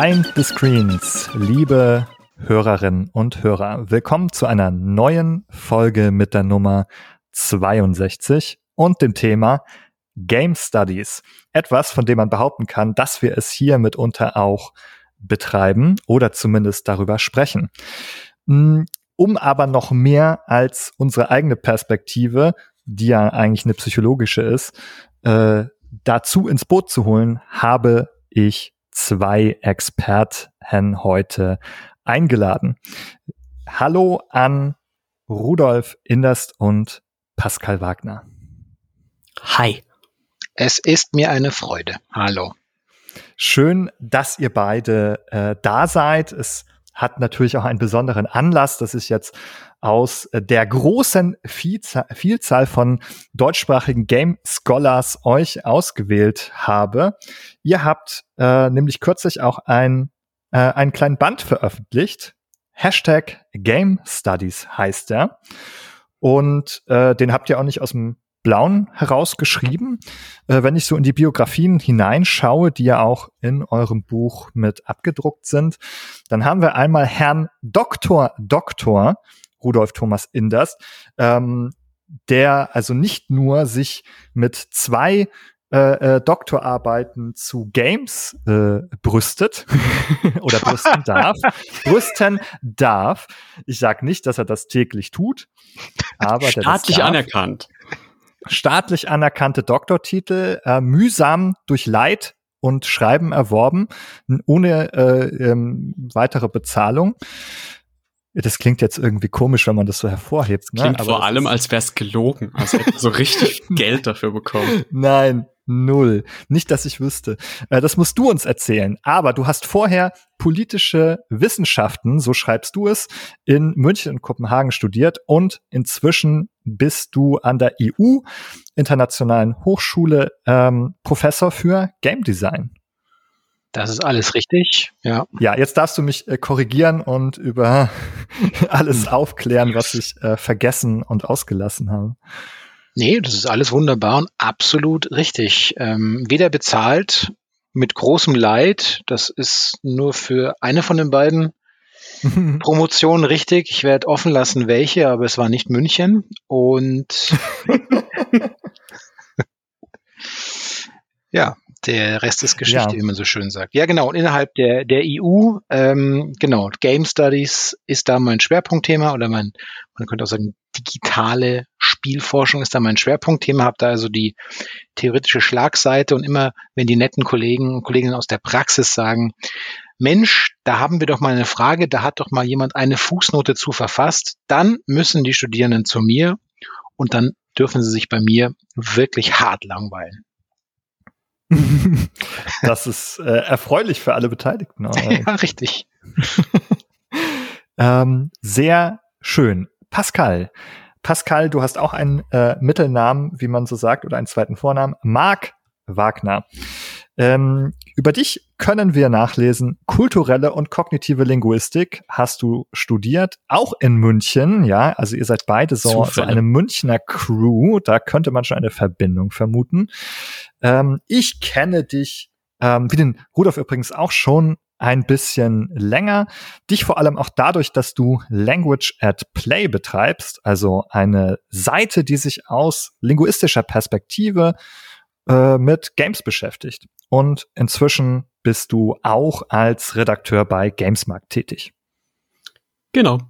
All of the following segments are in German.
Behind the Screens, liebe Hörerinnen und Hörer, willkommen zu einer neuen Folge mit der Nummer 62 und dem Thema Game Studies. Etwas, von dem man behaupten kann, dass wir es hier mitunter auch betreiben oder zumindest darüber sprechen. Hm, um aber noch mehr als unsere eigene Perspektive, die ja eigentlich eine psychologische ist, äh, dazu ins Boot zu holen, habe ich zwei Experten heute eingeladen. Hallo an Rudolf Inderst und Pascal Wagner. Hi. Es ist mir eine Freude. Hallo. Schön, dass ihr beide äh, da seid. Es hat natürlich auch einen besonderen Anlass, dass ich jetzt aus äh, der großen Vielzahl von deutschsprachigen Game Scholars euch ausgewählt habe. Ihr habt äh, nämlich kürzlich auch ein, äh, einen kleinen Band veröffentlicht. Hashtag Game Studies heißt er. Und äh, den habt ihr auch nicht aus dem Blauen herausgeschrieben. Äh, wenn ich so in die Biografien hineinschaue, die ja auch in eurem Buch mit abgedruckt sind, dann haben wir einmal Herrn Doktor Doktor Rudolf Thomas Inders, ähm, der also nicht nur sich mit zwei äh, äh, Doktorarbeiten zu Games äh, brüstet oder brüsten darf. brüsten darf. Ich sage nicht, dass er das täglich tut, aber staatlich anerkannt. Staatlich anerkannte Doktortitel, äh, mühsam durch Leid und Schreiben erworben, ohne äh, ähm, weitere Bezahlung. Das klingt jetzt irgendwie komisch, wenn man das so hervorhebt. Ne? Klingt Aber vor allem, als wäre es gelogen. Also hätte so richtig Geld dafür bekommen. Nein, null. Nicht, dass ich wüsste. Äh, das musst du uns erzählen. Aber du hast vorher politische Wissenschaften, so schreibst du es, in München und Kopenhagen studiert und inzwischen bist du an der EU Internationalen Hochschule ähm, Professor für Game Design. Das ist alles richtig, ja. Ja, jetzt darfst du mich äh, korrigieren und über alles aufklären, was ich äh, vergessen und ausgelassen habe. Nee, das ist alles wunderbar und absolut richtig. Ähm, weder bezahlt mit großem Leid, das ist nur für eine von den beiden Promotionen richtig. Ich werde offen lassen, welche, aber es war nicht München. Und ja, der Rest ist Geschichte, ja. wie man so schön sagt. Ja, genau. Und innerhalb der, der EU, ähm, genau, Game Studies ist da mein Schwerpunktthema oder mein, man könnte auch sagen, digitale Spielforschung ist da mein Schwerpunktthema. Habe da also die theoretische Schlagseite und immer, wenn die netten Kollegen und Kolleginnen aus der Praxis sagen, Mensch, da haben wir doch mal eine Frage, da hat doch mal jemand eine Fußnote zu verfasst, dann müssen die Studierenden zu mir und dann dürfen sie sich bei mir wirklich hart langweilen. das ist äh, erfreulich für alle Beteiligten. ja, richtig. ähm, sehr schön. Pascal. Pascal, du hast auch einen äh, Mittelnamen, wie man so sagt, oder einen zweiten Vornamen. Marc Wagner. Ähm, über dich können wir nachlesen. Kulturelle und kognitive Linguistik hast du studiert, auch in München. Ja, also ihr seid beide so, so eine Münchner Crew. Da könnte man schon eine Verbindung vermuten. Ähm, ich kenne dich, ähm, wie den Rudolf übrigens auch schon ein bisschen länger. Dich vor allem auch dadurch, dass du Language at Play betreibst, also eine Seite, die sich aus linguistischer Perspektive äh, mit Games beschäftigt. Und inzwischen bist du auch als Redakteur bei Gamesmarkt tätig. Genau.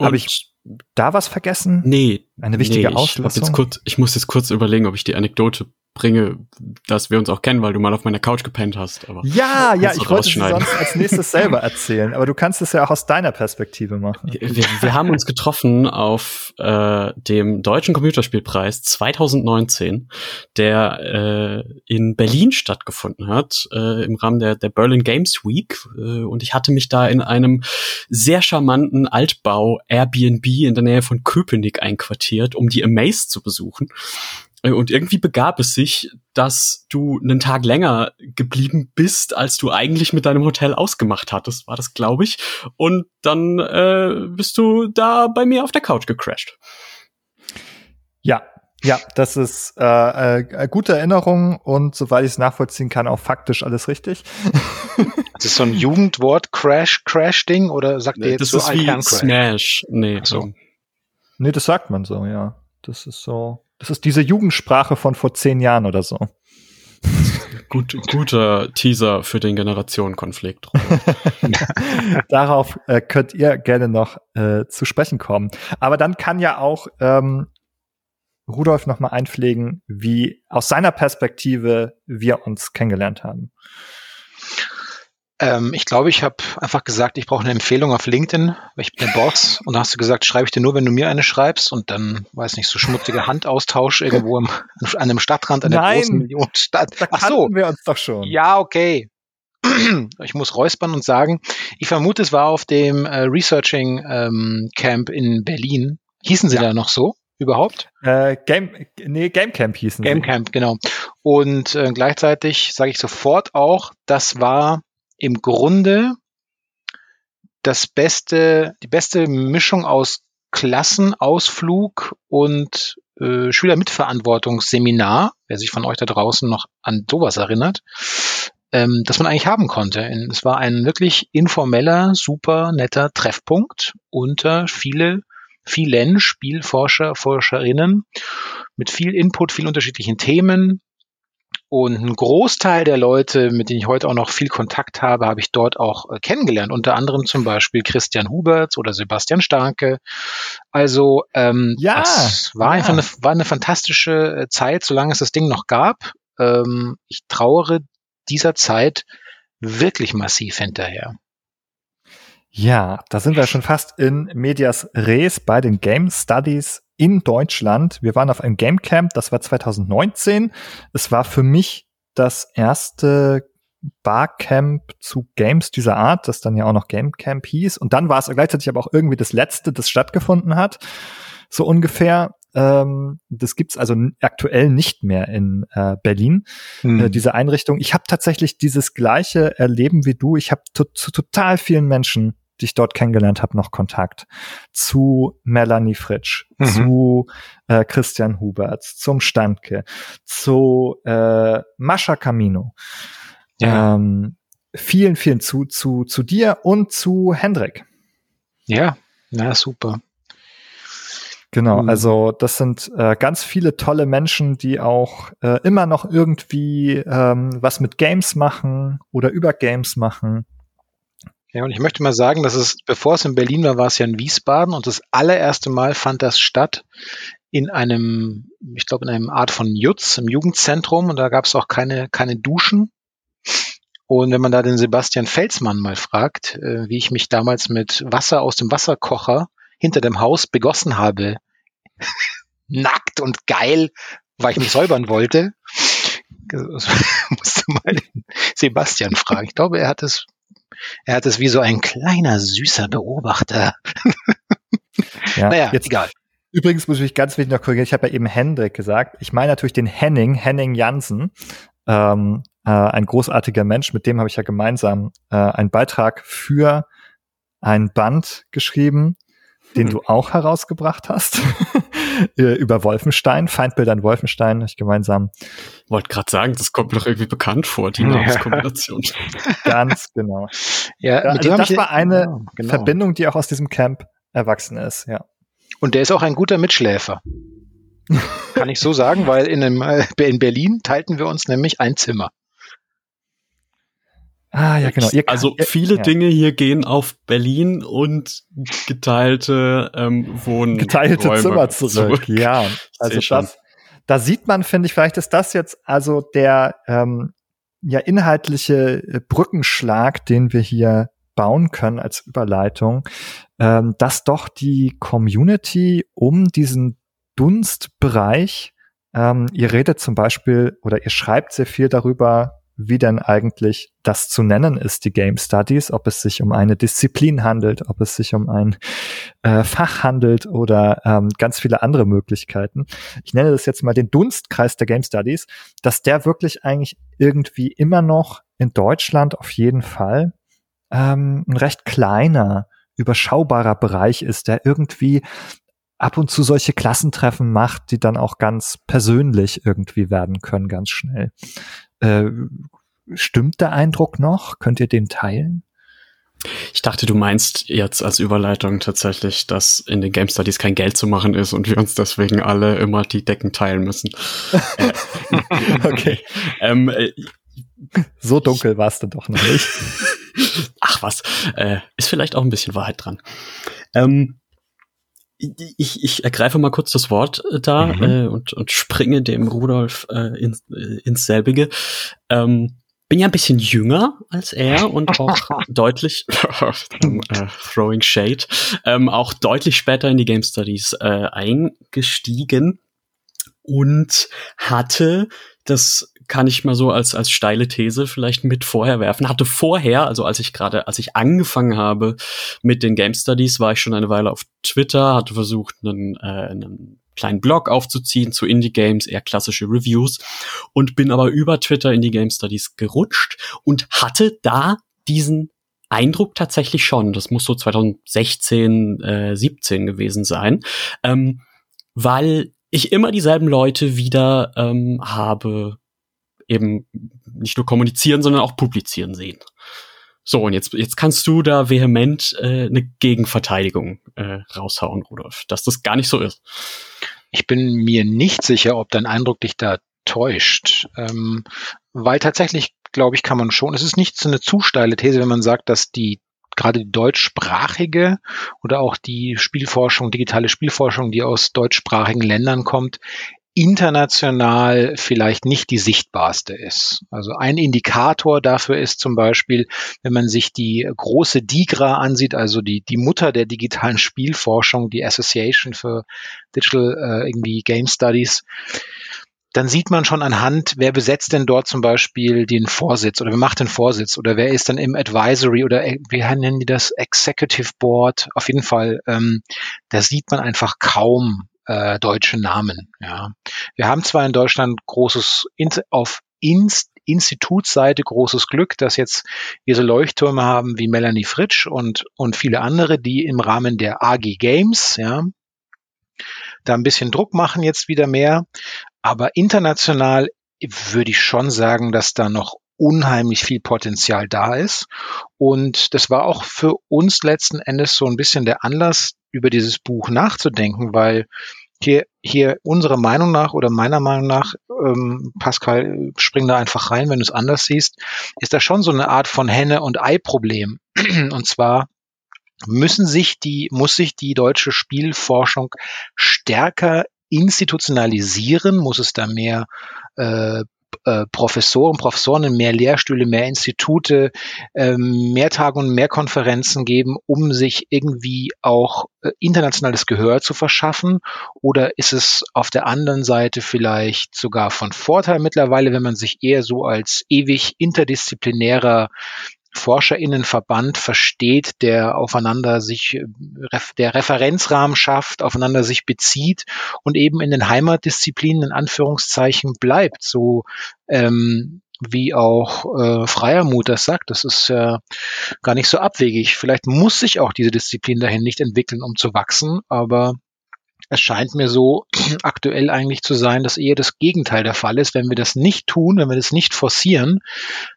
Habe ich da was vergessen? Nee. Eine wichtige nee, Auslösung? Jetzt kurz, ich muss jetzt kurz überlegen, ob ich die Anekdote bringe, dass wir uns auch kennen, weil du mal auf meiner Couch gepennt hast. Aber ja, ja, ich wollte sie sonst als nächstes selber erzählen, aber du kannst es ja auch aus deiner Perspektive machen. Wir, wir haben uns getroffen auf äh, dem Deutschen Computerspielpreis 2019, der äh, in Berlin stattgefunden hat, äh, im Rahmen der, der Berlin Games Week. Äh, und ich hatte mich da in einem sehr charmanten Altbau Airbnb in der Nähe von Köpenick einquartiert, um die Amaze zu besuchen. Äh, und irgendwie begab es sich, dass du einen Tag länger geblieben bist, als du eigentlich mit deinem Hotel ausgemacht hattest, war das, glaube ich. Und dann äh, bist du da bei mir auf der Couch gecrashed. Ja, Ja, das ist äh, äh, gute Erinnerung und soweit ich es nachvollziehen kann, auch faktisch alles richtig. Das ist so ein Jugendwort Crash Crash Ding oder sagt ihr jetzt das so ist wie Smash? Nee, so. Nee, das sagt man so, ja. Das ist so, das ist diese Jugendsprache von vor zehn Jahren oder so. gut, guter Teaser für den Generationenkonflikt. Darauf äh, könnt ihr gerne noch äh, zu sprechen kommen. Aber dann kann ja auch ähm, Rudolf noch mal einpflegen, wie aus seiner Perspektive wir uns kennengelernt haben. Ähm, ich glaube, ich habe einfach gesagt, ich brauche eine Empfehlung auf LinkedIn, weil ich bin der Boss. Und da hast du gesagt, schreibe ich dir nur, wenn du mir eine schreibst. Und dann, weiß nicht, so schmutziger Handaustausch irgendwo im, an einem Stadtrand einer Nein, großen Millionenstadt. Da Ach so, kannten wir uns doch schon. ja, okay. Ich muss räuspern und sagen, ich vermute, es war auf dem äh, Researching ähm, Camp in Berlin. Hießen sie Ja. da noch so überhaupt? Äh, Game, nee, Gamecamp hießen sie. Gamecamp, genau. Und äh, gleichzeitig sage ich sofort auch, das war im Grunde das beste, die beste Mischung aus Klassenausflug und äh, Schülermitverantwortungsseminar, wer sich von euch da draußen noch an sowas erinnert, ähm, das man eigentlich haben konnte. Es war ein wirklich informeller, super netter Treffpunkt unter viele, vielen Spielforscher, Forscherinnen mit viel Input, vielen unterschiedlichen Themen. Und ein Großteil der Leute, mit denen ich heute auch noch viel Kontakt habe, habe ich dort auch äh, kennengelernt. Unter anderem zum Beispiel Christian Huberts oder Sebastian Starke. Also ähm, Ja, es war ja. einfach eine, war eine fantastische äh, Zeit, solange es das Ding noch gab. Ähm, ich trauere dieser Zeit wirklich massiv hinterher. Ja, da sind wir schon fast in Medias Res bei den Game Studies in Deutschland. Wir waren auf einem Game Camp, das war 2019. Es war für mich das erste Barcamp zu Games dieser Art, das dann ja auch noch Game Camp hieß. Und dann war es gleichzeitig aber auch irgendwie das letzte, das stattgefunden hat. So ungefähr. Ähm, das gibt's also aktuell nicht mehr in äh, Berlin äh, diese Einrichtung. Ich habe tatsächlich dieses gleiche Erleben wie du. Ich habe zu total vielen Menschen, die ich dort kennengelernt habe, noch Kontakt. Zu Melanie Fritsch, Mhm. zu äh, Christian Huberts, zum Standke, zu äh, Mascha Camino. ja, Ähm, vielen, vielen zu, zu, zu dir und zu Hendrik. ja, ja, super. Genau, Mhm. also das sind äh, ganz viele tolle Menschen, die auch äh, immer noch irgendwie ähm, was mit Games machen oder über Games machen. Ja, und ich möchte mal sagen, dass es, bevor es in Berlin war, war es ja in Wiesbaden und das allererste Mal fand das statt in einem, ich glaube, in einem Art von Jutz, im Jugendzentrum und da gab es auch keine, keine Duschen. Und wenn man da den Sebastian Felsmann mal fragt, äh, wie ich mich damals mit Wasser aus dem Wasserkocher hinter dem Haus begossen habe, nackt und geil, weil ich mich säubern wollte, musste mal den Sebastian fragen. Ich glaube, er hat es er hat es wie so ein kleiner, süßer Beobachter. Ja, Naja, jetzt egal. übrigens muss ich mich ganz wichtig noch korrigieren. Ich habe ja eben Hendrik gesagt. Ich meine natürlich den Henning, Henning Jansen, ähm, äh, ein großartiger Mensch. Mit dem habe ich ja gemeinsam äh, einen Beitrag für ein Band geschrieben, den Hm. du auch herausgebracht hast über Wolfenstein, Feindbilder in Wolfenstein. Ich gemeinsam Wollte gerade sagen, das kommt mir doch irgendwie bekannt vor, die Ja. Namenskombination. ganz genau. Ja, Ja, also das war eine Ja, genau. Verbindung, die auch aus diesem Camp erwachsen ist. Ja. Und der ist auch ein guter Mitschläfer. Kann ich so sagen, weil in, einem, äh, in Berlin teilten wir uns nämlich ein Zimmer. Ah ja, genau. Ihr, also viele ja. Dinge hier gehen auf Berlin und geteilte ähm, Wohn geteilte Räume Zimmer zurück. Ja, also das, da sieht man, finde ich, vielleicht ist das jetzt also der ähm, ja inhaltliche äh, Brückenschlag, den wir hier bauen können als Überleitung, ähm, dass doch die Community um diesen Dunstbereich, ähm, ihr redet zum Beispiel oder ihr schreibt sehr viel darüber, wie denn eigentlich das zu nennen ist, die Game Studies, ob es sich um eine Disziplin handelt, ob es sich um ein äh, Fach handelt oder ähm, ganz viele andere Möglichkeiten. Ich nenne das jetzt mal den Dunstkreis der Game Studies, dass der wirklich eigentlich irgendwie immer noch in Deutschland auf jeden Fall ähm, ein recht kleiner, überschaubarer Bereich ist, der irgendwie ab und zu solche Klassentreffen macht, die dann auch ganz persönlich irgendwie werden können, ganz schnell. Äh, stimmt der Eindruck noch? Könnt ihr den teilen? Ich dachte, du meinst jetzt als Überleitung tatsächlich, dass in den Game Studies kein Geld zu machen ist und wir uns deswegen alle immer die Decken teilen müssen. okay. ähm, äh, so dunkel warst du doch noch nicht. Ach was, äh, ist vielleicht auch ein bisschen Wahrheit dran. Ähm, ich, ich ergreife mal kurz das Wort äh, da mhm. äh, und, und springe dem Rudolf äh, ins, äh, ins selbige. Ähm, bin ja ein bisschen jünger als er und auch deutlich äh, throwing shade ähm, auch deutlich später in die Game Studies äh, eingestiegen und hatte das kann ich mal so als als steile These vielleicht mit vorher werfen. Hatte vorher, also als ich gerade, als ich angefangen habe mit den Game Studies, war ich schon eine Weile auf Twitter, hatte versucht, einen, äh, einen kleinen Blog aufzuziehen zu Indie-Games, eher klassische Reviews und bin aber über Twitter in die Game Studies gerutscht und hatte da diesen Eindruck tatsächlich schon. Das muss so 2016, äh, 17 gewesen sein, ähm, weil ich immer dieselben Leute wieder ähm, habe eben nicht nur kommunizieren, sondern auch publizieren sehen. So, und jetzt, jetzt kannst du da vehement äh, eine Gegenverteidigung äh, raushauen, Rudolf, dass das gar nicht so ist. Ich bin mir nicht sicher, ob dein Eindruck dich da täuscht. Ähm, weil tatsächlich, glaube ich, kann man schon, es ist nicht so eine zu steile These, wenn man sagt, dass die gerade die deutschsprachige oder auch die Spielforschung, digitale Spielforschung, die aus deutschsprachigen Ländern kommt, international vielleicht nicht die sichtbarste ist. Also ein Indikator dafür ist zum Beispiel, wenn man sich die große DIGRA ansieht, also die, die Mutter der digitalen Spielforschung, die Association for Digital äh, irgendwie Game Studies, dann sieht man schon anhand, wer besetzt denn dort zum Beispiel den Vorsitz oder wer macht den Vorsitz oder wer ist dann im Advisory oder äh, wie nennen die das Executive Board? Auf jeden Fall, ähm, da sieht man einfach kaum äh, deutsche Namen. Ja. Wir haben zwar in Deutschland großes auf Inst Institutsseite großes Glück, dass jetzt wir so Leuchttürme haben wie Melanie Fritsch und, und viele andere, die im Rahmen der AG Games, ja, da ein bisschen Druck machen jetzt wieder mehr. Aber international würde ich schon sagen, dass da noch unheimlich viel Potenzial da ist. Und das war auch für uns letzten Endes so ein bisschen der Anlass, über dieses Buch nachzudenken, weil hier, hier unserer Meinung nach oder meiner Meinung nach, ähm, Pascal, spring da einfach rein, wenn du es anders siehst, ist da schon so eine Art von Henne- und Ei-Problem. Und zwar müssen sich die, muss sich die deutsche Spielforschung stärker institutionalisieren, muss es da mehr äh, äh, Professoren, Professoren, mehr Lehrstühle, mehr Institute, ähm, mehr Tagungen, mehr Konferenzen geben, um sich irgendwie auch äh, internationales Gehör zu verschaffen? Oder ist es auf der anderen Seite vielleicht sogar von Vorteil mittlerweile, wenn man sich eher so als ewig interdisziplinärer ForscherInnenverband versteht, der aufeinander sich, äh, der Referenzrahmen schafft, aufeinander sich bezieht und eben in den Heimatdisziplinen in Anführungszeichen bleibt, so ähm, wie auch äh, Freiermut das sagt. Das ist ja gar nicht so abwegig. Vielleicht muss sich auch diese Disziplin dahin nicht entwickeln, um zu wachsen, aber es scheint mir so aktuell eigentlich zu sein, dass eher das Gegenteil der Fall ist. Wenn wir das nicht tun, wenn wir das nicht forcieren,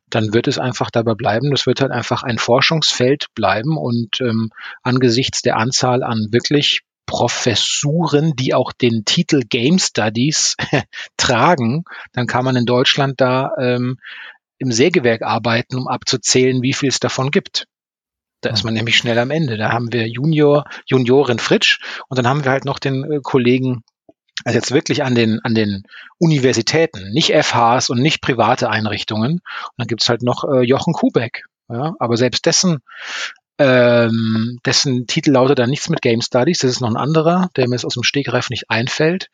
dann wird es einfach dabei bleiben. Das wird halt einfach ein Forschungsfeld bleiben und ähm, angesichts der Anzahl an wirklich Professuren, die auch den Titel Game Studies tragen, dann kann man in Deutschland da ähm, im Sägewerk arbeiten, um abzuzählen, wie viel es davon gibt. Da ist man nämlich schnell am Ende. Da haben wir Junior, Juniorin Fritsch und dann haben wir halt noch den äh, Kollegen, also jetzt wirklich an den, an den Universitäten, nicht FHs und nicht private Einrichtungen. Und dann gibt's halt noch äh, Jochen Kubeck. Ja, aber selbst dessen ähm, dessen Titel lautet dann nichts mit Game Studies, das ist noch ein anderer, der mir jetzt aus dem Stegreif nicht einfällt.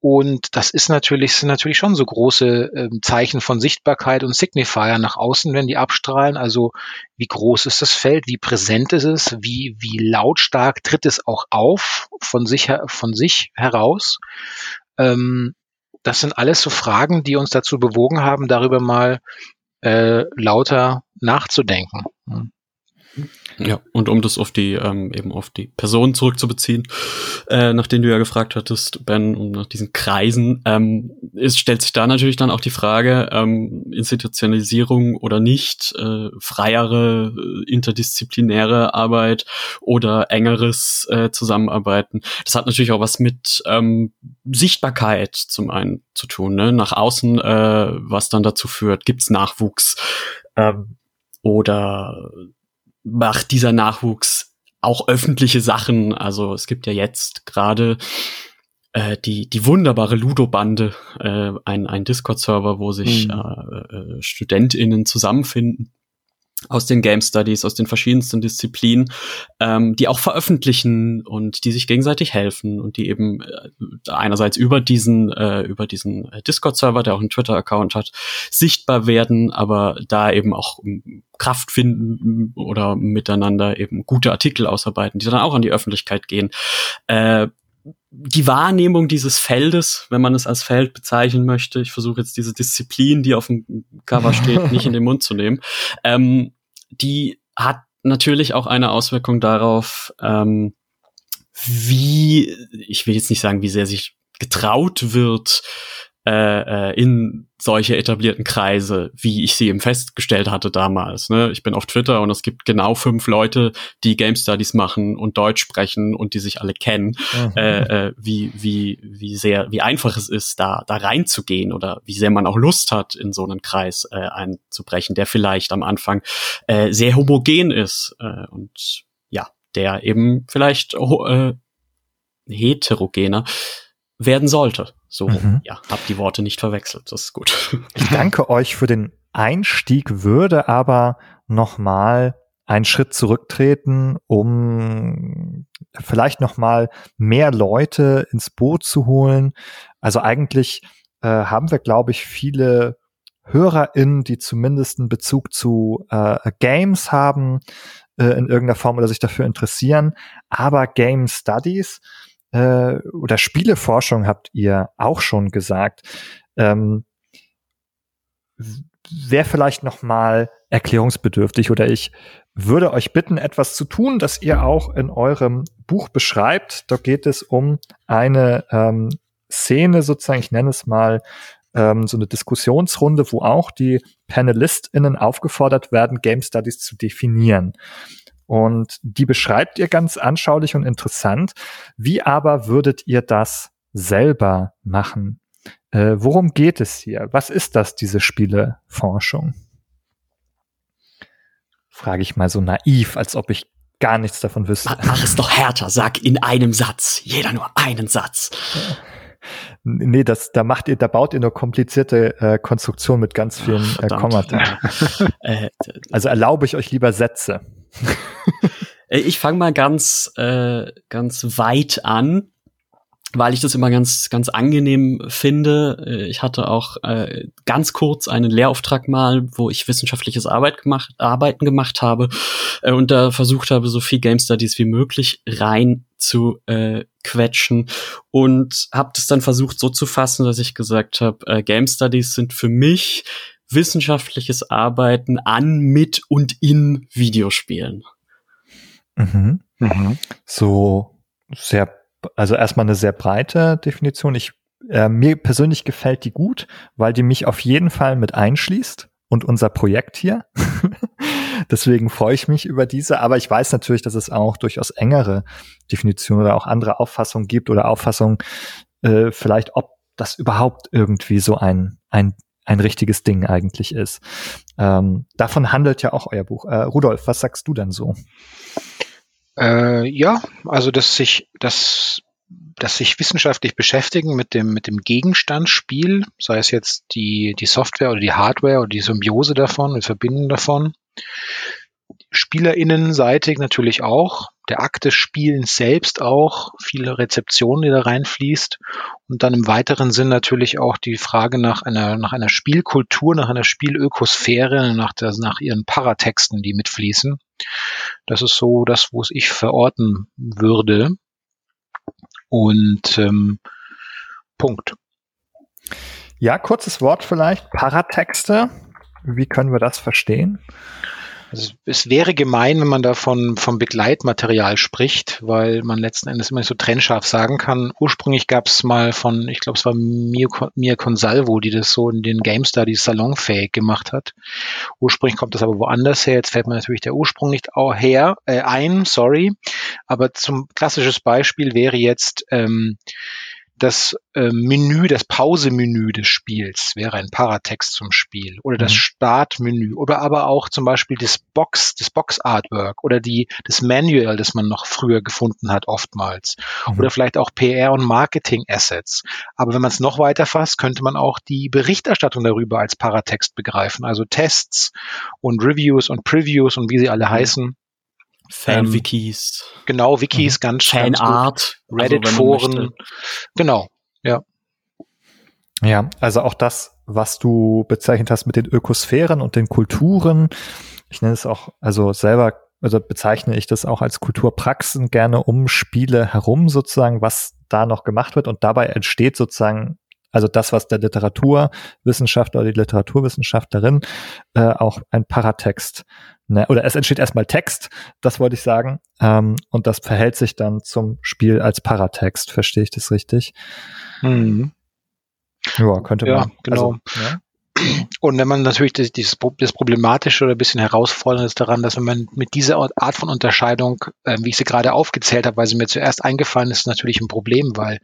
Und das ist natürlich, sind natürlich schon so große ähm, Zeichen von Sichtbarkeit und Signifier nach außen, wenn die abstrahlen. Also wie groß ist das Feld, wie präsent ist es, wie, wie lautstark tritt es auch auf von sich, von sich heraus. Ähm, das sind alles so Fragen, die uns dazu bewogen haben, darüber mal äh, lauter nachzudenken. Ja, und um das auf die, ähm, eben auf die Personen zurückzubeziehen, äh, nachdem du ja gefragt hattest, Ben, um nach diesen Kreisen, ähm, es stellt sich da natürlich dann auch die Frage, ähm, Institutionalisierung oder nicht, äh, freiere, äh, interdisziplinäre Arbeit oder engeres äh, Zusammenarbeiten. Das hat natürlich auch was mit ähm, Sichtbarkeit zum einen zu tun, ne? nach außen, äh, was dann dazu führt, gibt's Nachwuchs ähm, oder macht dieser Nachwuchs auch öffentliche Sachen. Also es gibt ja jetzt gerade äh, die, die wunderbare Ludo-Bande, äh, ein, ein Discord-Server, wo sich mhm. äh, äh, StudentInnen zusammenfinden aus den Game Studies, aus den verschiedensten Disziplinen, ähm, die auch veröffentlichen und die sich gegenseitig helfen und die eben äh, einerseits über diesen äh, über diesen Discord-Server, der auch einen Twitter-Account hat, sichtbar werden, aber da eben auch ähm, Kraft finden oder miteinander eben gute Artikel ausarbeiten, die dann auch an die Öffentlichkeit gehen. Äh, die Wahrnehmung dieses Feldes, wenn man es als Feld bezeichnen möchte, ich versuche jetzt diese Disziplin, die auf dem Cover steht, nicht in den Mund zu nehmen, ähm, die hat natürlich auch eine Auswirkung darauf, ähm, wie, ich will jetzt nicht sagen, wie sehr sich getraut wird, äh, äh, in solche etablierten Kreise, wie ich sie eben festgestellt hatte damals. Ne? Ich bin auf Twitter und es gibt genau fünf Leute, die Game Studies machen und Deutsch sprechen und die sich alle kennen. Mhm. Äh, äh, wie wie wie sehr wie einfach es ist, da da reinzugehen oder wie sehr man auch Lust hat, in so einen Kreis äh, einzubrechen, der vielleicht am Anfang äh, sehr homogen ist äh, und ja, der eben vielleicht äh, heterogener werden sollte. So, mhm. ja, hab die Worte nicht verwechselt. Das ist gut. Ich danke euch für den Einstieg, würde aber nochmal einen Schritt zurücktreten, um vielleicht nochmal mehr Leute ins Boot zu holen. Also eigentlich äh, haben wir, glaube ich, viele HörerInnen, die zumindest einen Bezug zu äh, Games haben äh, in irgendeiner Form oder sich dafür interessieren. Aber Game Studies äh, oder Spieleforschung habt ihr auch schon gesagt. Ähm, Wäre vielleicht noch mal erklärungsbedürftig oder ich würde euch bitten, etwas zu tun, das ihr auch in eurem Buch beschreibt. Da geht es um eine ähm, Szene sozusagen, ich nenne es mal ähm, so eine Diskussionsrunde, wo auch die PanelistInnen aufgefordert werden, Game Studies zu definieren. Und die beschreibt ihr ganz anschaulich und interessant. Wie aber würdet ihr das selber machen? Äh, worum geht es hier? Was ist das, diese Spieleforschung? Frage ich mal so naiv, als ob ich gar nichts davon wüsste. Mach es doch härter, sag in einem Satz. Jeder nur einen Satz. Nee, das, da macht ihr, da baut ihr nur komplizierte äh, Konstruktion mit ganz vielen äh, Kommata. Äh, also erlaube ich euch lieber Sätze. Äh, ich fange mal ganz, äh, ganz weit an, weil ich das immer ganz, ganz angenehm finde. Äh, ich hatte auch äh, ganz kurz einen Lehrauftrag mal, wo ich wissenschaftliches Arbeit gemacht, Arbeiten gemacht habe äh, und da versucht habe, so viel Game Studies wie möglich rein zu äh, quetschen und habe das dann versucht so zu fassen, dass ich gesagt habe, äh, Game Studies sind für mich wissenschaftliches Arbeiten an, mit und in Videospielen. Mhm. Mhm. So sehr, also erstmal eine sehr breite Definition. Ich, äh, mir persönlich gefällt die gut, weil die mich auf jeden Fall mit einschließt und unser Projekt hier. Deswegen freue ich mich über diese, aber ich weiß natürlich, dass es auch durchaus engere Definitionen oder auch andere Auffassungen gibt oder Auffassungen, äh, vielleicht ob das überhaupt irgendwie so ein, ein ein richtiges Ding eigentlich ist. Ähm, davon handelt ja auch euer Buch. Äh, Rudolf, was sagst du denn so? Äh, ja, also dass sich, dass, dass sich wissenschaftlich beschäftigen mit dem, mit dem Gegenstandsspiel, sei es jetzt die, die Software oder die Hardware oder die Symbiose davon, die Verbindung davon, SpielerInnenseitig natürlich auch, der Akt des Spielens selbst auch, viele Rezeptionen, die da reinfließt und dann im weiteren Sinn natürlich auch die Frage nach einer, nach einer Spielkultur, nach einer Spielökosphäre, nach, der, nach ihren Paratexten, die mitfließen. Das ist so das, wo es ich verorten würde. Und ähm, Punkt. Ja, kurzes Wort vielleicht. Paratexte. Wie können wir das verstehen? Also es wäre gemein, wenn man da von, vom Begleitmaterial spricht, weil man letzten Endes immer so trennscharf sagen kann. Ursprünglich gab es mal von, ich glaube, es war Mia, Mia Consalvo, die das so in den Game Studies salonfähig gemacht hat. Ursprünglich kommt das aber woanders her. Jetzt fällt mir natürlich der Ursprung nicht auch her, äh, ein, sorry. Aber zum klassisches Beispiel wäre jetzt ähm, das äh, Menü, das Pausemenü des Spiels wäre ein Paratext zum Spiel oder das mhm. Startmenü oder aber auch zum Beispiel das Box, das Box-Artwork oder die, das Manual, das man noch früher gefunden hat, oftmals. Mhm. Oder vielleicht auch PR und Marketing-Assets. Aber wenn man es noch weiter fasst, könnte man auch die Berichterstattung darüber als Paratext begreifen. Also Tests und Reviews und Previews und wie sie alle mhm. heißen. Fan-Wikis. Ähm, genau, Wikis, mhm. ganz Fan-Art. Also Reddit-Foren. Also genau, ja. Ja, also auch das, was du bezeichnet hast mit den Ökosphären und den Kulturen. Ich nenne es auch, also selber, also bezeichne ich das auch als Kulturpraxen gerne um Spiele herum sozusagen, was da noch gemacht wird und dabei entsteht sozusagen also das, was der Literaturwissenschaftler oder die Literaturwissenschaftlerin äh, auch ein Paratext Ne, oder es entsteht erstmal Text, das wollte ich sagen. Ähm, und das verhält sich dann zum Spiel als Paratext. Verstehe ich das richtig? Mhm. Ja, könnte ja, man. Genau. Also, ja. Und wenn man natürlich das, dieses, das Problematische oder ein bisschen herausfordernde ist daran, dass wenn man mit dieser Art von Unterscheidung, äh, wie ich sie gerade aufgezählt habe, weil sie mir zuerst eingefallen ist, natürlich ein Problem, weil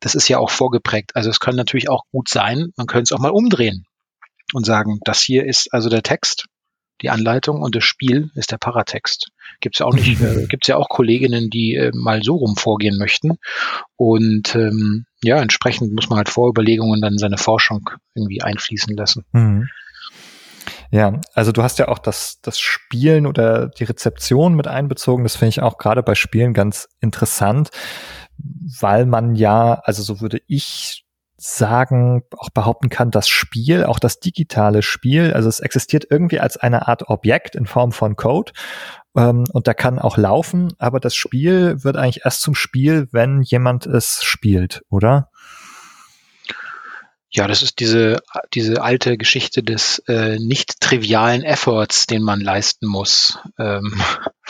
das ist ja auch vorgeprägt. Also es kann natürlich auch gut sein, man könnte es auch mal umdrehen und sagen, das hier ist also der Text die Anleitung und das Spiel ist der Paratext. Gibt es ja auch nicht, äh, gibt ja auch Kolleginnen, die äh, mal so rum vorgehen möchten. Und ähm, ja, entsprechend muss man halt Vorüberlegungen dann seine Forschung irgendwie einfließen lassen. Mhm. Ja, also du hast ja auch das, das Spielen oder die Rezeption mit einbezogen. Das finde ich auch gerade bei Spielen ganz interessant, weil man ja, also so würde ich sagen, auch behaupten kann, das Spiel, auch das digitale Spiel, also es existiert irgendwie als eine Art Objekt in Form von Code ähm, und der kann auch laufen, aber das Spiel wird eigentlich erst zum Spiel, wenn jemand es spielt, oder? Ja, das ist diese, diese alte Geschichte des äh, nicht trivialen Efforts, den man leisten muss, ähm,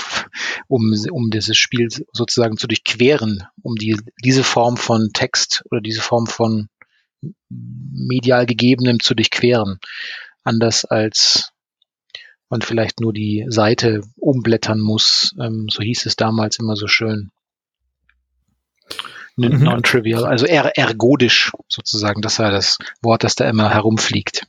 um, um dieses Spiel sozusagen zu durchqueren, um die, diese Form von Text oder diese Form von medial gegebenem zu durchqueren. Anders als man vielleicht nur die Seite umblättern muss. Ähm, so hieß es damals immer so schön. Mhm. Non-trivial, also er ergodisch sozusagen. Das war das Wort, das da immer herumfliegt.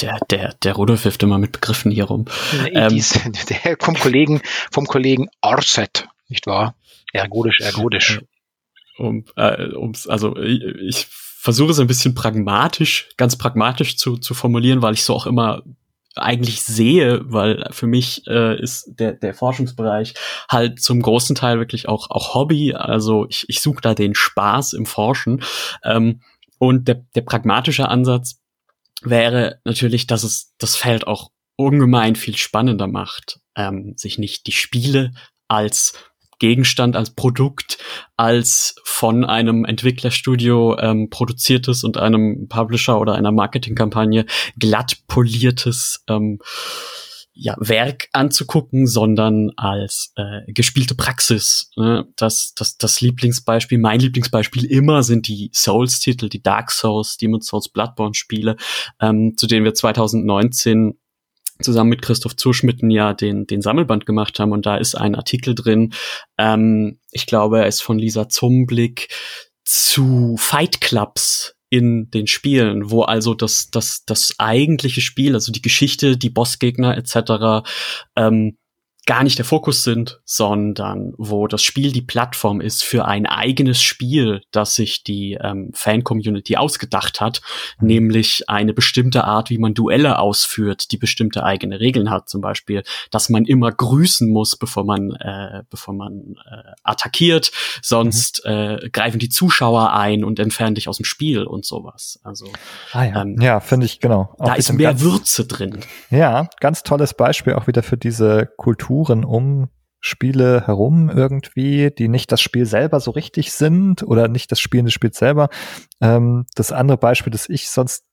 Der, der, der Rudolf wirft immer mit Begriffen hier rum. Ähm, dies, der vom Kollegen, vom Kollegen Orset, nicht wahr? Ergodisch, ergodisch um, äh, ums, also ich, ich versuche es ein bisschen pragmatisch, ganz pragmatisch zu, zu formulieren, weil ich so auch immer eigentlich sehe, weil für mich äh, ist der, der Forschungsbereich halt zum großen Teil wirklich auch, auch Hobby. Also ich, ich suche da den Spaß im Forschen. Ähm, und der, der pragmatische Ansatz wäre natürlich, dass es das Feld auch ungemein viel spannender macht, ähm, sich nicht die Spiele als Gegenstand, als Produkt, als von einem Entwicklerstudio ähm, produziertes und einem Publisher oder einer Marketingkampagne glatt poliertes ähm, ja, Werk anzugucken, sondern als äh, gespielte Praxis. Ne? Das, das, das Lieblingsbeispiel, mein Lieblingsbeispiel immer sind die Souls-Titel, die Dark Souls, Demon's Souls, Bloodborne-Spiele, ähm, zu denen wir 2019 zusammen mit Christoph Zuschmitten ja den, den Sammelband gemacht haben. Und da ist ein Artikel drin, ähm, ich glaube, er ist von Lisa Zumblick zu Fight Clubs in den Spielen, wo also das, das, das eigentliche Spiel, also die Geschichte, die Bossgegner etc., ähm, gar nicht der Fokus sind, sondern wo das Spiel die Plattform ist für ein eigenes Spiel, das sich die ähm, Fan-Community ausgedacht hat, mhm. nämlich eine bestimmte Art, wie man Duelle ausführt, die bestimmte eigene Regeln hat, zum Beispiel, dass man immer grüßen muss, bevor man äh, bevor man äh, attackiert, sonst mhm. äh, greifen die Zuschauer ein und entfernen dich aus dem Spiel und sowas. Also ah, ja, ähm, ja finde ich genau. Auch da ist mehr Würze drin. Ja, ganz tolles Beispiel auch wieder für diese Kultur Strukturen um Spiele herum irgendwie, die nicht das Spiel selber so richtig sind oder nicht das Spielen des Spiels selber. Ähm, das andere Beispiel, das ich sonst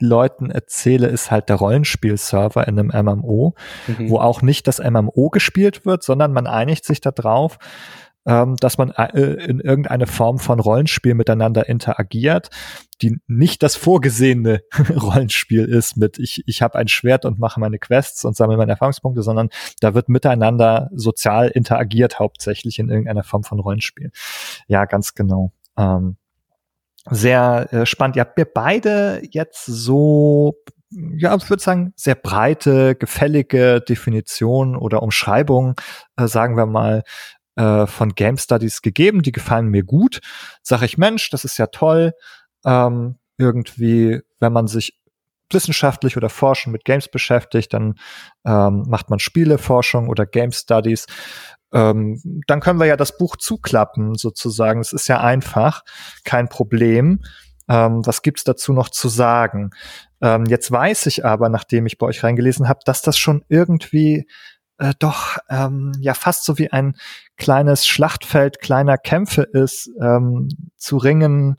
Leuten erzähle, ist halt der Rollenspielserver in einem MMO, mhm. wo auch nicht das MMO gespielt wird, sondern man einigt sich darauf, ähm, dass man äh, in irgendeine Form von Rollenspiel miteinander interagiert, die nicht das vorgesehene Rollenspiel ist mit ich, ich habe ein Schwert und mache meine Quests und sammle meine Erfahrungspunkte, sondern da wird miteinander sozial interagiert hauptsächlich in irgendeiner Form von Rollenspiel. Ja, ganz genau. Ähm, sehr äh, spannend. Ihr habt mir beide jetzt so ja, ich würde sagen, sehr breite, gefällige Definition oder Umschreibung, äh, sagen wir mal, äh, von Game Studies gegeben, die gefallen mir gut. Sag ich, Mensch, das ist ja toll. Ähm, irgendwie, wenn man sich wissenschaftlich oder forschen mit Games beschäftigt, dann ähm, macht man Spieleforschung oder Game Studies. Ähm, dann können wir ja das Buch zuklappen, sozusagen. Es ist ja einfach, kein Problem. Ähm, was gibt's dazu noch zu sagen? Ähm, jetzt weiß ich aber, nachdem ich bei euch reingelesen habe, dass das schon irgendwie äh, doch ähm, ja fast so wie ein kleines Schlachtfeld kleiner Kämpfe ist, ähm, zu ringen,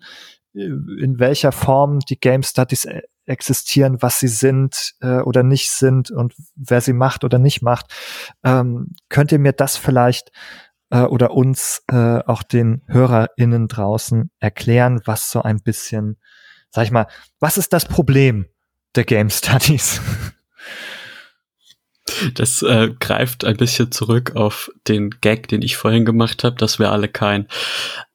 in welcher Form die Game Studies äh, existieren, was sie sind äh, oder nicht sind und wer sie macht oder nicht macht. Ähm, könnt ihr mir das vielleicht äh, oder uns äh, auch den HörerInnen draußen erklären, was so ein bisschen, sag ich mal, was ist das Problem der Game Studies? Das äh, greift ein bisschen zurück auf den Gag, den ich vorhin gemacht habe, dass wir alle kein,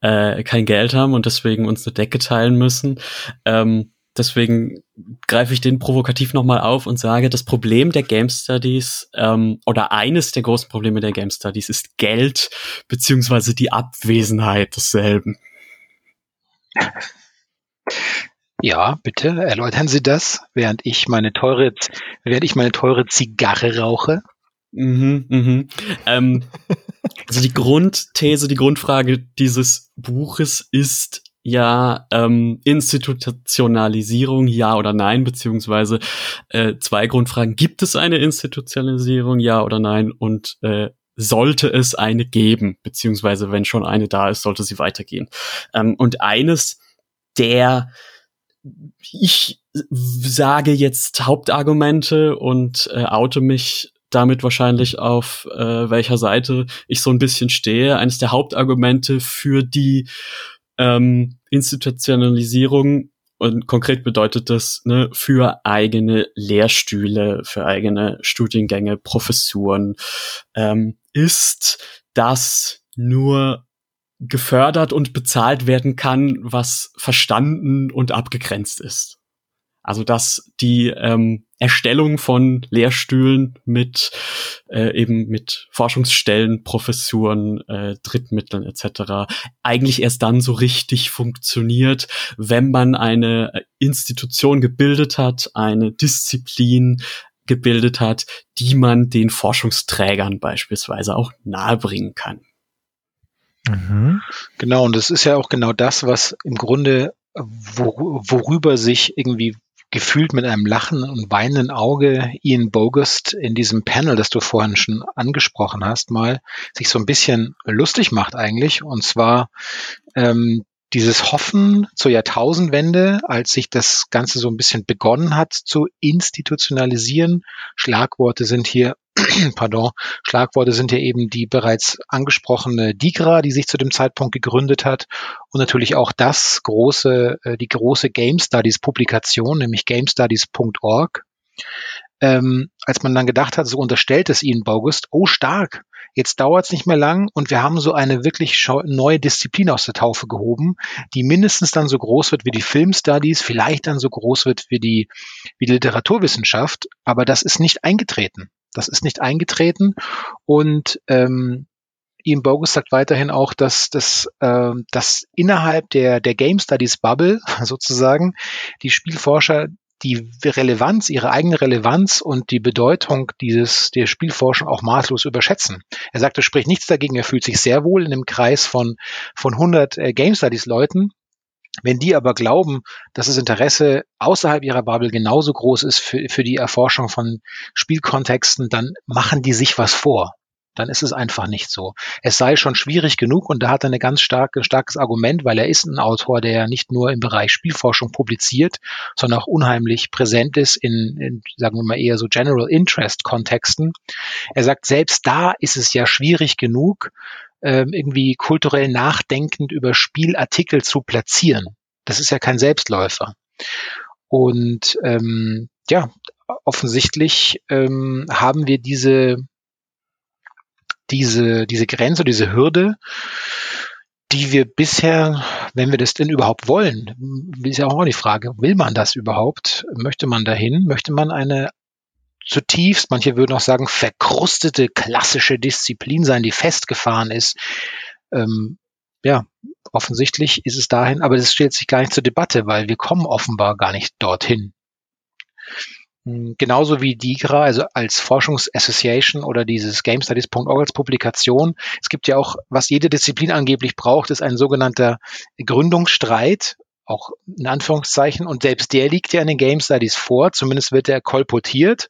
äh, kein Geld haben und deswegen uns eine Decke teilen müssen. Ähm, deswegen greife ich den provokativ nochmal auf und sage, das Problem der Game Studies ähm, oder eines der großen Probleme der Game Studies ist Geld beziehungsweise die Abwesenheit desselben. Ja, bitte erläutern Sie das, während ich meine teure, während ich meine teure Zigarre rauche. Mhm, mhm. Ähm, also die Grundthese, die Grundfrage dieses Buches ist ja ähm, Institutionalisierung, ja oder nein, beziehungsweise äh, zwei Grundfragen. Gibt es eine Institutionalisierung, ja oder nein? Und äh, sollte es eine geben, beziehungsweise wenn schon eine da ist, sollte sie weitergehen. Ähm, und eines der ich sage jetzt Hauptargumente und äh, oute mich damit wahrscheinlich auf äh, welcher Seite ich so ein bisschen stehe. Eines der Hauptargumente für die ähm, Institutionalisierung und konkret bedeutet das ne, für eigene Lehrstühle, für eigene Studiengänge, Professuren, ähm, ist, dass nur gefördert und bezahlt werden kann, was verstanden und abgegrenzt ist. Also dass die ähm, Erstellung von Lehrstühlen mit äh, eben mit Forschungsstellen, Professuren, äh, Drittmitteln etc. eigentlich erst dann so richtig funktioniert, wenn man eine Institution gebildet hat, eine Disziplin gebildet hat, die man den Forschungsträgern beispielsweise auch nahebringen kann. Mhm. Genau, und das ist ja auch genau das, was im Grunde, wor worüber sich irgendwie gefühlt mit einem lachen und weinenden Auge Ian Bogust in diesem Panel, das du vorhin schon angesprochen hast, mal sich so ein bisschen lustig macht eigentlich. Und zwar ähm, dieses Hoffen zur Jahrtausendwende, als sich das Ganze so ein bisschen begonnen hat zu institutionalisieren. Schlagworte sind hier, pardon, Schlagworte sind hier eben die bereits angesprochene DIGRA, die sich zu dem Zeitpunkt gegründet hat und natürlich auch das große, äh, die große Game Studies Publikation, nämlich gamestudies.org. Ähm, als man dann gedacht hat, so unterstellt es ihnen Baugust, oh stark, Jetzt dauert es nicht mehr lang und wir haben so eine wirklich neue Disziplin aus der Taufe gehoben, die mindestens dann so groß wird wie die Filmstudies, vielleicht dann so groß wird wie die, wie die Literaturwissenschaft, aber das ist nicht eingetreten. Das ist nicht eingetreten und ähm, Ian Bogus sagt weiterhin auch, dass, dass, äh, dass innerhalb der, der Game Studies Bubble sozusagen die Spielforscher die Relevanz, ihre eigene Relevanz und die Bedeutung dieses, der Spielforschung auch maßlos überschätzen. Er sagt, es spricht nichts dagegen, er fühlt sich sehr wohl in einem Kreis von, von 100 äh, Game Studies Leuten. Wenn die aber glauben, dass das Interesse außerhalb ihrer Bubble genauso groß ist für, für die Erforschung von Spielkontexten, dann machen die sich was vor. dann ist es einfach nicht so. Es sei schon schwierig genug und da hat er ein ganz starke, starkes Argument, weil er ist ein Autor, der nicht nur im Bereich Spielforschung publiziert, sondern auch unheimlich präsent ist in, in sagen wir mal eher so General Interest Kontexten. Er sagt, selbst da ist es ja schwierig genug, ähm, irgendwie kulturell nachdenkend über Spielartikel zu platzieren. Das ist ja kein Selbstläufer. Und ähm, ja, offensichtlich ähm, haben wir diese diese, diese Grenze, diese Hürde, die wir bisher, wenn wir das denn überhaupt wollen, ist ja auch die Frage, will man das überhaupt? Möchte man dahin? Möchte man eine zutiefst, manche würden auch sagen, verkrustete klassische Disziplin sein, die festgefahren ist? Ähm, ja, offensichtlich ist es dahin, aber das stellt sich gar nicht zur Debatte, weil wir kommen offenbar gar nicht dorthin. Hm, genauso wie DIGRA, also als Forschungsassociation oder dieses GameStudies.org als Publikation. Es gibt ja auch, was jede Disziplin angeblich braucht, ist ein sogenannter Gründungsstreit, auch in Anführungszeichen. Und selbst der liegt ja in den Game Studies vor, zumindest wird er kolportiert,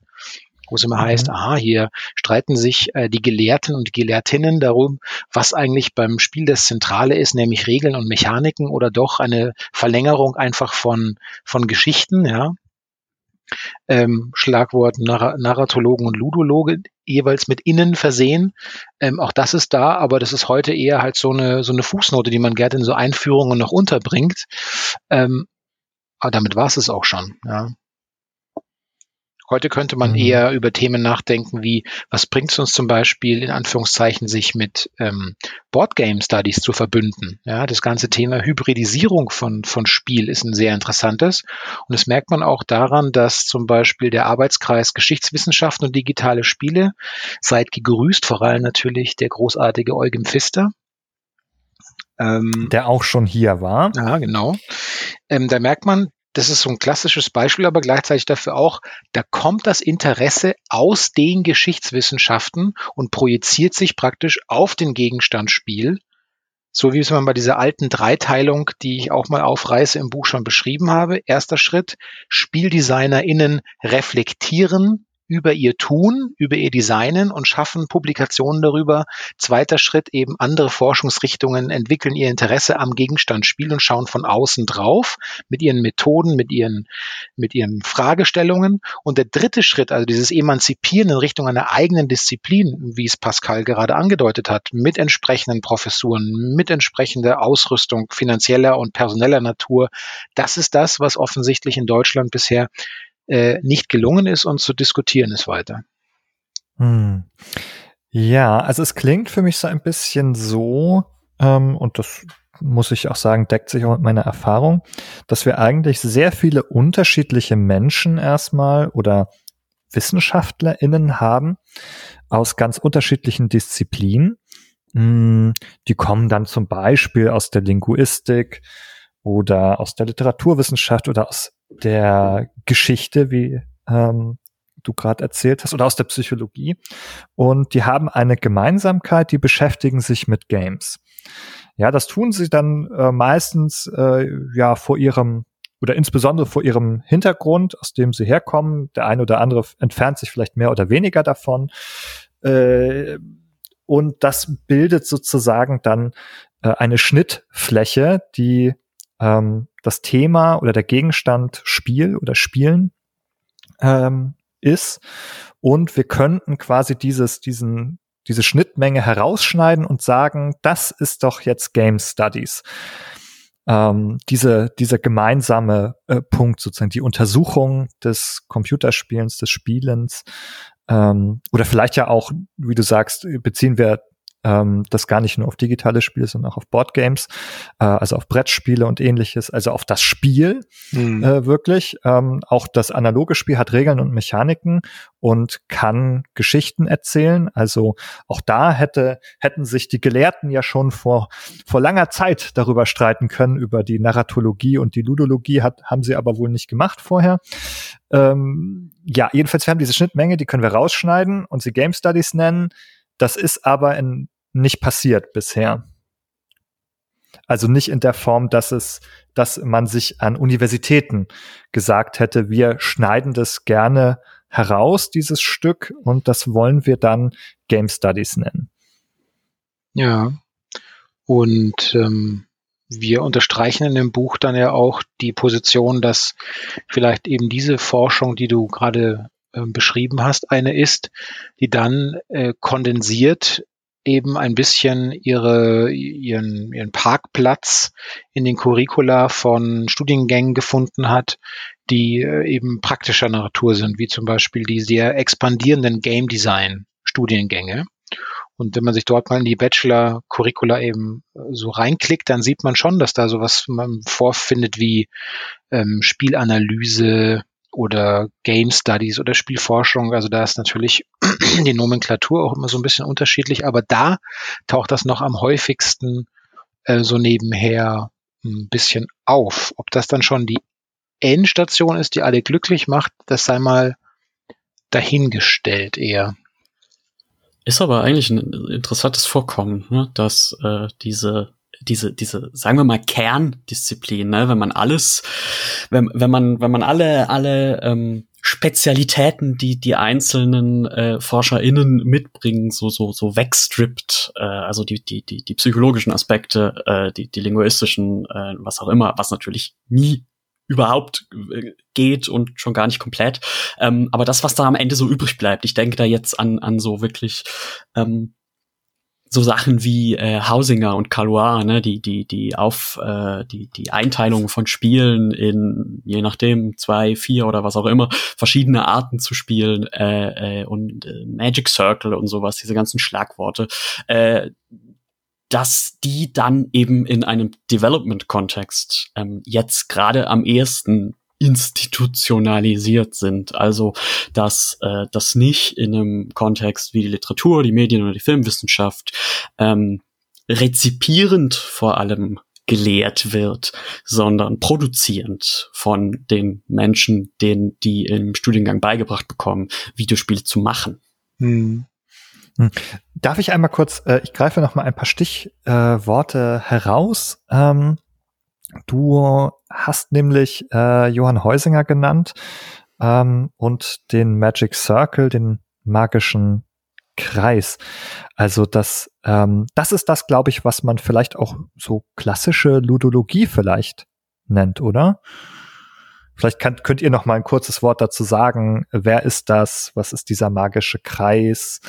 wo es immer mhm. heißt, aha, hier streiten sich äh, die Gelehrten und Gelehrtinnen darum, was eigentlich beim Spiel das Zentrale ist, nämlich Regeln und Mechaniken oder doch eine Verlängerung einfach von, von Geschichten, ja ähm, Schlagwort Narr Narratologen und Ludologe jeweils mit innen versehen. Ähm, auch das ist da, aber das ist heute eher halt so eine, so eine Fußnote, die man gerne in so Einführungen noch unterbringt. Ähm, aber damit war es es auch schon. Ja. Heute könnte man mhm. eher über Themen nachdenken wie, was bringt es uns zum Beispiel in Anführungszeichen, sich mit ähm, Boardgame Studies zu verbünden. Ja, das ganze Thema Hybridisierung von, von Spiel ist ein sehr interessantes. Und das merkt man auch daran, dass zum Beispiel der Arbeitskreis Geschichtswissenschaften und digitale Spiele, seid gegrüßt, vor allem natürlich der großartige Eugen Pfister, ähm, der auch schon hier war. Ja, genau. Ähm, da merkt man, das ist so ein klassisches Beispiel, aber gleichzeitig dafür auch, da kommt das Interesse aus den Geschichtswissenschaften und projiziert sich praktisch auf den Gegenstand Spiel. So wie es man bei dieser alten Dreiteilung, die ich auch mal aufreiße im Buch schon beschrieben habe. Erster Schritt, SpielddesignerInnen reflektieren über ihr Tun, über ihr Designen und schaffen Publikationen darüber. Zweiter Schritt eben andere Forschungsrichtungen entwickeln ihr Interesse am Gegenstand Spiel und schauen von außen drauf mit ihren Methoden, mit ihren, mit ihren Fragestellungen. Und der dritte Schritt, also dieses Emanzipieren in Richtung einer eigenen Disziplin, wie es Pascal gerade angedeutet hat, mit entsprechenden Professuren, mit entsprechender Ausrüstung finanzieller und personeller Natur, das ist das, was offensichtlich in Deutschland bisher äh, nicht gelungen ist und zu diskutieren ist weiter. Hm. Ja, also es klingt für mich so ein bisschen so, ähm, und das muss ich auch sagen, deckt sich auch mit meiner Erfahrung, dass wir eigentlich sehr viele unterschiedliche Menschen erstmal oder WissenschaftlerInnen haben aus ganz unterschiedlichen Disziplinen. Hm, die kommen dann zum Beispiel aus der Linguistik oder aus der Literaturwissenschaft oder aus der Geschichte, wie ähm, du gerade erzählt hast, oder aus der Psychologie. Und die haben eine Gemeinsamkeit, die beschäftigen sich mit Games. Ja, das tun sie dann äh, meistens äh, ja vor ihrem oder insbesondere vor ihrem Hintergrund, aus dem sie herkommen. Der eine oder andere entfernt sich vielleicht mehr oder weniger davon. Äh, und das bildet sozusagen dann äh, eine Schnittfläche, die ähm, das Thema oder der Gegenstand Spiel oder Spielen ähm, ist. Und wir könnten quasi dieses, diesen, diese Schnittmenge herausschneiden und sagen, das ist doch jetzt Game Studies. Ähm, diese, dieser gemeinsame äh, Punkt sozusagen, die Untersuchung des Computerspielens, des Spielens, ähm, oder vielleicht ja auch, wie du sagst, beziehen wir ähm, das gar nicht nur auf digitale Spiele, sondern auch auf Boardgames, äh, also auf Brettspiele und ähnliches, also auf das Spiel mhm. äh, wirklich. Ähm, auch das analoge Spiel hat Regeln und Mechaniken und kann Geschichten erzählen. Also auch da hätte, hätten sich die Gelehrten ja schon vor, vor langer Zeit darüber streiten können, über die Narratologie und die Ludologie, hat, haben sie aber wohl nicht gemacht vorher. Ähm, ja, jedenfalls, wir haben diese Schnittmenge, die können wir rausschneiden und sie Game Studies nennen. Das ist aber in nicht passiert bisher. Also nicht in der Form, dass es, dass man sich an Universitäten gesagt hätte, wir schneiden das gerne heraus, dieses Stück, und das wollen wir dann Game Studies nennen. Ja. Und ähm, wir unterstreichen in dem Buch dann ja auch die Position, dass vielleicht eben diese Forschung, die du gerade äh, beschrieben hast, eine ist, die dann äh, kondensiert eben ein bisschen ihre, ihren, ihren Parkplatz in den Curricula von Studiengängen gefunden hat, die äh, eben praktischer Natur sind, wie zum Beispiel die sehr expandierenden Game Design Studiengänge. Und wenn man sich dort mal in die Bachelor-Curricula eben äh, so reinklickt, dann sieht man schon, dass da sowas man vorfindet wie ähm, Spielanalyse oder Game Studies oder Spielforschung. Also da ist natürlich die Nomenklatur auch immer so ein bisschen unterschiedlich, aber da taucht das noch am häufigsten äh, so nebenher ein bisschen auf. Ob das dann schon die Endstation ist, die alle glücklich macht, das sei mal dahingestellt eher. Ist aber eigentlich ein interessantes Vorkommen, ne? dass äh, diese diese, diese, sagen wir mal, Kerndisziplin, ne? wenn man alles, wenn, wenn man, wenn man alle, alle ähm, Spezialitäten, die die einzelnen äh, ForscherInnen mitbringen, so, so, so wegstrippt, äh, also die, die, die, die psychologischen Aspekte, äh, die, die linguistischen, äh, was auch immer, was natürlich nie überhaupt äh, geht und schon gar nicht komplett. Ähm, aber das, was da am Ende so übrig bleibt, ich denke da jetzt an, an so wirklich ähm, so Sachen wie äh, Hausinger und Calois, ne, die die die auf äh, die die Einteilung von Spielen in je nachdem zwei, vier oder was auch immer verschiedene Arten zu spielen äh, äh, und äh, Magic Circle und sowas, diese ganzen Schlagworte. Äh, dass die dann eben in einem Development-Kontext ähm, jetzt gerade am ehesten institutionalisiert sind. Also dass äh, das nicht in einem Kontext wie die Literatur, die Medien oder die Filmwissenschaft ähm, rezipierend vor allem gelehrt wird, sondern produzierend von den Menschen, denen die im Studiengang beigebracht bekommen, Videospiele zu machen. Hm. Hm. Darf ich einmal kurz, äh, ich greife noch mal ein paar Stichworte äh, heraus. Ähm, du hast nämlich äh, Johann Heusinger genannt ähm, und den Magic Circle, den magischen Kreis. Also das, ähm, das ist das, glaube ich, was man vielleicht auch so klassische Ludologie vielleicht nennt, oder? Vielleicht kann, könnt ihr noch mal ein kurzes Wort dazu sagen. Wer ist das? Was ist dieser magische Kreis?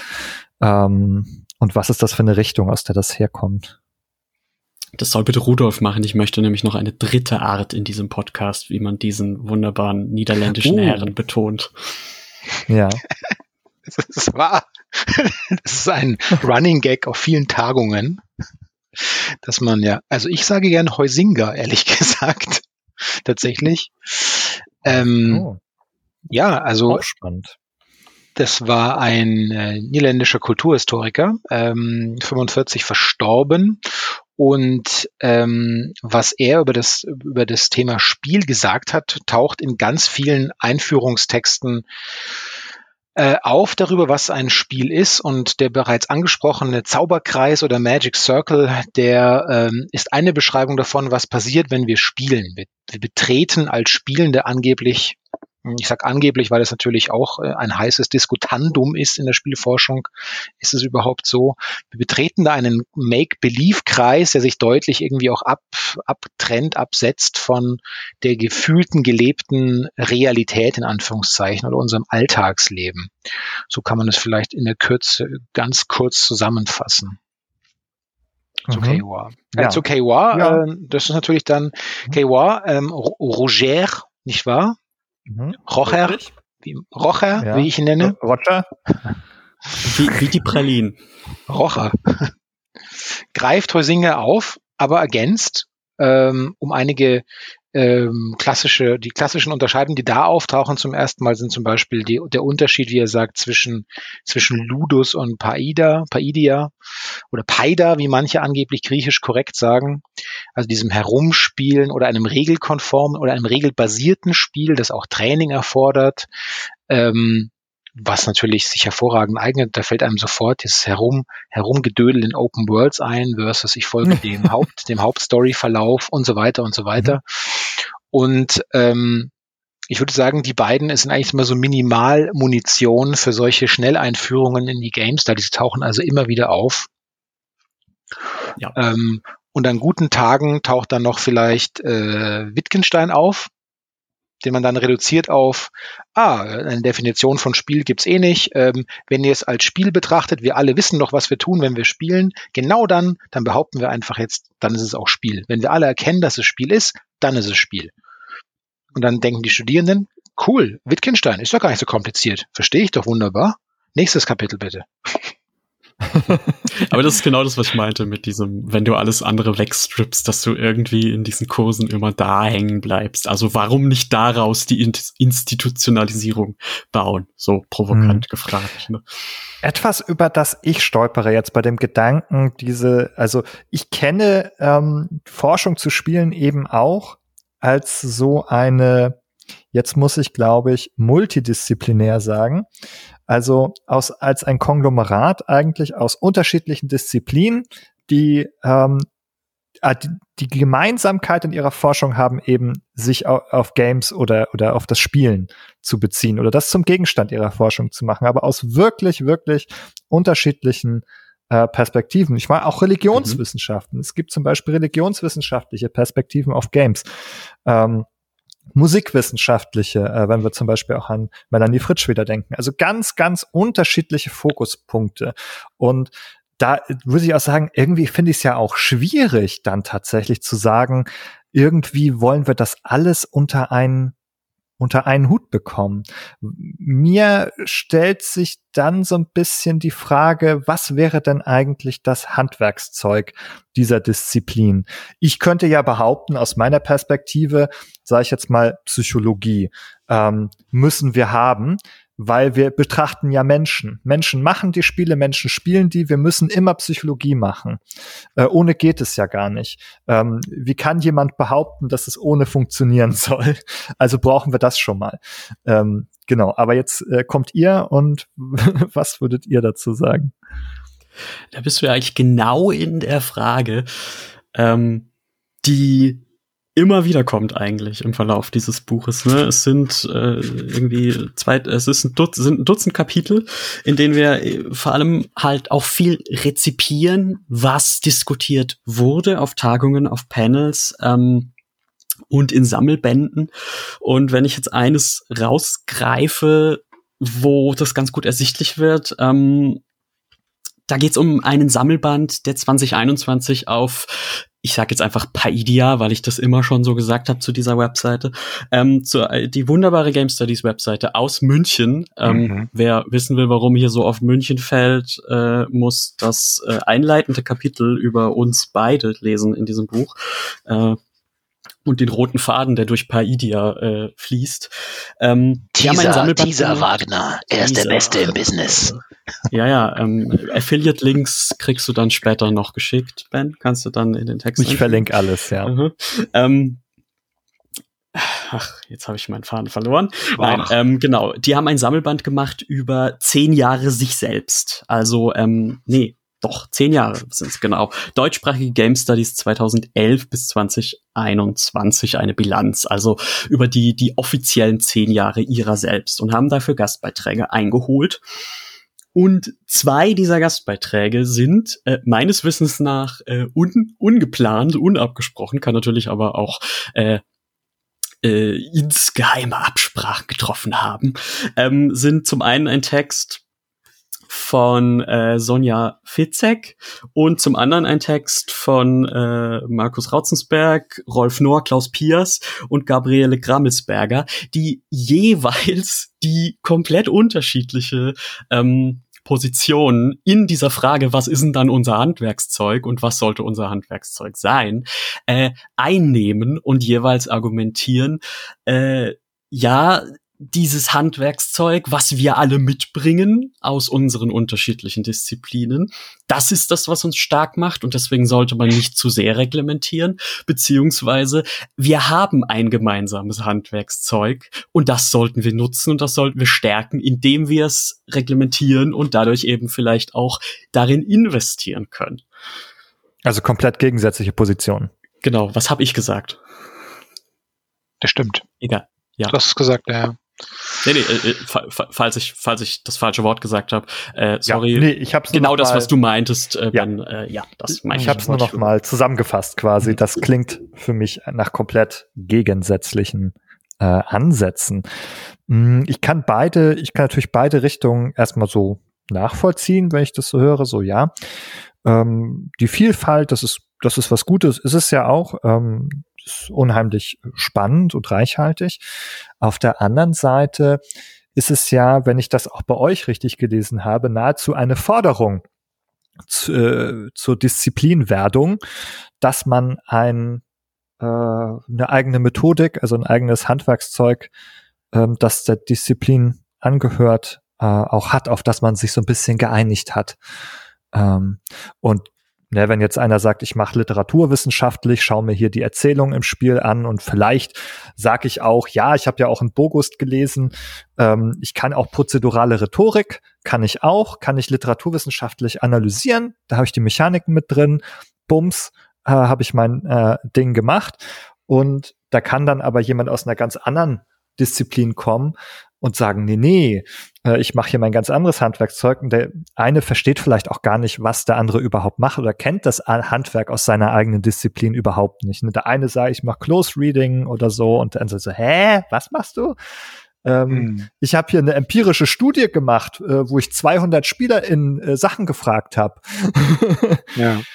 Ähm, und was ist das für eine Richtung, aus der das herkommt? Das soll bitte Rudolf machen. Ich möchte nämlich noch eine dritte Art in diesem Podcast, wie man diesen wunderbaren niederländischen uh. Herren betont. Ja. das ist wahr. Das ist ein Running Gag auf vielen Tagungen, dass man ja, also ich sage gern Heusinger, ehrlich gesagt, tatsächlich. Ähm, oh. Ja, also. Auch spannend. Das war ein äh, niederländischer Kulturhistoriker, ähm, 45 verstorben. Und ähm, was er über das, über das Thema Spiel gesagt hat, taucht in ganz vielen Einführungstexten äh, auf darüber, was ein Spiel ist. Und der bereits angesprochene Zauberkreis oder Magic Circle, der ähm, ist eine Beschreibung davon, was passiert, wenn wir spielen. Wir, wir betreten als Spielende angeblich ich sage angeblich, weil es natürlich auch äh, ein heißes Diskutandum ist in der Spielforschung. Ist es überhaupt so? Wir betreten da einen Make-Believe-Kreis, der sich deutlich irgendwie auch ab, abtrennt, absetzt von der gefühlten, gelebten Realität in Anführungszeichen oder unserem Alltagsleben. So kann man es vielleicht in der Kürze ganz kurz zusammenfassen. Zu mhm. KWA. Äh, ja. Zu KWA, ja. äh, das ist natürlich dann mhm. KWA, ähm, Roger, nicht wahr? Mhm. Rocher, wie, Rocher, ja. wie ich ihn nenne. Roger. Wie, wie die Pralinen. Rocher. Greift Heusinger auf, aber ergänzt ähm, um einige ähm, klassische, die klassischen Unterscheidungen, die da auftauchen zum ersten Mal, sind zum Beispiel die, der Unterschied, wie er sagt, zwischen, zwischen Ludus und Paida, Paidia oder Paida, wie manche angeblich griechisch korrekt sagen. Also diesem Herumspielen oder einem regelkonformen oder einem regelbasierten Spiel, das auch Training erfordert. Ähm, was natürlich sich hervorragend eignet. Da fällt einem sofort dieses Herum, Herumgedödel in Open Worlds ein versus ich folge dem Haupt, dem Hauptstory-Verlauf und so weiter und so weiter. Mhm. Und ähm, ich würde sagen, die beiden sind eigentlich immer so Minimalmunition für solche Schnelleinführungen in die Games, da die tauchen also immer wieder auf. Ja. Ähm, und an guten Tagen taucht dann noch vielleicht äh, Wittgenstein auf, den man dann reduziert auf, ah, eine Definition von Spiel gibt's eh nicht. Ähm, wenn ihr es als Spiel betrachtet, wir alle wissen doch, was wir tun, wenn wir spielen, genau dann, dann behaupten wir einfach jetzt, dann ist es auch Spiel. Wenn wir alle erkennen, dass es Spiel ist, dann ist es Spiel. Und dann denken die Studierenden, cool, Wittgenstein, ist doch gar nicht so kompliziert. Verstehe ich doch wunderbar. Nächstes Kapitel bitte. Aber das ist genau das, was ich meinte mit diesem, wenn du alles andere wegstrippst, dass du irgendwie in diesen Kursen immer da hängen bleibst. Also warum nicht daraus die Institutionalisierung bauen? So provokant hm. gefragt. Ne? Etwas, über das ich stolpere jetzt bei dem Gedanken, diese, also ich kenne ähm, Forschung zu Spielen eben auch als so eine, jetzt muss ich glaube ich, multidisziplinär sagen. Also aus, als ein Konglomerat eigentlich aus unterschiedlichen Disziplinen, die ähm, äh, die, Gemeinsamkeit in ihrer Forschung haben, eben sich auf, auf, Games oder, oder auf das Spielen zu beziehen oder das zum Gegenstand ihrer Forschung zu machen, aber aus wirklich, wirklich unterschiedlichen äh, Perspektiven. Ich meine auch Religionswissenschaften. Mhm. Es gibt zum Beispiel religionswissenschaftliche Perspektiven auf Games. Ähm, musikwissenschaftliche, äh, wenn wir zum Beispiel auch an Melanie Fritsch wieder denken. Also ganz, ganz unterschiedliche Fokuspunkte. Und da würde ich auch sagen, irgendwie finde ich es ja auch schwierig, dann tatsächlich zu sagen, irgendwie wollen wir das alles unter einen unter einen Hut bekommen. Mir stellt sich dann so ein bisschen die Frage, was wäre denn eigentlich das Handwerkszeug dieser Disziplin? Ich könnte ja behaupten, aus meiner Perspektive, sage ich jetzt mal Psychologie, ähm, müssen wir haben, weil wir betrachten ja Menschen. Menschen machen die Spiele, Menschen spielen die. Wir müssen immer Psychologie machen. Äh, ohne geht es ja gar nicht. Ähm, wie kann jemand behaupten, dass es ohne funktionieren soll? Also brauchen wir das schon mal. Ähm, genau. Aber jetzt äh, kommt ihr und was würdet ihr dazu sagen? Da bist du ja eigentlich genau in der Frage, ähm, die immer wieder kommt eigentlich im Verlauf dieses Buches. Ne? Es sind äh, irgendwie zwei, es ist ein Dutz, sind ein Dutzend Kapitel, in denen wir äh, vor allem halt auch viel rezipieren, was diskutiert wurde auf Tagungen, auf Panels. Ähm, und in Sammelbänden. Und wenn ich jetzt eines rausgreife, wo das ganz gut ersichtlich wird, ähm, da geht's um einen Sammelband, der 2021 auf ich sage jetzt einfach Paidia, weil ich das immer schon so gesagt habe zu dieser Webseite, ähm, zu, äh, die wunderbare Game Studies Webseite aus München. Ähm, mhm. Wer wissen will, warum hier so auf München fällt, äh, muss das äh, einleitende Kapitel über uns beide lesen in diesem Buch. Äh, und den roten Faden, der durch Paidia äh, fließt. Ähm, Teaser, Teaser Wagner, er ist der Beste im Business. Ja, ja, ähm, Affiliate-Links kriegst du dann später noch geschickt, Ben. Kannst du dann in den Text. Ich verlinke alles, ja. Mhm. Ähm, Ach, jetzt habe ich meinen Faden verloren. Nein, ähm, genau. Die haben ein Sammelband gemacht über zehn Jahre sich selbst. Also, ähm, nee, doch, zehn Jahre sind es genau. Deutschsprachige Game Studies 2011 bis 2021 eine Bilanz, also über die, die offiziellen zehn Jahre ihrer selbst und haben dafür Gastbeiträge eingeholt. Und zwei dieser Gastbeiträge sind äh, meines Wissens nach äh, un ungeplant, unabgesprochen, kann natürlich aber auch äh, äh, insgeheime Absprachen getroffen haben, ähm, sind zum einen ein Text von äh, Sonja Fitzek und zum anderen ein Text von äh, Markus Rautzensberg, Rolf Nohr, Klaus Piers und Gabriele Grammelsberger, die jeweils die komplett unterschiedliche ähm, Positionen in dieser Frage, was ist denn dann unser Handwerkszeug und was sollte unser Handwerkszeug sein, äh, einnehmen und jeweils argumentieren, äh, ja, dieses Handwerkszeug, was wir alle mitbringen aus unseren unterschiedlichen Disziplinen. Das ist das, was uns stark macht und deswegen sollte man nicht zu sehr reglementieren, beziehungsweise wir haben ein gemeinsames Handwerkszeug und das sollten wir nutzen und das sollten wir stärken, indem wir es reglementieren und dadurch eben vielleicht auch darin investieren können. Also komplett gegensätzliche Positionen. Genau, was habe ich gesagt? Das stimmt. Egal. Ja. Du hast es gesagt, ja. Nee, nee, äh, äh falls ich, falls ich das falsche Wort gesagt habe, äh, sorry. Ja, nee, ich hab's genau das, was du meintest, äh, ja. Ben, äh, ja, das meine ich. Ich habe es nur noch mal zusammengefasst quasi. Das klingt für mich nach komplett gegensätzlichen äh, Ansätzen. Hm, ich kann beide, ich kann natürlich beide Richtungen erstmal so nachvollziehen, wenn ich das so höre, so ja. Ähm, die Vielfalt, das ist, das ist was Gutes, ist es ja auch. Ähm, ist unheimlich spannend und reichhaltig. Auf der anderen Seite ist es ja, wenn ich das auch bei euch richtig gelesen habe, nahezu eine Forderung zu, äh, zur Disziplinwerdung, dass man ein äh, eine eigene Methodik, also ein eigenes Handwerkszeug, ähm, das der Disziplin angehört, äh, auch hat, auf das man sich so ein bisschen geeinigt hat. Ähm, und Ne, wenn jetzt einer sagt, ich mache literaturwissenschaftlich, schaue mir hier die Erzählung im Spiel an und vielleicht sage ich auch, ja, ich habe ja auch ein Bogust gelesen, ähm, ich kann auch prozedurale Rhetorik, kann ich auch, kann ich literaturwissenschaftlich analysieren, da habe ich die Mechaniken mit drin, bums, äh, habe ich mein äh, Ding gemacht und da kann dann aber jemand aus einer ganz anderen Disziplin kommen und sagen, nee, nee, äh, ich mache hier mein ganz anderes Handwerkszeug und der eine versteht vielleicht auch gar nicht, was der andere überhaupt macht oder kennt das Handwerk aus seiner eigenen Disziplin überhaupt nicht. Der eine sagt, ich mache Close Reading oder so und der andere so, hä, was machst du? Ähm, hm. Ich habe hier eine empirische Studie gemacht, äh, wo ich 200 Spieler in äh, Sachen gefragt habe. ja.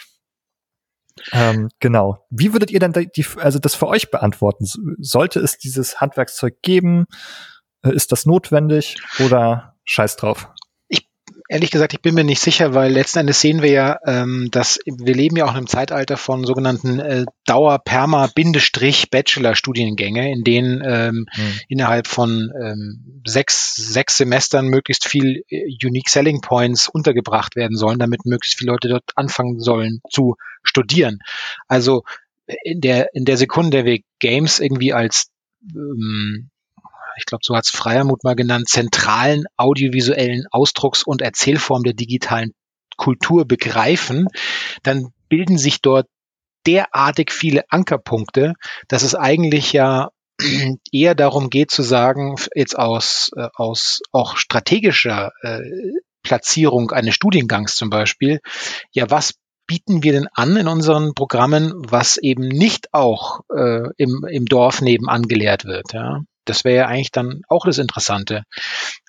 Ähm, genau. Wie würdet ihr denn die, also das für euch beantworten? Sollte es dieses Handwerkszeug geben? Äh, ist das notwendig oder scheiß drauf? Ich, ehrlich gesagt, ich bin mir nicht sicher, weil letzten Endes sehen wir ja, ähm, dass wir leben ja auch in einem Zeitalter von sogenannten äh, Dauer-Perma-Bachelor-Studiengänge, in denen ähm, hm. innerhalb von ähm, sechs, sechs Semestern möglichst viel äh, Unique Selling Points untergebracht werden sollen, damit möglichst viele Leute dort anfangen sollen zu studieren. Also in der, in der Sekunde, der wir Games irgendwie als ähm, ich glaube, so hat es Freiermut mal genannt, zentralen audiovisuellen Ausdrucks- und Erzählform der digitalen Kultur begreifen, dann bilden sich dort derartig viele Ankerpunkte, dass es eigentlich ja eher darum geht zu sagen, jetzt aus, äh, aus auch strategischer äh, Platzierung eines Studiengangs zum Beispiel, ja, was bieten wir denn an in unseren Programmen, was eben nicht auch äh, im, im Dorf nebenan gelehrt wird. Ja? Das wäre ja eigentlich dann auch das Interessante.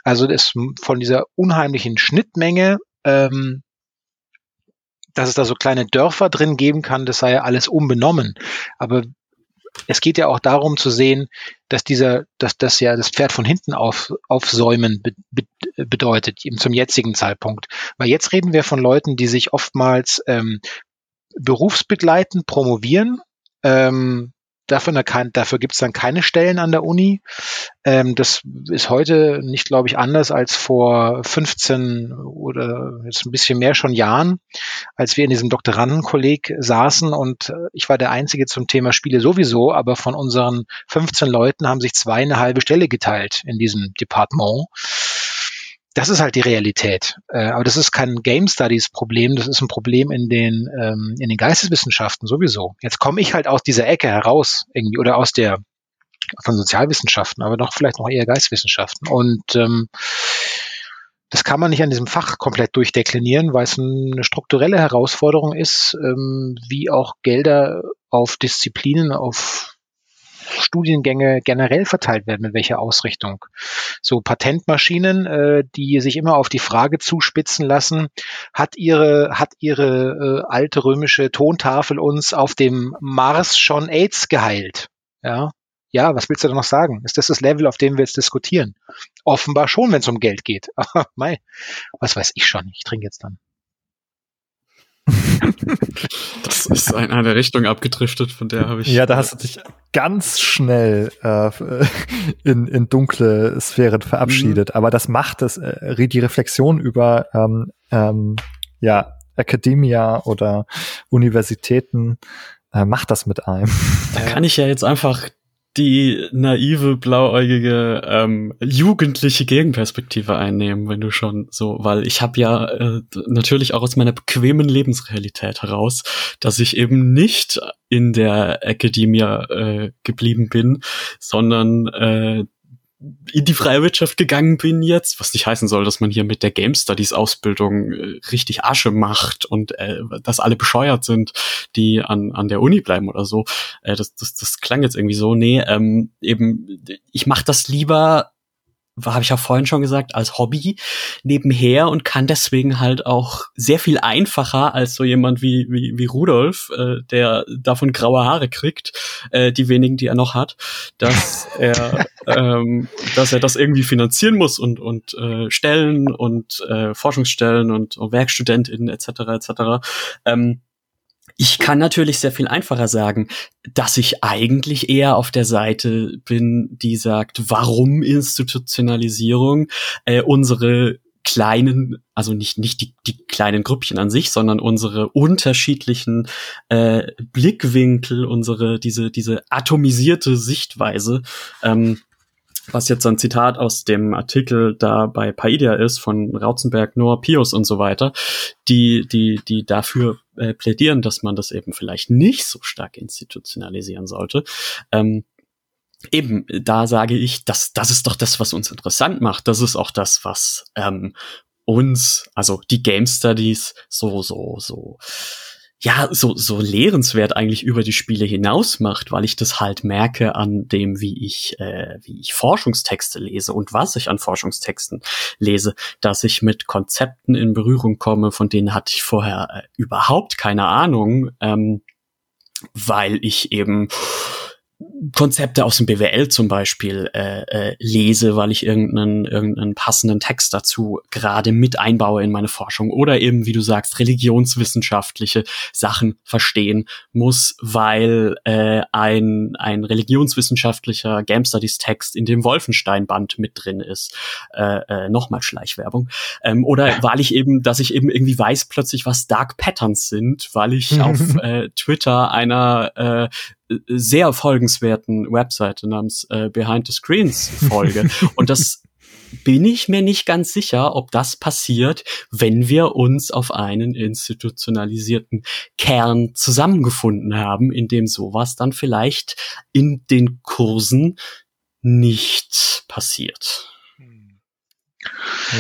Also das von dieser unheimlichen Schnittmenge, ähm, dass es da so kleine Dörfer drin geben kann, das sei ja alles unbenommen. Aber es geht ja auch darum zu sehen, dass dieser, dass das ja das Pferd von hinten auf, aufsäumen be, be, bedeutet zum jetzigen Zeitpunkt. Weil jetzt reden wir von Leuten, die sich oftmals ähm, berufsbegleitend promovieren, ähm, Dafür, dafür gibt es dann keine Stellen an der Uni. Ähm, das ist heute nicht, glaube ich, anders als vor 15 oder jetzt ein bisschen mehr schon Jahren, als wir in diesem Doktorandenkolleg saßen und äh, ich war der Einzige zum Thema Spiele sowieso, aber von unseren 15 Leuten haben sich zwei eine halbe Stelle geteilt in diesem Departement das ist halt die Realität. Äh, aber das ist kein Game Studies Problem, das ist ein Problem in den, ähm, in den Geisteswissenschaften sowieso. Jetzt komme ich halt aus dieser Ecke heraus irgendwie oder aus der von Sozialwissenschaften, aber doch vielleicht noch eher Geisteswissenschaften. Und ähm, das kann man nicht an diesem Fach komplett durchdeklinieren, weil es eine strukturelle Herausforderung ist, ähm, wie auch Gelder auf Disziplinen, auf Studiengänge generell verteilt werden, mit welcher Ausrichtung. So Patentmaschinen, äh, die sich immer auf die Frage zuspitzen lassen, hat ihre, hat ihre äh, alte römische Tontafel uns auf dem Mars schon AIDS geheilt? Ja. Ja, was willst du da noch sagen? Ist das das Level, auf dem wir jetzt diskutieren? Offenbar schon, wenn es um Geld geht. Mei, was weiß ich schon. Ich trinke jetzt dann. das ist in eine Richtung abgedriftet, von der habe ich. Ja, da hast du dich ganz schnell äh, in, in dunkle Sphären verabschiedet. Mhm. Aber das macht es, äh, die Reflexion über ähm, ähm, ja, Academia oder Universitäten äh, macht das mit einem. Da kann ich ja jetzt einfach die naive, blauäugige, ähm, jugendliche Gegenperspektive einnehmen, wenn du schon so, weil ich habe ja äh, natürlich auch aus meiner bequemen Lebensrealität heraus, dass ich eben nicht in der Akademie äh, geblieben bin, sondern äh, in die freie Wirtschaft gegangen bin jetzt, was nicht heißen soll, dass man hier mit der Game Studies Ausbildung äh, richtig Asche macht und äh, dass alle bescheuert sind, die an, an der Uni bleiben oder so. Äh, das, das, das klang jetzt irgendwie so. Nee, ähm, eben, ich mache das lieber habe ich ja vorhin schon gesagt, als Hobby nebenher und kann deswegen halt auch sehr viel einfacher als so jemand wie, wie, wie Rudolf, äh, der davon graue Haare kriegt, äh, die wenigen, die er noch hat, dass er, ähm, dass er das irgendwie finanzieren muss und, und äh, Stellen und äh, Forschungsstellen und, und WerkstudentInnen etc. etc. Ähm, ich kann natürlich sehr viel einfacher sagen, dass ich eigentlich eher auf der Seite bin, die sagt, warum Institutionalisierung äh, unsere kleinen, also nicht nicht die, die kleinen Grüppchen an sich, sondern unsere unterschiedlichen äh, Blickwinkel, unsere diese diese atomisierte Sichtweise ähm, was jetzt ein Zitat aus dem Artikel da bei Paidia ist von Rautzenberg, Noah Pius und so weiter, die, die, die dafür äh, plädieren, dass man das eben vielleicht nicht so stark institutionalisieren sollte. Ähm, eben, da sage ich, das, das ist doch das, was uns interessant macht. Das ist auch das, was ähm, uns, also die Game Studies so, so, so ja, so, so lehrenswert eigentlich über die Spiele hinaus macht, weil ich das halt merke an dem, wie ich, äh, wie ich Forschungstexte lese und was ich an Forschungstexten lese, dass ich mit Konzepten in Berührung komme, von denen hatte ich vorher äh, überhaupt keine Ahnung, ähm, weil ich eben Konzepte aus dem BWL zum Beispiel äh, äh, lese, weil ich irgendeinen, irgendeinen passenden Text dazu gerade mit einbaue in meine Forschung oder eben, wie du sagst, religionswissenschaftliche Sachen verstehen muss, weil äh, ein, ein religionswissenschaftlicher Game Studies Text in dem Wolfenstein-Band mit drin ist. Äh, äh, Nochmal Schleichwerbung. Ähm, oder weil ich eben, dass ich eben irgendwie weiß plötzlich, was Dark Patterns sind, weil ich auf äh, Twitter einer äh, sehr folgenswerten Webseite namens äh, Behind the Screens folge. Und das bin ich mir nicht ganz sicher, ob das passiert, wenn wir uns auf einen institutionalisierten Kern zusammengefunden haben, in dem sowas dann vielleicht in den Kursen nicht passiert.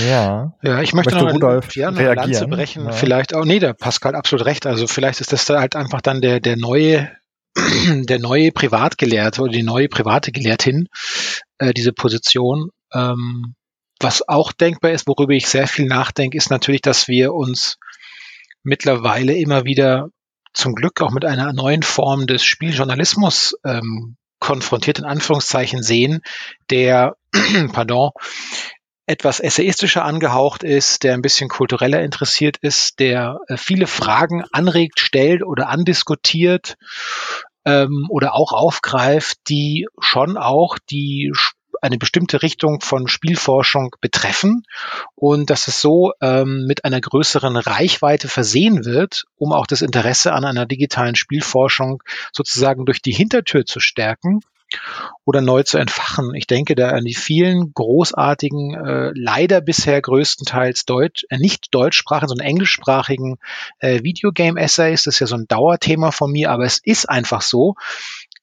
Ja. Ja, ich möchte, möchte noch Rudolf ja, eine Lanze brechen. Ja. Vielleicht auch, nee, der Pascal absolut recht. Also vielleicht ist das da halt einfach dann der, der neue der neue Privatgelehrte oder die neue private Gelehrtin äh, diese Position. Ähm, was auch denkbar ist, worüber ich sehr viel nachdenke, ist natürlich, dass wir uns mittlerweile immer wieder zum Glück auch mit einer neuen Form des Spieljournalismus ähm, konfrontiert, in Anführungszeichen sehen, der, pardon, etwas essayistischer angehaucht ist, der ein bisschen kultureller interessiert ist, der äh, viele Fragen anregt, stellt oder andiskutiert ähm, oder auch aufgreift, die schon auch die eine bestimmte Richtung von Spielforschung betreffen. Und dass es so ähm, mit einer größeren Reichweite versehen wird, um auch das Interesse an einer digitalen Spielforschung sozusagen durch die Hintertür zu stärken oder neu zu entfachen. Ich denke da an die vielen großartigen, äh, leider bisher größtenteils Deutsch, äh, nicht deutschsprachigen, sondern englischsprachigen äh, Videogame-Essays. Das ist ja so ein Dauerthema von mir, aber es ist einfach so.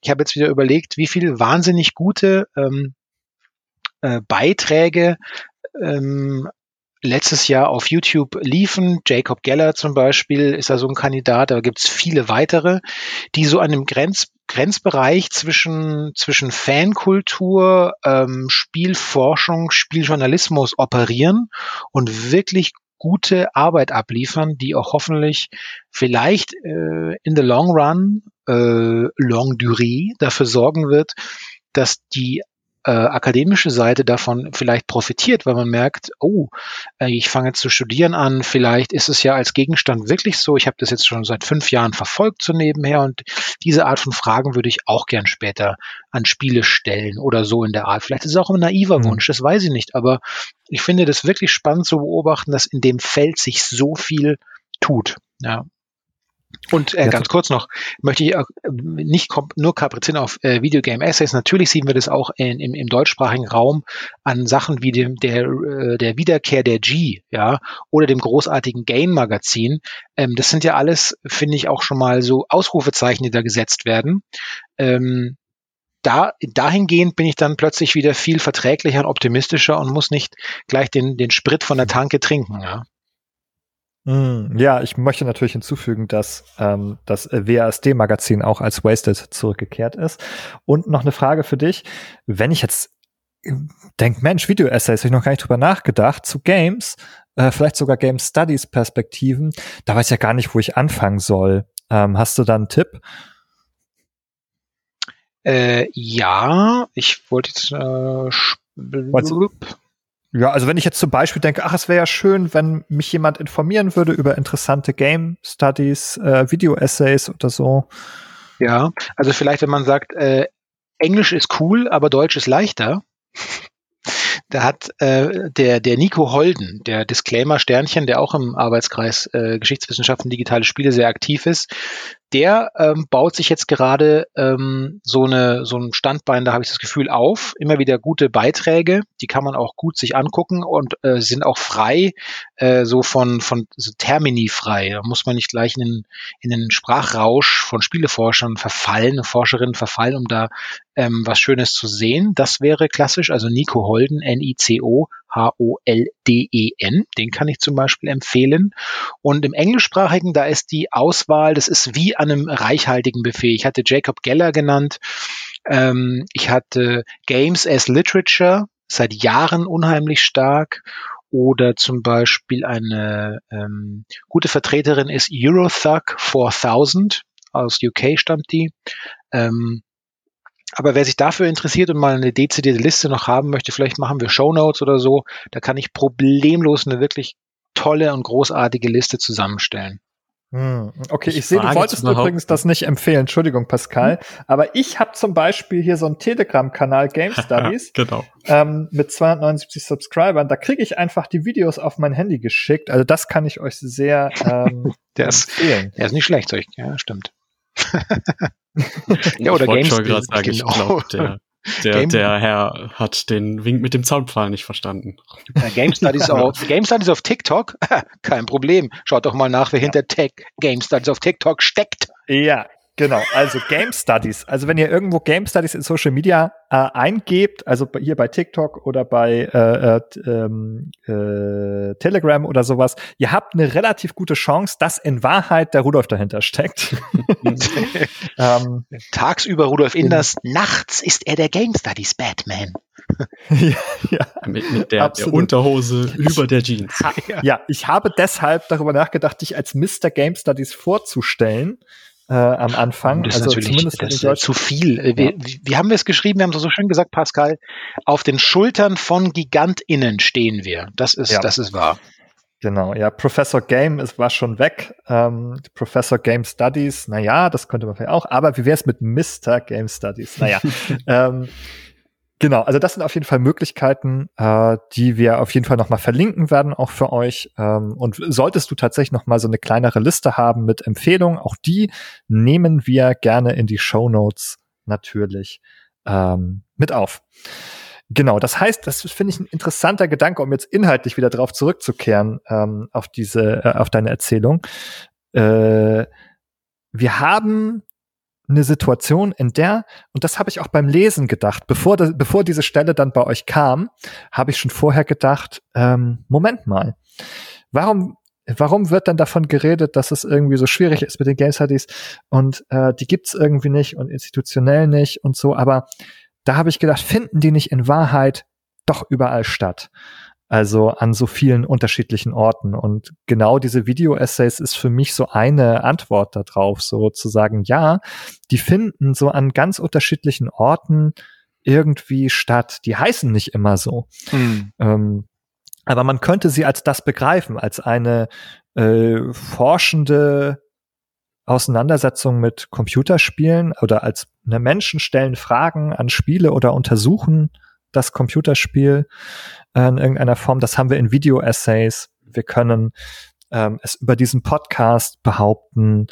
Ich habe jetzt wieder überlegt, wie viele wahnsinnig gute ähm, äh, Beiträge ähm, letztes Jahr auf YouTube liefen. Jacob Geller zum Beispiel ist da so ein Kandidat, da gibt's viele weitere, die so an einem Grenz, Grenzbereich zwischen, zwischen Fankultur, ähm, Spielforschung, Spieljournalismus operieren und wirklich gute Arbeit abliefern, die auch hoffentlich vielleicht äh, in the long run, äh, long durée, dafür sorgen wird, dass die äh, akademische Seite davon vielleicht profitiert, weil man merkt, oh, äh, ich fange jetzt zu studieren an, vielleicht ist es ja als Gegenstand wirklich so, ich habe das jetzt schon seit fünf Jahren verfolgt so nebenher und diese Art von Fragen würde ich auch gern später an Spiele stellen oder so in der Art. Vielleicht ist es auch ein naiver mhm. Wunsch, das weiß ich nicht, aber ich finde das wirklich spannend zu beobachten, dass in dem Feld sich so viel tut. Ja. Und äh, ganz kurz noch, möchte ich auch äh, nicht nur kaprizieren auf äh, Videogame Essays. Natürlich sehen wir das auch in, im, im deutschsprachigen Raum an Sachen wie dem der äh, der Wiederkehr der G, ja, oder dem großartigen Game Magazin. Ähm, das sind ja alles, finde ich, auch schon mal so Ausrufezeichen, die da gesetzt werden. Ähm, da, dahingehend bin ich dann plötzlich wieder viel verträglicher und optimistischer und muss nicht gleich den, den Sprit von der Tanke trinken, ja. Mm, ja, ich möchte natürlich hinzufügen, dass ähm, das WASD-Magazin auch als Wasted zurückgekehrt ist. Und noch eine Frage für dich. Wenn ich jetzt denke, Mensch, Video-Essays, habe ich noch gar nicht drüber nachgedacht, zu Games, äh, vielleicht sogar Game Studies-Perspektiven, da weiß ich ja gar nicht, wo ich anfangen soll. Ähm, hast du da einen Tipp? Äh, ja, ich wollte jetzt äh, ja, also wenn ich jetzt zum Beispiel denke, ach, es wäre ja schön, wenn mich jemand informieren würde über interessante Game Studies, äh, Video-Essays oder so. Ja, also vielleicht, wenn man sagt, äh, Englisch ist cool, aber Deutsch ist leichter. Da hat äh, der, der Nico Holden, der Disclaimer Sternchen, der auch im Arbeitskreis äh, Geschichtswissenschaften digitale Spiele sehr aktiv ist, der ähm, baut sich jetzt gerade ähm, so, eine, so ein Standbein, da habe ich das Gefühl, auf. Immer wieder gute Beiträge, die kann man auch gut sich angucken und äh, sind auch frei, äh, so von, von so Termini frei. Da muss man nicht gleich in den, in den Sprachrausch von Spieleforschern verfallen, Forscherinnen verfallen, um da ähm, was Schönes zu sehen. Das wäre klassisch, also Nico Holden, N-I-C-O, H-O-L-D-E-N. Den kann ich zum Beispiel empfehlen. Und im Englischsprachigen, da ist die Auswahl, das ist wie an einem reichhaltigen Buffet. Ich hatte Jacob Geller genannt. Ähm, ich hatte Games as Literature, seit Jahren unheimlich stark. Oder zum Beispiel eine ähm, gute Vertreterin ist Eurothug 4000. Aus UK stammt die. Ähm, aber wer sich dafür interessiert und mal eine dezidierte Liste noch haben möchte, vielleicht machen wir Show Notes oder so. Da kann ich problemlos eine wirklich tolle und großartige Liste zusammenstellen. Hm, okay, ich, ich sehe, du wolltest übrigens das nicht empfehlen. Entschuldigung, Pascal. Hm? Aber ich habe zum Beispiel hier so einen Telegram-Kanal Game Studies genau. ähm, mit 279 Subscribern. Da kriege ich einfach die Videos auf mein Handy geschickt. Also das kann ich euch sehr ähm, der ist, empfehlen. Der ist nicht schlecht, ja, stimmt. ja, oder Games. Ich wollte sagen, genau. ich glaube, der, der, der Herr hat den Wink mit dem Zaunpfahl nicht verstanden. Ja, Game, Studies auf, Game Studies auf TikTok? Kein Problem. Schaut doch mal nach, wer ja. hinter Tech Game Studies auf TikTok steckt. Ja, Genau, also Game Studies. Also wenn ihr irgendwo Game Studies in Social Media äh, eingebt, also hier bei TikTok oder bei äh, äh, ähm, äh, Telegram oder sowas, ihr habt eine relativ gute Chance, dass in Wahrheit der Rudolf dahinter steckt. ähm, Tagsüber Rudolf Inders, nachts ist er der Game Studies Batman. ja, ja, mit, mit der, der, Unterhose über der Jeans. ja. ja, ich habe deshalb darüber nachgedacht, dich als Mr. Game Studies vorzustellen äh, am Anfang. Das also ist natürlich zumindest das ist zu viel. Äh, wie, wie haben wir es geschrieben? Wir haben es so schön gesagt, Pascal. Auf den Schultern von GigantInnen stehen wir. Das ist, ja. das ist wahr. Genau, ja, Professor Game ist, war schon weg. Ähm, Professor Game Studies, naja, das könnte man vielleicht auch, aber wie wäre es mit Mr. Game Studies? Naja, ähm, Genau, also das sind auf jeden Fall Möglichkeiten, äh, die wir auf jeden Fall nochmal verlinken werden, auch für euch. Ähm, und solltest du tatsächlich nochmal so eine kleinere Liste haben mit Empfehlungen, auch die nehmen wir gerne in die Show Notes natürlich ähm, mit auf. Genau, das heißt, das finde ich ein interessanter Gedanke, um jetzt inhaltlich wieder drauf zurückzukehren ähm, auf diese, äh, auf deine Erzählung. Äh, wir haben eine Situation, in der, und das habe ich auch beim Lesen gedacht, bevor, das, bevor diese Stelle dann bei euch kam, habe ich schon vorher gedacht, ähm, Moment mal, warum, warum wird dann davon geredet, dass es irgendwie so schwierig ist mit den Game Studies und äh, die gibt's irgendwie nicht und institutionell nicht und so, aber da habe ich gedacht, finden die nicht in Wahrheit doch überall statt? Also an so vielen unterschiedlichen Orten. Und genau diese Video-Essays ist für mich so eine Antwort darauf, so zu sagen, ja, die finden so an ganz unterschiedlichen Orten irgendwie statt. Die heißen nicht immer so. Mhm. Ähm, aber man könnte sie als das begreifen, als eine äh, forschende Auseinandersetzung mit Computerspielen oder als eine Menschen stellen Fragen an Spiele oder untersuchen das Computerspiel äh, in irgendeiner Form. Das haben wir in Video-Essays. Wir können ähm, es über diesen Podcast behaupten.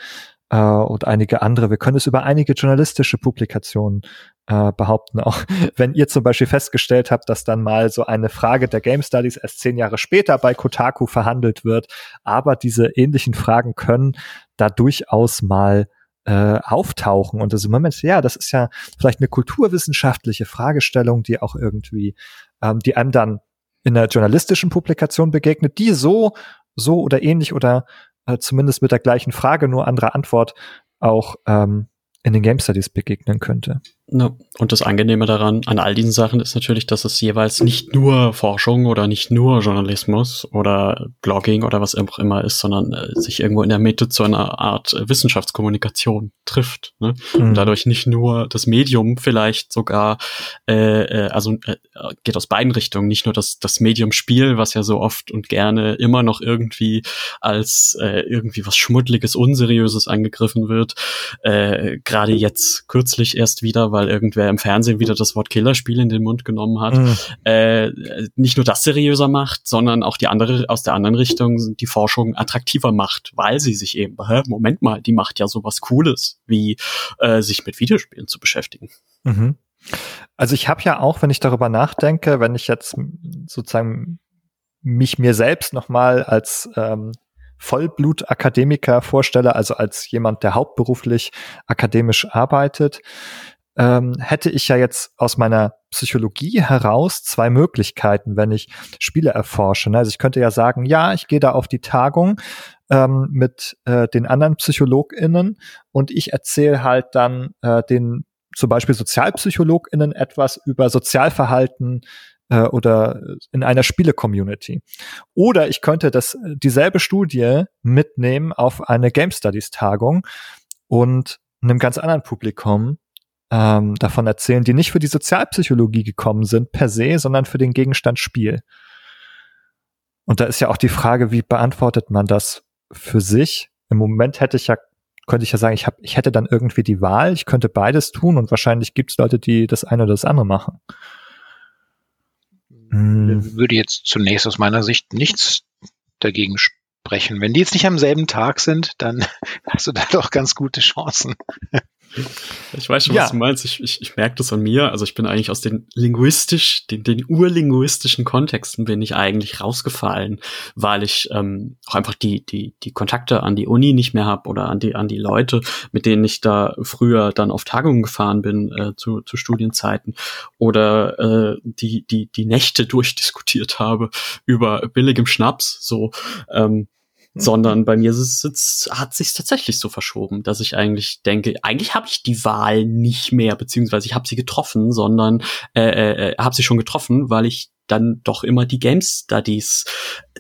äh, und einige andere. Wir können es über einige journalistische Publikationen äh, behaupten. Auch wenn ihr zum Beispiel festgestellt habt, dass dann mal so eine Frage der Game Studies erst zehn Jahre später bei Kotaku verhandelt wird. Aber diese ähnlichen Fragen können da durchaus mal äh, auftauchen. Und das im Moment, ja, das ist ja vielleicht eine kulturwissenschaftliche Fragestellung, die auch irgendwie, ähm, die einem dann in einer journalistischen Publikation begegnet, die so, so oder ähnlich oder äh, zumindest mit der gleichen Frage, nur andere Antwort auch ähm, in den Game Studies begegnen könnte. Ja, und das Angenehme daran, an all diesen Sachen ist natürlich, dass es jeweils nicht nur Forschung oder nicht nur Journalismus oder Blogging oder was auch immer ist, sondern äh, sich irgendwo in der Mitte zu einer Art äh, Wissenschaftskommunikation trifft. Ne? Mhm. Und dadurch nicht nur das Medium vielleicht sogar, äh, äh, also äh, geht aus beiden Richtungen, nicht nur das, das Medium Spiel, was ja so oft und gerne immer noch irgendwie als äh, irgendwie was Schmuddliges, Unseriöses angegriffen wird. Äh, Gerade jetzt kürzlich erst wieder, weil irgendwer im Fernsehen wieder das Wort Killerspiel in den Mund genommen hat, mhm. äh, nicht nur das seriöser macht, sondern auch die andere aus der anderen Richtung die Forschung attraktiver macht, weil sie sich eben, hä, Moment mal, die macht ja sowas Cooles, wie äh, sich mit Videospielen zu beschäftigen. Mhm. Also ich habe ja auch, wenn ich darüber nachdenke, wenn ich jetzt sozusagen mich mir selbst nochmal als ähm, Vollblut-Akademiker vorstelle, also als jemand, der hauptberuflich akademisch arbeitet, ähm, hätte ich ja jetzt aus meiner Psychologie heraus zwei Möglichkeiten, wenn ich Spiele erforsche. Also ich könnte ja sagen, ja, ich gehe da auf die Tagung ähm, mit äh, den anderen PsychologInnen und ich erzähle halt dann äh, den zum Beispiel SozialpsychologInnen etwas über Sozialverhalten äh, oder in einer Spiele-Community. Oder ich könnte das dieselbe Studie mitnehmen auf eine Game Studies Tagung und einem ganz anderen Publikum ähm, davon erzählen, die nicht für die Sozialpsychologie gekommen sind per se, sondern für den Gegenstand Spiel. Und da ist ja auch die Frage, wie beantwortet man das für sich? Im Moment hätte ich ja, könnte ich ja sagen, ich, hab, ich hätte dann irgendwie die Wahl, ich könnte beides tun und wahrscheinlich gibt es Leute, die das eine oder das andere machen. Hm. Würde jetzt zunächst aus meiner Sicht nichts dagegen sprechen. Wenn die jetzt nicht am selben Tag sind, dann hast du da doch ganz gute Chancen. Ich weiß schon, ja. was du meinst. Ich, ich, ich merke das an mir. Also ich bin eigentlich aus den linguistisch, den, den urlinguistischen Kontexten bin ich eigentlich rausgefallen, weil ich ähm, auch einfach die, die, die Kontakte an die Uni nicht mehr habe oder an die, an die Leute, mit denen ich da früher dann auf Tagungen gefahren bin äh, zu, zu Studienzeiten oder äh, die, die, die Nächte durchdiskutiert habe über billigem Schnaps. So, ähm, sondern bei mir ist es, hat sich tatsächlich so verschoben, dass ich eigentlich denke, eigentlich habe ich die Wahl nicht mehr, beziehungsweise ich habe sie getroffen, sondern äh, äh, äh habe sie schon getroffen, weil ich dann doch immer die Game Studies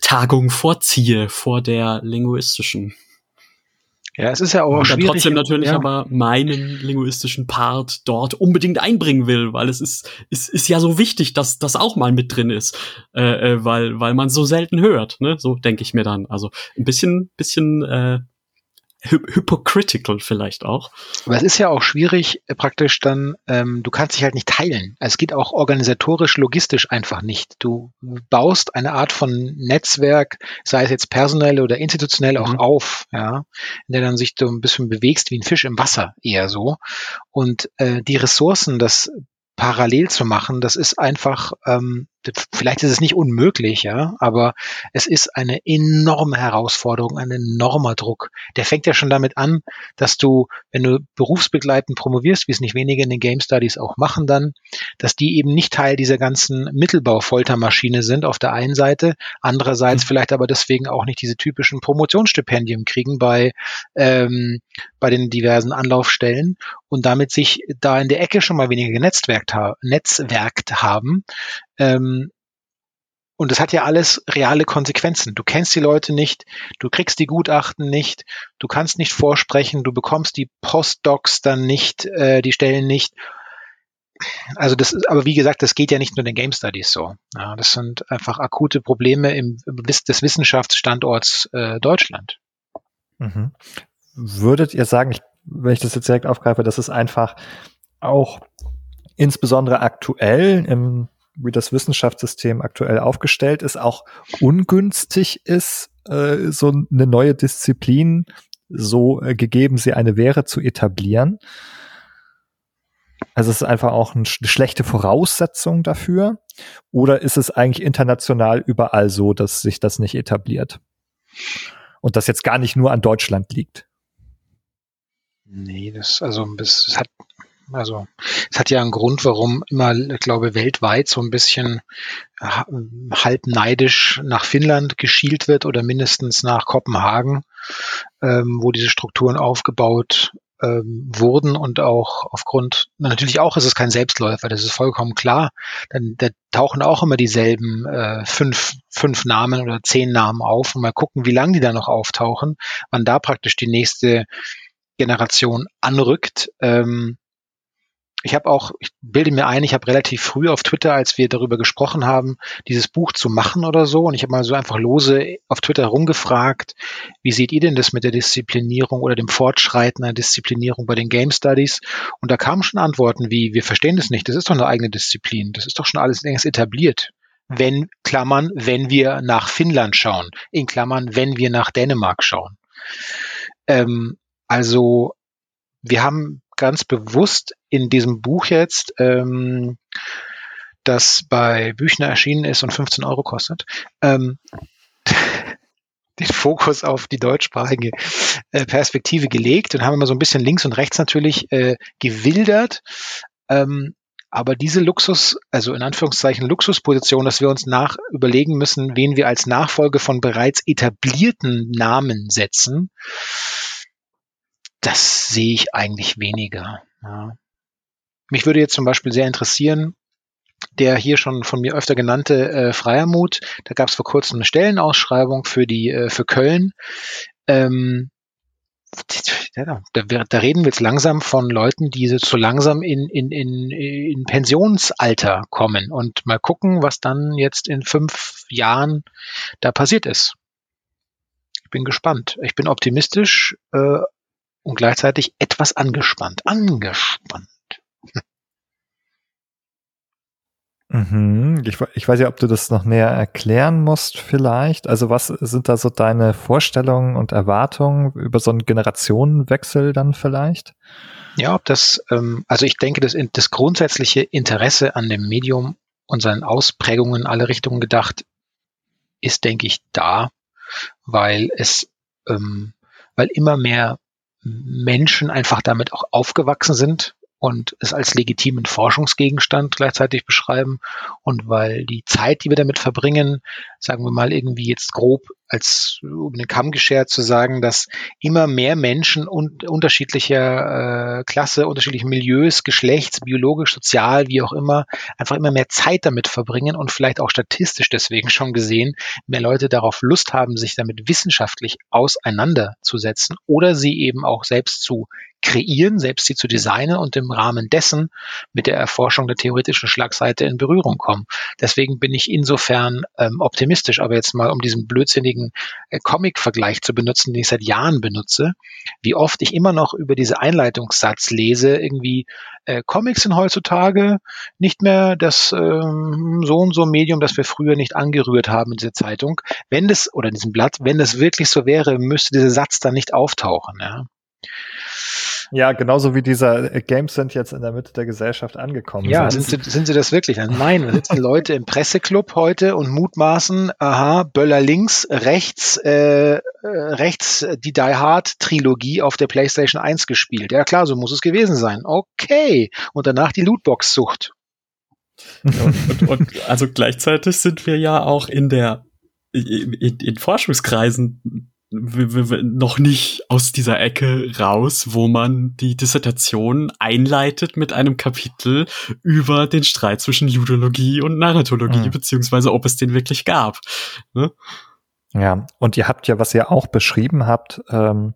Tagung vorziehe vor der linguistischen. Ja, es ist ja auch und schwierig. trotzdem natürlich ja. aber meinen linguistischen Part dort unbedingt einbringen will, weil es ist, ist, ist ja so wichtig, dass das auch mal mit drin ist, äh, äh, weil, weil man so selten hört, ne? So denke ich mir dann. Also ein bisschen, bisschen äh, hypocritical vielleicht auch. Aber es ist ja auch schwierig, äh, praktisch dann, ähm, du kannst dich halt nicht teilen. Es geht auch organisatorisch, logistisch einfach nicht. Du baust eine Art von Netzwerk, sei es jetzt personell oder institutionell auch mhm. auf, ja, in der dann sich du ein bisschen bewegst wie ein Fisch im Wasser, eher so. Und äh, die Ressourcen, das parallel zu machen, das ist einfach, ähm, vielleicht ist es nicht unmöglich, ja, aber es ist eine enorme Herausforderung, ein enormer Druck. Der fängt ja schon damit an, dass du, wenn du berufsbegleitend promovierst, wie es nicht wenige in den Game Studies auch machen dann, dass die eben nicht Teil dieser ganzen Mittelbau-Foltermaschine sind auf der einen Seite, andererseits mhm. vielleicht aber deswegen auch nicht diese typischen Promotionsstipendien kriegen bei, ähm, bei den diversen Anlaufstellen und damit sich da in der Ecke schon mal weniger genetzwerkt, ha netzwerkt haben, ähm, und das hat ja alles reale Konsequenzen. Du kennst die Leute nicht, du kriegst die Gutachten nicht, du kannst nicht vorsprechen, du bekommst die Postdocs dann nicht, äh, die Stellen nicht. Also das ist, aber wie gesagt, das geht ja nicht nur den Game Studies so. Ja, das sind einfach akute Probleme im, des Wissenschaftsstandorts äh, Deutschland. Mhm. Würdet ihr sagen, ich, wenn ich das jetzt direkt aufgreife, dass es einfach auch insbesondere aktuell im wie das Wissenschaftssystem aktuell aufgestellt ist, auch ungünstig ist, äh, so eine neue Disziplin so äh, gegeben sie eine wäre, zu etablieren. Also es ist einfach auch eine schlechte Voraussetzung dafür. Oder ist es eigentlich international überall so, dass sich das nicht etabliert? Und das jetzt gar nicht nur an Deutschland liegt? Nee, das, also, das hat, also, es hat ja einen Grund, warum immer, ich glaube, weltweit so ein bisschen halb neidisch nach Finnland geschielt wird oder mindestens nach Kopenhagen, ähm, wo diese Strukturen aufgebaut ähm, wurden und auch aufgrund, natürlich auch ist es kein Selbstläufer, das ist vollkommen klar. Dann da tauchen auch immer dieselben äh, fünf, fünf Namen oder zehn Namen auf und mal gucken, wie lange die da noch auftauchen, wann da praktisch die nächste Generation anrückt. Ähm, ich habe auch, ich bilde mir ein, ich habe relativ früh auf Twitter, als wir darüber gesprochen haben, dieses Buch zu machen oder so. Und ich habe mal so einfach lose auf Twitter rumgefragt, wie seht ihr denn das mit der Disziplinierung oder dem Fortschreiten der Disziplinierung bei den Game Studies? Und da kamen schon Antworten wie, wir verstehen das nicht, das ist doch eine eigene Disziplin, das ist doch schon alles längst etabliert. Wenn, Klammern, wenn wir nach Finnland schauen, in Klammern, wenn wir nach Dänemark schauen. Ähm, also wir haben ganz bewusst in diesem Buch jetzt, ähm, das bei Büchner erschienen ist und 15 Euro kostet, ähm, den Fokus auf die deutschsprachige äh, Perspektive gelegt und haben immer so ein bisschen links und rechts natürlich äh, gewildert. Ähm, aber diese Luxus, also in Anführungszeichen Luxusposition, dass wir uns nach überlegen müssen, wen wir als Nachfolge von bereits etablierten Namen setzen, das sehe ich eigentlich weniger. Ja. Mich würde jetzt zum Beispiel sehr interessieren, der hier schon von mir öfter genannte äh, Freiermut, da gab es vor kurzem eine Stellenausschreibung für die äh, für Köln. Ähm, da, da, reden wir jetzt langsam von Leuten, die so langsam in, in, in, in Pensionsalter kommen und mal gucken, was dann jetzt in fünf Jahren da passiert ist. Ich bin gespannt. Ich bin optimistisch, äh, und gleichzeitig etwas angespannt. Angespannt. Mhm. Ich, ich, weiß ja, ob du das noch näher erklären musst vielleicht. Also was sind da so deine Vorstellungen und Erwartungen über so einen Generationenwechsel dann vielleicht? Ja, ob das, ähm, also ich denke, das, das grundsätzliche Interesse an dem Medium und seinen Ausprägungen in alle Richtungen gedacht ist, denke ich, da, weil es, ähm, weil immer mehr Menschen einfach damit auch aufgewachsen sind und es als legitimen Forschungsgegenstand gleichzeitig beschreiben. Und weil die Zeit, die wir damit verbringen, sagen wir mal irgendwie jetzt grob als um den Kamm geschert zu sagen, dass immer mehr Menschen un unterschiedlicher äh, Klasse, unterschiedlichen Milieus, Geschlechts, biologisch, sozial, wie auch immer, einfach immer mehr Zeit damit verbringen und vielleicht auch statistisch deswegen schon gesehen, mehr Leute darauf Lust haben, sich damit wissenschaftlich auseinanderzusetzen oder sie eben auch selbst zu kreieren, selbst sie zu designen und im Rahmen dessen mit der Erforschung der theoretischen Schlagseite in Berührung kommen. Deswegen bin ich insofern ähm, optimistisch. Aber jetzt mal um diesen blödsinnigen äh, Comic-Vergleich zu benutzen, den ich seit Jahren benutze, wie oft ich immer noch über diese Einleitungssatz lese, irgendwie äh, Comics sind heutzutage nicht mehr das ähm, so und so Medium, das wir früher nicht angerührt haben in dieser Zeitung. Wenn das, oder in diesem Blatt, wenn das wirklich so wäre, müsste dieser Satz dann nicht auftauchen. Ja. Ja, genauso wie dieser äh, Games sind jetzt in der Mitte der Gesellschaft angekommen. Ja, sind sie, sind sie das wirklich? Nein, da sitzen Leute im Presseclub heute und mutmaßen, aha, Böller links, rechts, äh, äh rechts die Die Hard Trilogie auf der PlayStation 1 gespielt. Ja klar, so muss es gewesen sein. Okay. Und danach die Lootbox-Sucht. und, und, und also gleichzeitig sind wir ja auch in der in, in Forschungskreisen noch nicht aus dieser Ecke raus, wo man die Dissertation einleitet mit einem Kapitel über den Streit zwischen Ludologie und Narratologie, mhm. beziehungsweise ob es den wirklich gab. Ne? Ja, und ihr habt ja, was ihr auch beschrieben habt, ähm,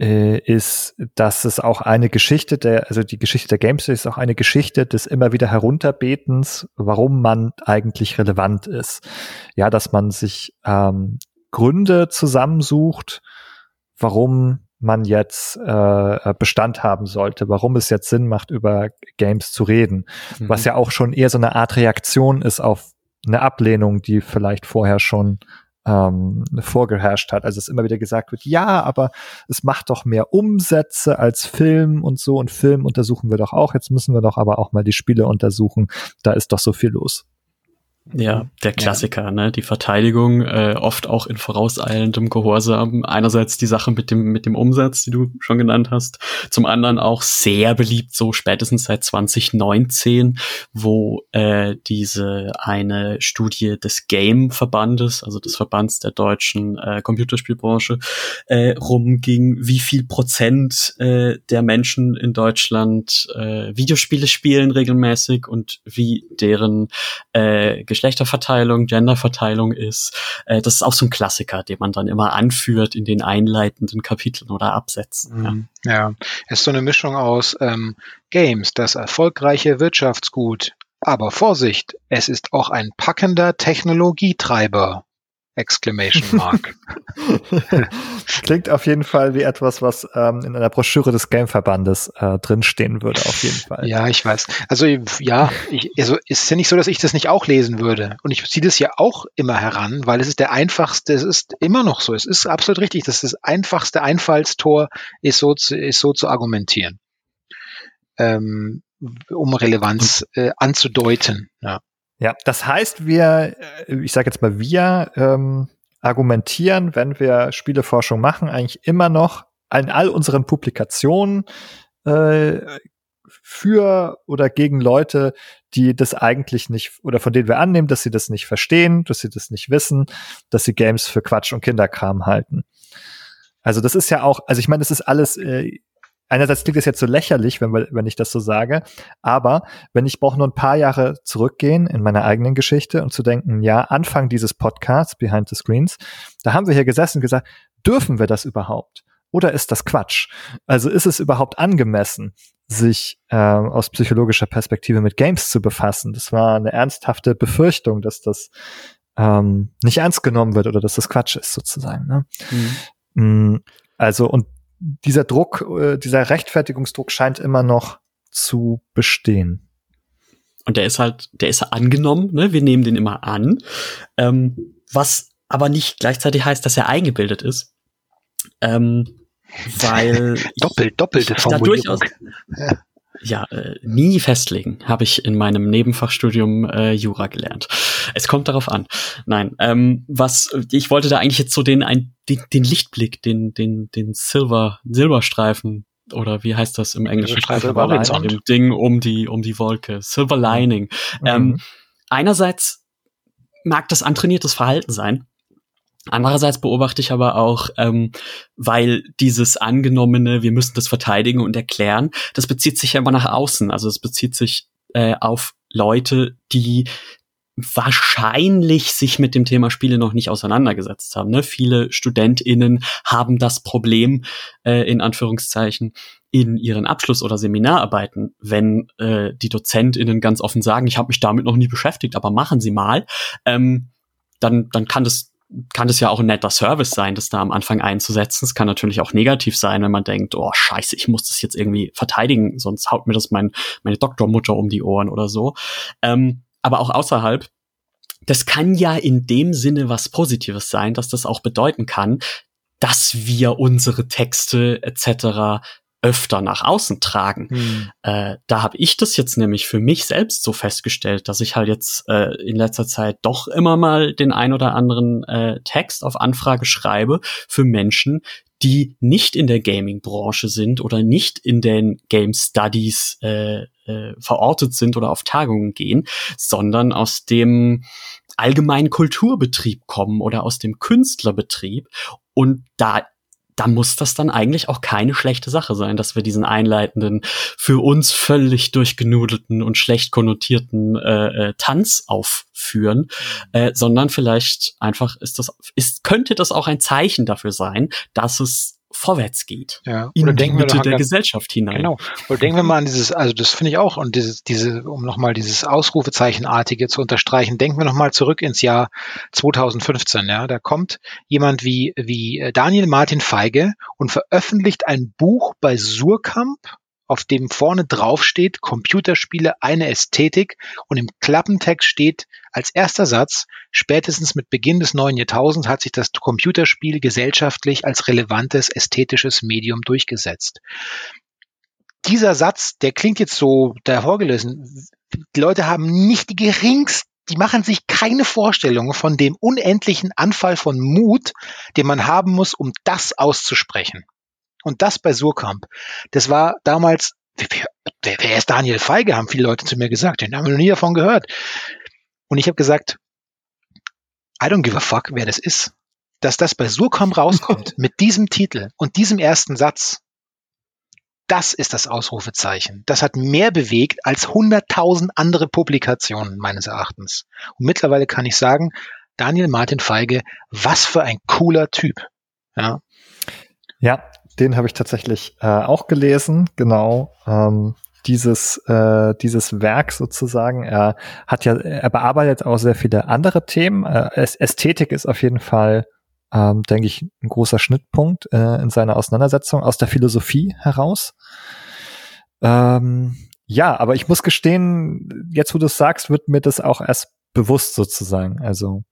äh, ist, dass es auch eine Geschichte der, also die Geschichte der Games ist auch eine Geschichte des immer wieder Herunterbetens, warum man eigentlich relevant ist. Ja, dass man sich ähm, Gründe zusammensucht, warum man jetzt äh, Bestand haben sollte, warum es jetzt Sinn macht, über Games zu reden. Mhm. Was ja auch schon eher so eine Art Reaktion ist auf eine Ablehnung, die vielleicht vorher schon ähm, vorgeherrscht hat. Also es immer wieder gesagt wird, ja, aber es macht doch mehr Umsätze als Film und so und Film untersuchen wir doch auch. Jetzt müssen wir doch aber auch mal die Spiele untersuchen. Da ist doch so viel los. Ja, der Klassiker, ja. ne? Die Verteidigung, äh, oft auch in vorauseilendem Gehorsam. Einerseits die Sache mit dem, mit dem Umsatz, die du schon genannt hast. Zum anderen auch sehr beliebt, so spätestens seit 2019, wo äh, diese eine Studie des Game-Verbandes, also des Verbands der deutschen äh, Computerspielbranche, äh, rumging, wie viel Prozent äh, der Menschen in Deutschland äh, Videospiele spielen regelmäßig und wie deren äh, Geschlechterverteilung, Genderverteilung ist. Äh, das ist auch so ein Klassiker, den man dann immer anführt in den einleitenden Kapiteln oder Absätzen. Mhm. Ja. ja, es ist so eine Mischung aus ähm, Games, das erfolgreiche Wirtschaftsgut. Aber Vorsicht, es ist auch ein packender Technologietreiber. Exclamation Mark. Klingt auf jeden Fall wie etwas, was ähm, in einer Broschüre des Gameverbandes äh, drinstehen würde, auf jeden Fall. Ja, ich weiß. Also ja, ich, also ist ja nicht so, dass ich das nicht auch lesen würde. Und ich ziehe das ja auch immer heran, weil es ist der einfachste, es ist immer noch so, es ist absolut richtig, dass das einfachste Einfallstor ist so zu, ist so zu argumentieren. Ähm, um Relevanz äh, anzudeuten. Ja. Ja, das heißt, wir, äh, ich sage jetzt mal, wir ähm, argumentieren, wenn wir Spieleforschung machen, eigentlich immer noch in all unseren Publikationen äh, für oder gegen Leute, die das eigentlich nicht oder von denen wir annehmen, dass sie das nicht verstehen, dass sie das nicht wissen, dass sie Games für Quatsch und Kinderkram halten. Also das ist ja auch, also ich meine, das ist alles äh, einerseits klingt es jetzt so lächerlich, wenn, wenn ich das so sage, aber wenn ich brauche nur ein paar Jahre zurückgehen in meiner eigenen Geschichte und zu denken, ja, Anfang dieses Podcasts, Behind the Screens, da haben wir hier gesessen und gesagt, dürfen wir das überhaupt? Oder ist das Quatsch? Also ist es überhaupt angemessen, sich äh, aus psychologischer Perspektive mit Games zu befassen? Das war eine ernsthafte Befürchtung, dass das ähm, nicht ernst genommen wird oder dass das Quatsch ist sozusagen. Ne? Mhm. Mm, also und dieser Druck, äh, dieser Rechtfertigungsdruck scheint immer noch zu bestehen. Und der ist halt, der ist angenommen, ne? Wir nehmen den immer an. Ähm, was aber nicht gleichzeitig heißt, dass er eingebildet ist. Ähm, weil doppelt, doppelte Formulierung. Da durchaus, ja, äh, nie festlegen, habe ich in meinem Nebenfachstudium äh, Jura gelernt. Es kommt darauf an. Nein, ähm, was ich wollte da eigentlich jetzt so den ein, den, den Lichtblick, den den den Silver Silberstreifen oder wie heißt das im Englischen? Lining, dem Ding um die um die Wolke, Silver Lining. Mhm. Ähm, einerseits mag das antrainiertes Verhalten sein, Andererseits beobachte ich aber auch, ähm, weil dieses angenommene, wir müssen das verteidigen und erklären, das bezieht sich ja immer nach außen. Also es bezieht sich äh, auf Leute, die wahrscheinlich sich mit dem Thema Spiele noch nicht auseinandergesetzt haben. Ne? Viele StudentInnen haben das Problem, äh, in Anführungszeichen, in ihren Abschluss- oder Seminararbeiten, wenn äh, die DozentInnen ganz offen sagen, ich habe mich damit noch nie beschäftigt, aber machen Sie mal, ähm, dann, dann kann das kann es ja auch ein netter Service sein, das da am Anfang einzusetzen. Es kann natürlich auch negativ sein, wenn man denkt, oh scheiße, ich muss das jetzt irgendwie verteidigen, sonst haut mir das mein, meine Doktormutter um die Ohren oder so. Ähm, aber auch außerhalb, das kann ja in dem Sinne was Positives sein, dass das auch bedeuten kann, dass wir unsere Texte etc öfter nach außen tragen. Hm. Äh, da habe ich das jetzt nämlich für mich selbst so festgestellt, dass ich halt jetzt äh, in letzter Zeit doch immer mal den ein oder anderen äh, Text auf Anfrage schreibe für Menschen, die nicht in der Gaming-Branche sind oder nicht in den Game Studies äh, äh, verortet sind oder auf Tagungen gehen, sondern aus dem allgemeinen Kulturbetrieb kommen oder aus dem Künstlerbetrieb. Und da da muss das dann eigentlich auch keine schlechte Sache sein, dass wir diesen einleitenden, für uns völlig durchgenudelten und schlecht konnotierten äh, äh, Tanz aufführen, mhm. äh, sondern vielleicht einfach ist das, ist, könnte das auch ein Zeichen dafür sein, dass es vorwärts geht. Ja. In Oder die Mitte der Gesellschaft hinein. Genau. Oder denken wir mal an dieses, also das finde ich auch, und dieses, diese, um nochmal dieses Ausrufezeichenartige zu unterstreichen, denken wir nochmal zurück ins Jahr 2015, ja. Da kommt jemand wie, wie Daniel Martin Feige und veröffentlicht ein Buch bei Surkamp auf dem vorne drauf steht Computerspiele eine Ästhetik und im Klappentext steht als erster Satz, spätestens mit Beginn des neuen Jahrtausends hat sich das Computerspiel gesellschaftlich als relevantes ästhetisches Medium durchgesetzt. Dieser Satz, der klingt jetzt so dahergelesen. Die Leute haben nicht die geringste die machen sich keine Vorstellung von dem unendlichen Anfall von Mut, den man haben muss, um das auszusprechen. Und das bei Surkamp. Das war damals, wer, wer ist Daniel Feige, haben viele Leute zu mir gesagt. Den haben wir noch nie davon gehört. Und ich habe gesagt, I don't give a fuck, wer das ist. Dass das bei Surkamp rauskommt, mit diesem Titel und diesem ersten Satz, das ist das Ausrufezeichen. Das hat mehr bewegt als 100.000 andere Publikationen meines Erachtens. Und mittlerweile kann ich sagen, Daniel Martin Feige, was für ein cooler Typ. Ja, ja den habe ich tatsächlich äh, auch gelesen, genau. Ähm, dieses, äh, dieses Werk sozusagen. Er hat ja, er bearbeitet auch sehr viele andere Themen. Äh, Ästhetik ist auf jeden Fall ähm, denke ich, ein großer Schnittpunkt äh, in seiner Auseinandersetzung aus der Philosophie heraus. Ähm, ja, aber ich muss gestehen, jetzt wo du es sagst, wird mir das auch erst bewusst sozusagen. Also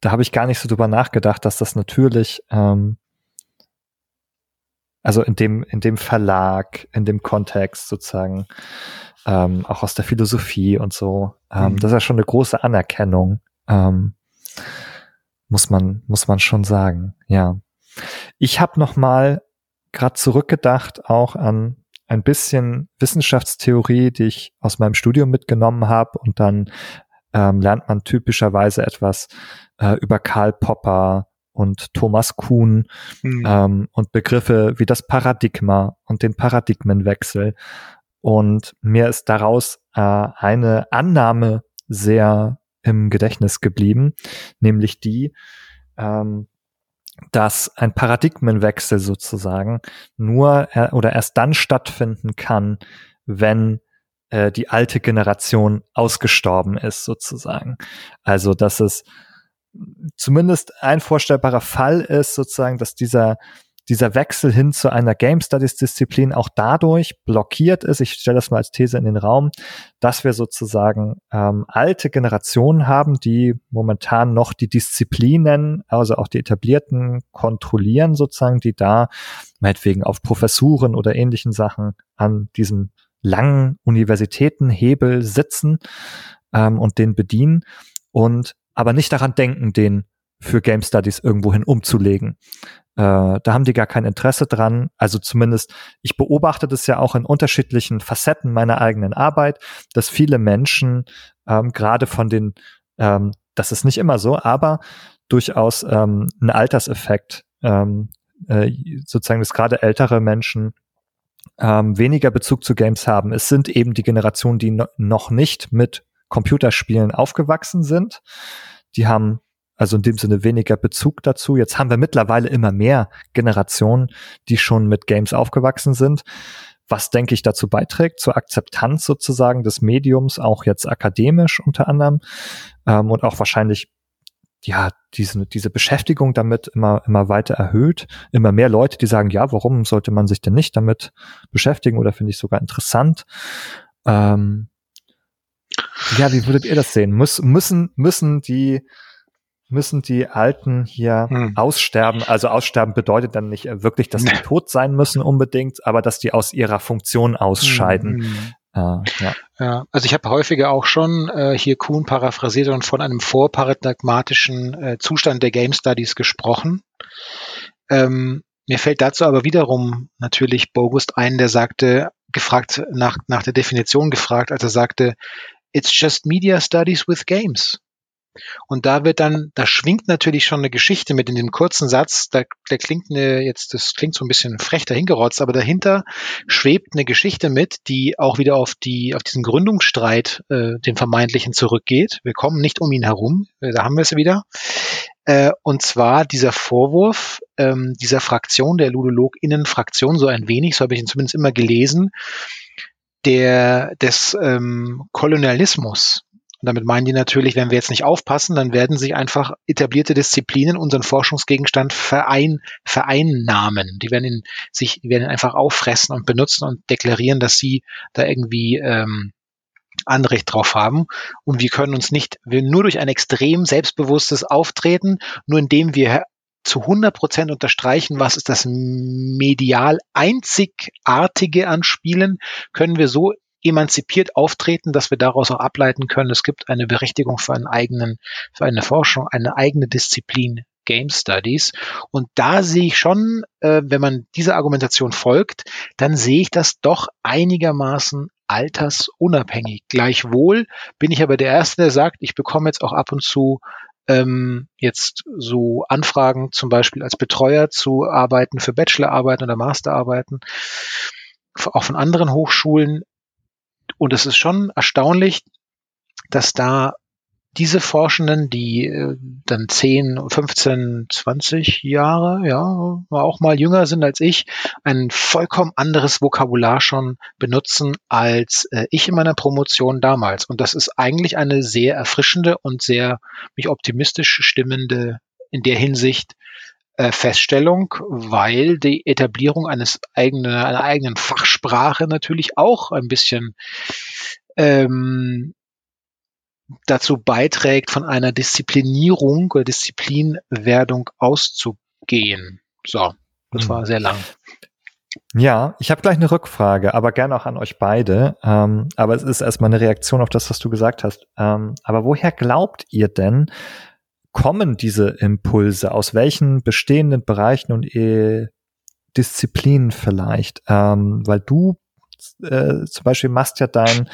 da habe ich gar nicht so drüber nachgedacht, dass das natürlich, ähm, also in dem, in dem Verlag, in dem Kontext sozusagen, ähm, auch aus der Philosophie und so, ähm, mhm. das ist ja schon eine große Anerkennung. Ähm, muss man, muss man schon sagen, ja. Ich habe noch mal gerade zurückgedacht auch an ein bisschen Wissenschaftstheorie, die ich aus meinem Studium mitgenommen habe und dann ähm, lernt man typischerweise etwas äh, über Karl Popper und Thomas Kuhn mhm. ähm, und Begriffe wie das Paradigma und den Paradigmenwechsel. Und mir ist daraus äh, eine Annahme sehr im Gedächtnis geblieben, nämlich die, ähm, dass ein Paradigmenwechsel sozusagen nur äh, oder erst dann stattfinden kann, wenn äh, die alte Generation ausgestorben ist sozusagen. Also dass es zumindest ein vorstellbarer Fall ist sozusagen, dass dieser dieser Wechsel hin zu einer Game Studies Disziplin auch dadurch blockiert ist, ich stelle das mal als These in den Raum, dass wir sozusagen ähm, alte Generationen haben, die momentan noch die Disziplinen, also auch die etablierten kontrollieren sozusagen, die da meinetwegen auf Professuren oder ähnlichen Sachen an diesem langen Universitätenhebel sitzen ähm, und den bedienen. Und aber nicht daran denken, den für Game Studies irgendwohin umzulegen. Äh, da haben die gar kein Interesse dran. Also zumindest, ich beobachte das ja auch in unterschiedlichen Facetten meiner eigenen Arbeit, dass viele Menschen ähm, gerade von den, ähm, das ist nicht immer so, aber durchaus ähm, ein Alterseffekt, ähm, äh, sozusagen, dass gerade ältere Menschen ähm, weniger Bezug zu Games haben. Es sind eben die Generationen, die no noch nicht mit Computerspielen aufgewachsen sind. Die haben also in dem Sinne weniger Bezug dazu. Jetzt haben wir mittlerweile immer mehr Generationen, die schon mit Games aufgewachsen sind. Was denke ich dazu beiträgt, zur Akzeptanz sozusagen des Mediums, auch jetzt akademisch unter anderem ähm, und auch wahrscheinlich ja, diese, diese Beschäftigung damit immer, immer weiter erhöht. Immer mehr Leute, die sagen, ja, warum sollte man sich denn nicht damit beschäftigen oder finde ich sogar interessant. Ähm, ja, wie würdet ihr das sehen? Muss, müssen, müssen die müssen die Alten hier hm. aussterben. Also aussterben bedeutet dann nicht wirklich, dass die tot sein müssen unbedingt, aber dass die aus ihrer Funktion ausscheiden. Hm. Uh, ja. ja. also ich habe häufiger auch schon äh, hier Kuhn paraphrasiert und von einem vorparadigmatischen äh, Zustand der Game Studies gesprochen. Ähm, mir fällt dazu aber wiederum natürlich Bogust ein, der sagte, gefragt nach, nach der Definition gefragt, als er sagte, it's just media studies with games. Und da wird dann, da schwingt natürlich schon eine Geschichte mit in dem kurzen Satz, da, der klingt eine, jetzt, das klingt so ein bisschen frech dahingerotzt, aber dahinter schwebt eine Geschichte mit, die auch wieder auf die, auf diesen Gründungsstreit, äh, den vermeintlichen zurückgeht. Wir kommen nicht um ihn herum, äh, da haben wir es wieder. Äh, und zwar dieser Vorwurf ähm, dieser Fraktion, der LudologInnen-Fraktion, so ein wenig, so habe ich ihn zumindest immer gelesen, der, des ähm, Kolonialismus Und damit meinen die natürlich, wenn wir jetzt nicht aufpassen, dann werden sich einfach etablierte Disziplinen unseren Forschungsgegenstand verein, vereinnahmen. Die werden ihn sich, werden ihn einfach auffressen und benutzen und deklarieren, dass sie da irgendwie ähm, Anrecht drauf haben. Und wir können uns nicht, wir nur durch ein extrem selbstbewusstes Auftreten, nur indem wir zu 100 Prozent unterstreichen, was ist das medial einzigartige an Spielen, können wir so emanzipiert auftreten, dass wir daraus auch ableiten können, es gibt eine Berechtigung für einen eigenen, für eine Forschung, eine eigene Disziplin Game Studies. Und da sehe ich schon, äh, wenn man dieser Argumentation folgt, dann sehe ich das doch einigermaßen altersunabhängig. Gleichwohl bin ich aber der Erste, der sagt, ich bekomme jetzt auch ab und zu ähm, jetzt so Anfragen zum Beispiel als Betreuer zu arbeiten für Bachelorarbeiten oder Masterarbeiten, auch von anderen Hochschulen. Und es ist schon erstaunlich, dass da diese Forschenden, die äh, dann 10, 15, 20 Jahre, ja, auch mal jünger sind als ich, ein vollkommen anderes Vokabular schon benutzen als äh, ich in meiner Promotion damals. Und das ist eigentlich eine sehr erfrischende und sehr mich optimistisch stimmende in der Hinsicht äh, Feststellung, weil die Etablierung eines eigenen, einer eigenen Fachsprache natürlich auch ein bisschen ähm, dazu beiträgt, von einer Disziplinierung oder Disziplinwerdung auszugehen. So, das war sehr lang. Ja, ich habe gleich eine Rückfrage, aber gerne auch an euch beide. Ähm, aber es ist erstmal eine Reaktion auf das, was du gesagt hast. Ähm, aber woher glaubt ihr denn, kommen diese Impulse? Aus welchen bestehenden Bereichen und äh, Disziplinen vielleicht? Ähm, weil du äh, zum Beispiel machst ja dein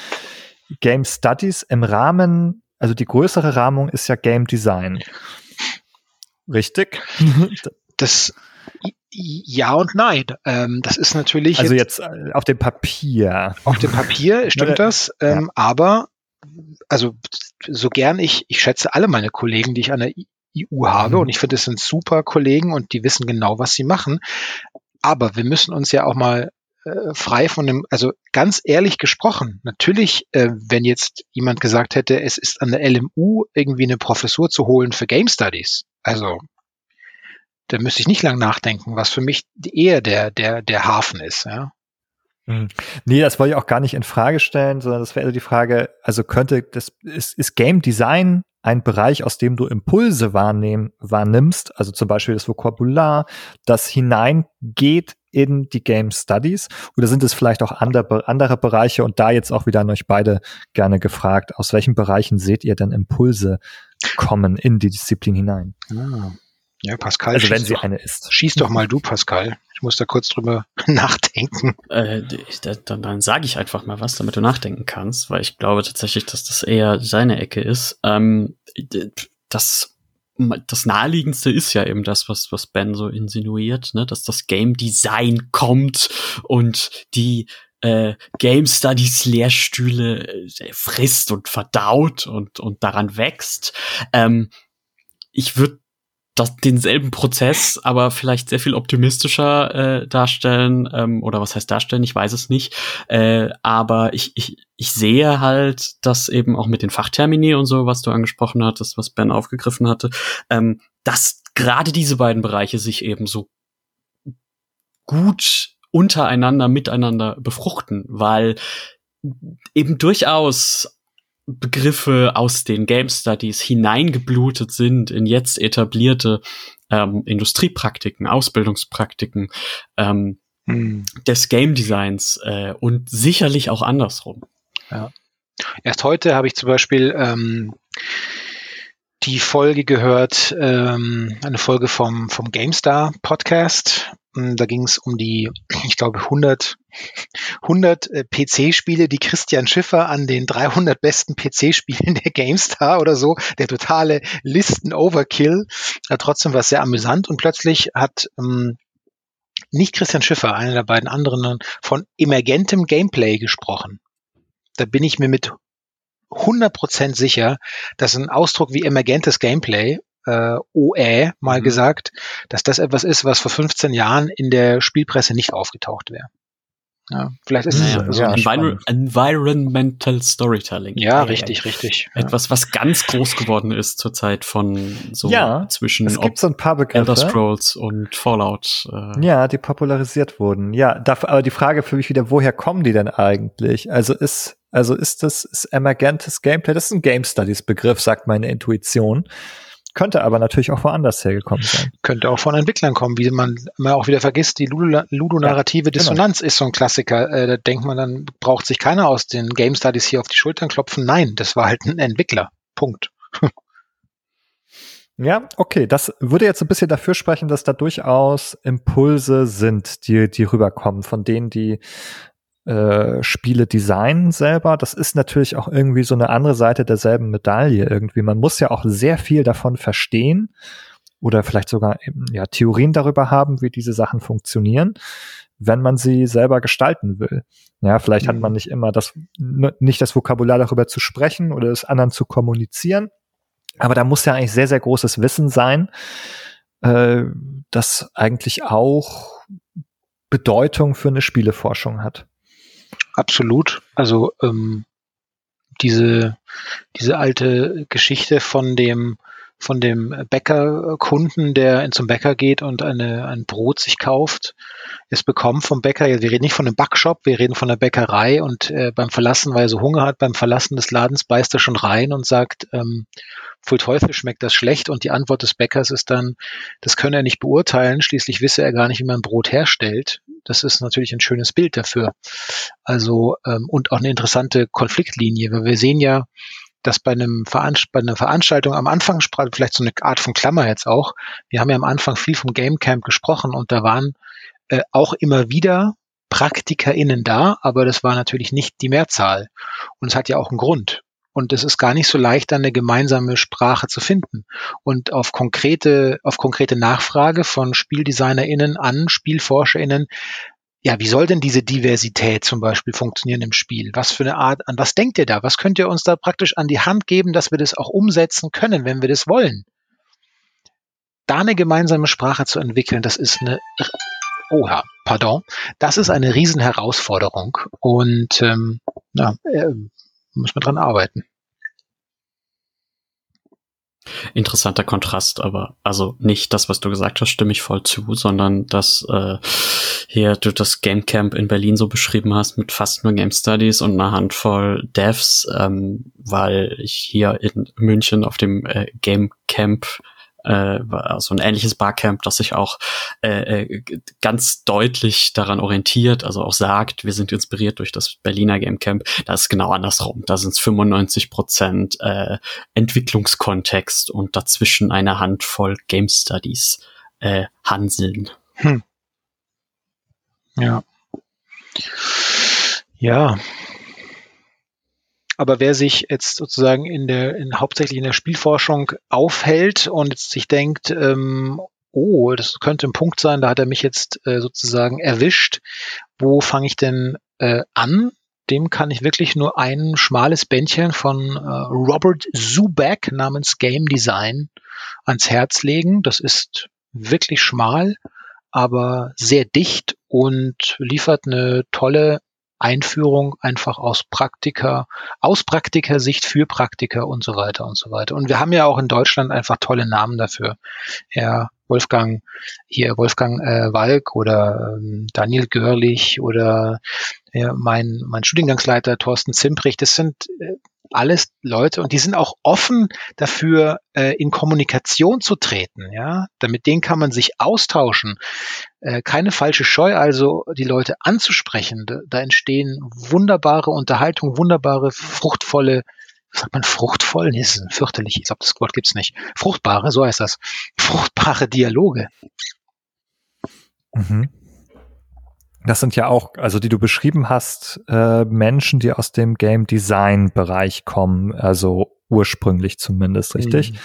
Game Studies im Rahmen, also die größere Rahmung ist ja Game Design. Richtig? Das ja und nein. Ähm, das ist natürlich. Also jetzt, jetzt äh, auf dem Papier. Auf dem Papier stimmt das. Ähm, ja. Aber also so gern ich, ich schätze alle meine Kollegen, die ich an der EU habe, mhm. und ich finde, es sind super Kollegen und die wissen genau, was sie machen. Aber wir müssen uns ja auch mal äh, frei von dem, also ganz ehrlich gesprochen, natürlich, äh, wenn jetzt jemand gesagt hätte, es ist an der LMU irgendwie eine Professur zu holen für Game Studies, also da müsste ich nicht lang nachdenken, was für mich eher der, der, der Hafen ist, ja. Hm. Nee, das wollte ich auch gar nicht in Frage stellen, sondern das wäre die Frage, also könnte, das ist, ist Game Design ein Bereich, aus dem du Impulse wahrnehmen, wahrnimmst, also zum Beispiel das Vokabular, das hineingeht in die Game Studies? Oder sind es vielleicht auch andere, andere Bereiche? Und da jetzt auch wieder an euch beide gerne gefragt, aus welchen Bereichen seht ihr denn Impulse kommen in die Disziplin hinein? Ah. Ja, Pascal. Also wenn sie doch, eine ist. Schieß doch mal du, Pascal. Ich muss da kurz drüber nachdenken. Äh, ich, dann dann sage ich einfach mal was, damit du nachdenken kannst, weil ich glaube tatsächlich, dass das eher seine Ecke ist. Ähm, das das naheliegendste ist ja eben das, was, was Ben so insinuiert, ne, dass das Game Design kommt und die äh, Game Studies Lehrstühle äh, frisst und verdaut und, und daran wächst. Ähm, ich würde das, denselben Prozess, aber vielleicht sehr viel optimistischer äh, darstellen ähm, oder was heißt darstellen, ich weiß es nicht. Äh, aber ich, ich, ich sehe halt, dass eben auch mit den Fachtermini und so, was du angesprochen hattest, was Ben aufgegriffen hatte, ähm, dass gerade diese beiden Bereiche sich eben so gut untereinander, miteinander befruchten, weil eben durchaus Begriffe aus den Game Studies hineingeblutet sind in jetzt etablierte ähm, Industriepraktiken, Ausbildungspraktiken ähm, hm. des Game Designs äh, und sicherlich auch andersrum. Ja. Erst heute habe ich zum Beispiel ähm, die Folge gehört, ähm, eine Folge vom, vom GameStar Podcast. Hm, da ging es um die, ich glaube, 100, 100 äh, PC-Spiele, die Christian Schiffer an den 300 besten PC-Spielen der GameStar oder so, der totale Listen-Overkill. Äh, trotzdem war es sehr amüsant und plötzlich hat ähm, nicht Christian Schiffer, einer der beiden anderen, von emergentem Gameplay gesprochen. Da bin ich mir mit 100% sicher, dass ein Ausdruck wie emergentes Gameplay, äh, OE mal mhm. gesagt, dass das etwas ist, was vor 15 Jahren in der Spielpresse nicht aufgetaucht wäre. Ja, vielleicht ist naja, es so ja, Envir Environmental Storytelling. Ja, richtig, ja. richtig. Etwas, was ganz groß geworden ist zurzeit von so ja, zwischen es gibt so ein paar Begriffe. Elder Scrolls und Fallout. Äh. Ja, die popularisiert wurden. Ja, da, aber die Frage für mich wieder, woher kommen die denn eigentlich? Also ist, also ist das ist emergentes Gameplay? Das ist ein Game Studies Begriff, sagt meine Intuition. Könnte aber natürlich auch woanders hergekommen sein. Könnte auch von Entwicklern kommen, wie man immer auch wieder vergisst, die ludonarrative ja, genau. Dissonanz genau. ist so ein Klassiker. Äh, da denkt man, dann braucht sich keiner aus den Game Studies hier auf die Schultern klopfen. Nein, das war halt ein Entwickler. Punkt. Ja, okay, das würde jetzt ein bisschen dafür sprechen, dass da durchaus Impulse sind, die, die rüberkommen, von denen, die äh, Spiele designen selber. Das ist natürlich auch irgendwie so eine andere Seite derselben Medaille irgendwie. Man muss ja auch sehr viel davon verstehen oder vielleicht sogar eben, ja, Theorien darüber haben, wie diese Sachen funktionieren, wenn man sie selber gestalten will. Ja, vielleicht mhm. hat man nicht immer das, nicht das Vokabular darüber zu sprechen oder es anderen zu kommunizieren. Aber da muss ja eigentlich sehr, sehr großes Wissen sein, äh, das eigentlich auch Bedeutung für eine Spieleforschung hat. Absolut. Also ähm, diese, diese alte Geschichte von dem von dem Bäckerkunden, der zum Bäcker geht und eine, ein Brot sich kauft, es bekommt vom Bäcker, wir reden nicht von einem Backshop, wir reden von der Bäckerei und äh, beim Verlassen, weil er so Hunger hat, beim Verlassen des Ladens beißt er schon rein und sagt, ähm, Pfui Teufel schmeckt das schlecht und die Antwort des Bäckers ist dann, das könne er nicht beurteilen, schließlich wisse er gar nicht, wie man Brot herstellt. Das ist natürlich ein schönes Bild dafür. Also ähm, und auch eine interessante Konfliktlinie, weil wir sehen ja, dass bei, einem Veranst bei einer Veranstaltung am Anfang, vielleicht so eine Art von Klammer jetzt auch, wir haben ja am Anfang viel vom Game Camp gesprochen und da waren äh, auch immer wieder PraktikerInnen da, aber das war natürlich nicht die Mehrzahl. Und es hat ja auch einen Grund. Und es ist gar nicht so leicht, eine gemeinsame Sprache zu finden. Und auf konkrete, auf konkrete Nachfrage von SpieldesignerInnen an SpielforscherInnen, ja, wie soll denn diese Diversität zum Beispiel funktionieren im Spiel? Was für eine Art, an was denkt ihr da? Was könnt ihr uns da praktisch an die Hand geben, dass wir das auch umsetzen können, wenn wir das wollen? Da eine gemeinsame Sprache zu entwickeln, das ist eine, oha, pardon, das ist eine Riesenherausforderung. Und ähm, ja, äh, muss man dran arbeiten. Interessanter Kontrast, aber also nicht das, was du gesagt hast, stimme ich voll zu, sondern dass äh, hier du das Game Camp in Berlin so beschrieben hast mit fast nur Game Studies und einer Handvoll Devs, ähm, weil ich hier in München auf dem äh, Game Camp äh, so ein ähnliches Barcamp, das sich auch äh, äh, ganz deutlich daran orientiert, also auch sagt, wir sind inspiriert durch das Berliner Game Camp. Da ist genau andersrum. Da sind es 95 Prozent äh, Entwicklungskontext und dazwischen eine Handvoll Game Studies äh, Hanseln. Hm. Ja. Ja, aber wer sich jetzt sozusagen in der, in, hauptsächlich in der Spielforschung aufhält und jetzt sich denkt, ähm, oh, das könnte ein Punkt sein, da hat er mich jetzt äh, sozusagen erwischt. Wo fange ich denn äh, an? Dem kann ich wirklich nur ein schmales Bändchen von äh, Robert Zuback namens Game Design ans Herz legen. Das ist wirklich schmal, aber sehr dicht und liefert eine tolle Einführung einfach aus Praktiker, aus Praktikersicht für Praktiker und so weiter und so weiter. Und wir haben ja auch in Deutschland einfach tolle Namen dafür. Ja, Wolfgang, hier Wolfgang äh, Walk oder ähm, Daniel Görlich oder ja, mein, mein Studiengangsleiter Thorsten Zimprich, das sind äh, alles Leute und die sind auch offen dafür, äh, in Kommunikation zu treten. Ja, damit denen kann man sich austauschen. Äh, keine falsche Scheu, also die Leute anzusprechen. Da, da entstehen wunderbare Unterhaltung, wunderbare, fruchtvolle sagt man fruchtvoll? Nee, ist fürchterlich. Ich glaube, das Wort gibt's nicht. Fruchtbare, so heißt das. Fruchtbare Dialoge. Mhm. Das sind ja auch, also die du beschrieben hast, äh, Menschen, die aus dem Game Design Bereich kommen, also ursprünglich zumindest, richtig? Mhm.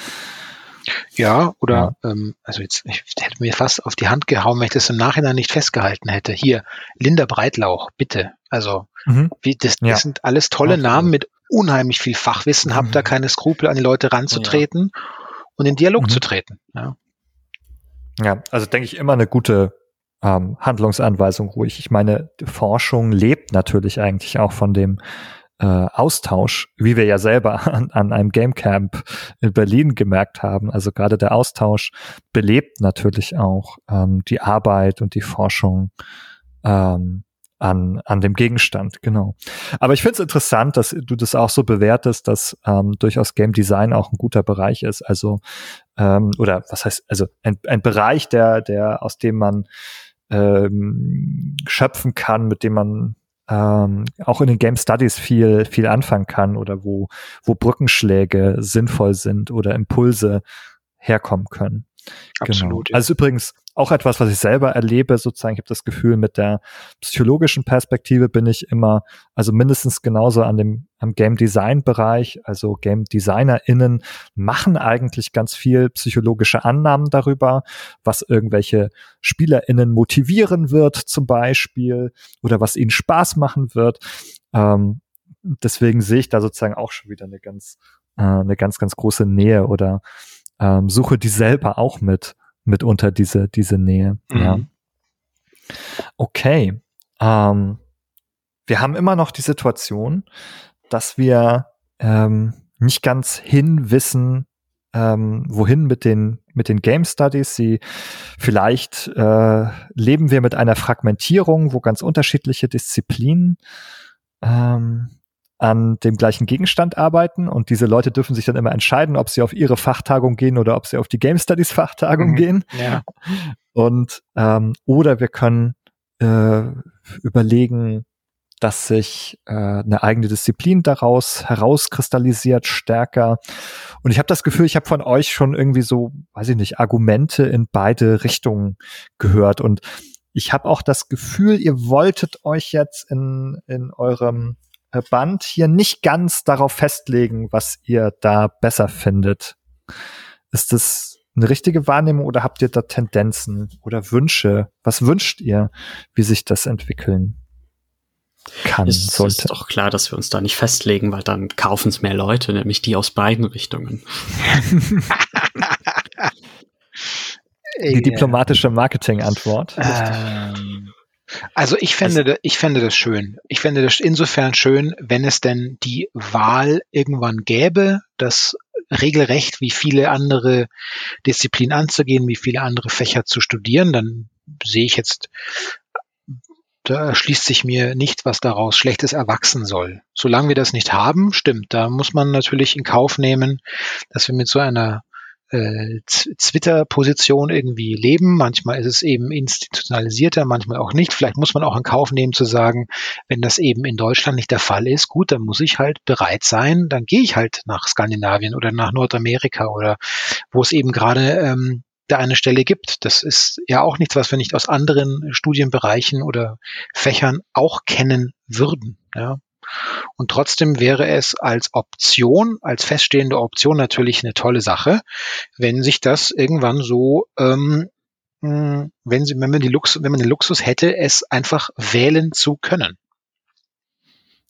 Ja, oder ja. Ähm, also jetzt, ich hätte mir fast auf die Hand gehauen, wenn ich das im Nachhinein nicht festgehalten hätte. Hier, Linda Breitlauch, bitte. Also, mhm. wie, das, das ja. sind alles tolle Namen mit unheimlich viel Fachwissen, mhm. habt da keine Skrupel, an die Leute ranzutreten ja. und in Dialog mhm. zu treten. Ja, ja also denke ich immer eine gute ähm, Handlungsanweisung ruhig. Ich meine, Forschung lebt natürlich eigentlich auch von dem äh, Austausch, wie wir ja selber an, an einem Gamecamp in Berlin gemerkt haben. Also gerade der Austausch belebt natürlich auch ähm, die Arbeit und die Forschung ähm, an, an dem Gegenstand, genau. Aber ich finde es interessant, dass du das auch so bewertest, dass ähm, durchaus Game Design auch ein guter Bereich ist. Also, ähm, oder was heißt, also ein, ein Bereich, der, der, aus dem man ähm, schöpfen kann, mit dem man ähm, auch in den Game Studies viel, viel anfangen kann oder wo, wo Brückenschläge sinnvoll sind oder Impulse herkommen können. Genau. Absolut. Genau. Also übrigens auch etwas, was ich selber erlebe, sozusagen, ich habe das Gefühl, mit der psychologischen Perspektive bin ich immer, also mindestens genauso an dem am Game Design Bereich, also Game DesignerInnen machen eigentlich ganz viel psychologische Annahmen darüber, was irgendwelche SpielerInnen motivieren wird, zum Beispiel, oder was ihnen Spaß machen wird. Ähm, deswegen sehe ich da sozusagen auch schon wieder eine ganz, äh, eine ganz, ganz große Nähe oder ähm, suche die selber auch mit mitunter diese, diese Nähe. Mhm. Ja. Okay. Ähm, wir haben immer noch die Situation, dass wir ähm, nicht ganz hinwissen, ähm, wohin mit den mit den Game Studies. Sie vielleicht äh, leben wir mit einer Fragmentierung, wo ganz unterschiedliche Disziplinen ähm, an dem gleichen Gegenstand arbeiten und diese Leute dürfen sich dann immer entscheiden, ob sie auf ihre Fachtagung gehen oder ob sie auf die Game Studies Fachtagung mhm. gehen. Ja. Und ähm, oder wir können äh, überlegen, dass sich äh, eine eigene Disziplin daraus herauskristallisiert stärker. Und ich habe das Gefühl, ich habe von euch schon irgendwie so, weiß ich nicht, Argumente in beide Richtungen gehört. Und ich habe auch das Gefühl, ihr wolltet euch jetzt in, in eurem Band hier nicht ganz darauf festlegen, was ihr da besser findet. Ist das eine richtige Wahrnehmung oder habt ihr da Tendenzen oder Wünsche? Was wünscht ihr, wie sich das entwickeln kann, es sollte? ist doch klar, dass wir uns da nicht festlegen, weil dann kaufen es mehr Leute, nämlich die aus beiden Richtungen. Die diplomatische Marketing-Antwort. Ähm, also ich fände, also, ich fände das schön. Ich fände das insofern schön, wenn es denn die Wahl irgendwann gäbe, das regelrecht wie viele andere Disziplinen anzugehen, wie viele andere Fächer zu studieren, dann sehe ich jetzt, da schließt sich mir nicht, was daraus Schlechtes erwachsen soll. Solange wir das nicht haben, stimmt, da muss man natürlich in Kauf nehmen, dass wir mit so einer äh, Twitter-Position irgendwie leben. Manchmal ist es eben institutionalisierter, manchmal auch nicht. Vielleicht muss man auch in Kauf nehmen zu sagen, wenn das eben in Deutschland nicht der Fall ist, gut, dann muss ich halt bereit sein, dann gehe ich halt nach Skandinavien oder nach Nordamerika oder wo es eben gerade ähm, da eine Stelle gibt. Das ist ja auch nichts, was wir nicht aus anderen Studienbereichen oder Fächern auch kennen würden. Ja. Und trotzdem wäre es als Option, als feststehende Option natürlich eine tolle Sache, wenn sich das irgendwann so, ähm, hm, wenn, sie, wenn, man die Lux, wenn man den Luxus hätte, es einfach wählen zu können.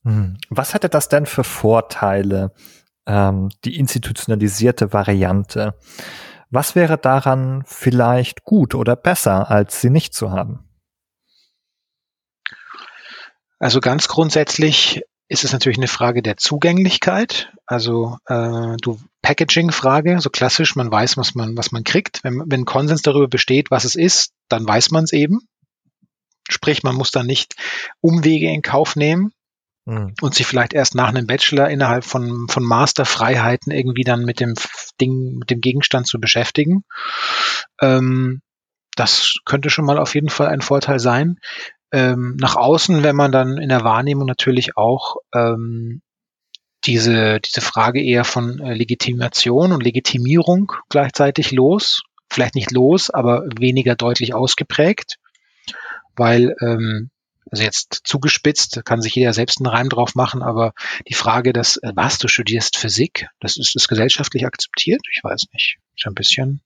Hm. Was hätte das denn für Vorteile, ähm, die institutionalisierte Variante? Was wäre daran vielleicht gut oder besser, als sie nicht zu haben? Also ganz grundsätzlich ist es natürlich eine Frage der Zugänglichkeit. Also äh, du Packaging-Frage, so klassisch, man weiß, was man, was man kriegt. Wenn, wenn Konsens darüber besteht, was es ist, dann weiß man es eben. Sprich, man muss dann nicht Umwege in Kauf nehmen mhm. und sich vielleicht erst nach einem Bachelor innerhalb von, von Masterfreiheiten irgendwie dann mit dem Ding, mit dem Gegenstand zu beschäftigen. Ähm, das könnte schon mal auf jeden Fall ein Vorteil sein ähm, nach außen, wenn man dann in der Wahrnehmung natürlich auch ähm, diese, diese Frage eher von äh, Legitimation und Legitimierung gleichzeitig los. Vielleicht nicht los, aber weniger deutlich ausgeprägt, weil, ähm, also jetzt zugespitzt, kann sich jeder selbst einen Reim drauf machen, aber die Frage, dass, äh, was, du studierst Physik, das ist, ist gesellschaftlich akzeptiert? Ich weiß nicht. Ist ein bisschen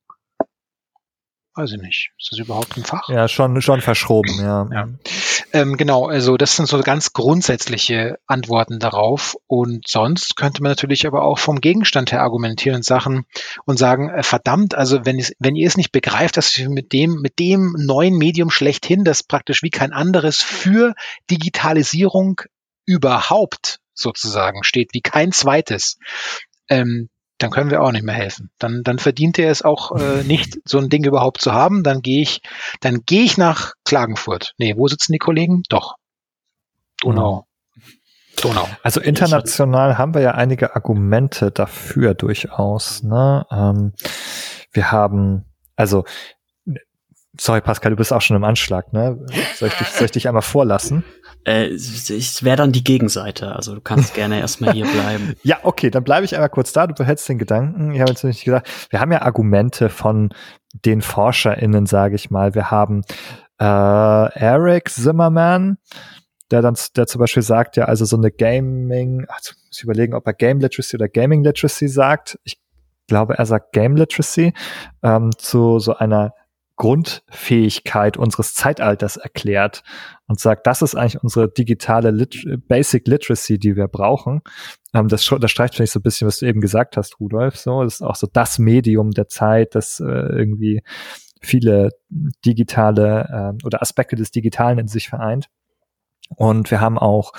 Weiß ich nicht. Ist das überhaupt ein Fach? Ja, schon, schon verschroben, ja. ja. Ähm, genau, also das sind so ganz grundsätzliche Antworten darauf. Und sonst könnte man natürlich aber auch vom Gegenstand her argumentieren und Sachen und sagen, äh, verdammt, also wenn, wenn ihr es nicht begreift, dass wir mit dem, mit dem neuen Medium schlechthin, das praktisch wie kein anderes für Digitalisierung überhaupt sozusagen steht, wie kein zweites, ähm, dann können wir auch nicht mehr helfen. Dann, dann verdient er es auch äh, nicht, so ein Ding überhaupt zu haben. Dann gehe ich, dann gehe ich nach Klagenfurt. Nee, wo sitzen die Kollegen? Doch. Donau. Donau. Also international haben wir ja einige Argumente dafür durchaus. Ne? Ähm, wir haben, also Sorry, Pascal, du bist auch schon im Anschlag, ne? Soll ich dich, soll ich dich einmal vorlassen? Äh, ich wäre dann die Gegenseite, also du kannst gerne erstmal hier bleiben. Ja, okay, dann bleibe ich einmal kurz da, du behältst den Gedanken. Ich habe jetzt nicht gesagt, wir haben ja Argumente von den ForscherInnen, sage ich mal. Wir haben äh, Eric Zimmerman, der dann, der zum Beispiel sagt, ja, also so eine Gaming, ach, muss ich überlegen, ob er Game Literacy oder Gaming Literacy sagt. Ich glaube, er sagt Game Literacy, ähm, zu so einer Grundfähigkeit unseres Zeitalters erklärt und sagt, das ist eigentlich unsere digitale Lit Basic Literacy, die wir brauchen. Ähm, das, das streicht vielleicht so ein bisschen, was du eben gesagt hast, Rudolf. So, das ist auch so das Medium der Zeit, das äh, irgendwie viele digitale äh, oder Aspekte des Digitalen in sich vereint. Und wir haben auch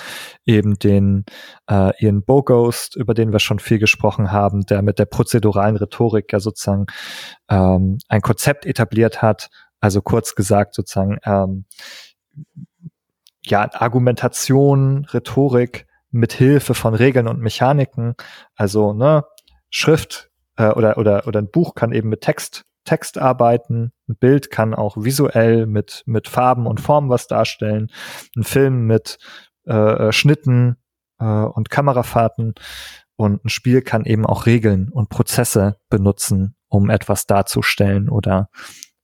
eben den äh, Ian Bogost, über den wir schon viel gesprochen haben, der mit der prozeduralen Rhetorik ja sozusagen ähm, ein Konzept etabliert hat. Also kurz gesagt sozusagen ähm, ja Argumentation, Rhetorik mit Hilfe von Regeln und Mechaniken. Also ne Schrift äh, oder oder oder ein Buch kann eben mit Text Text arbeiten. Ein Bild kann auch visuell mit, mit Farben und Formen was darstellen. Ein Film mit äh, äh, Schnitten äh, und Kamerafahrten. Und ein Spiel kann eben auch Regeln und Prozesse benutzen, um etwas darzustellen oder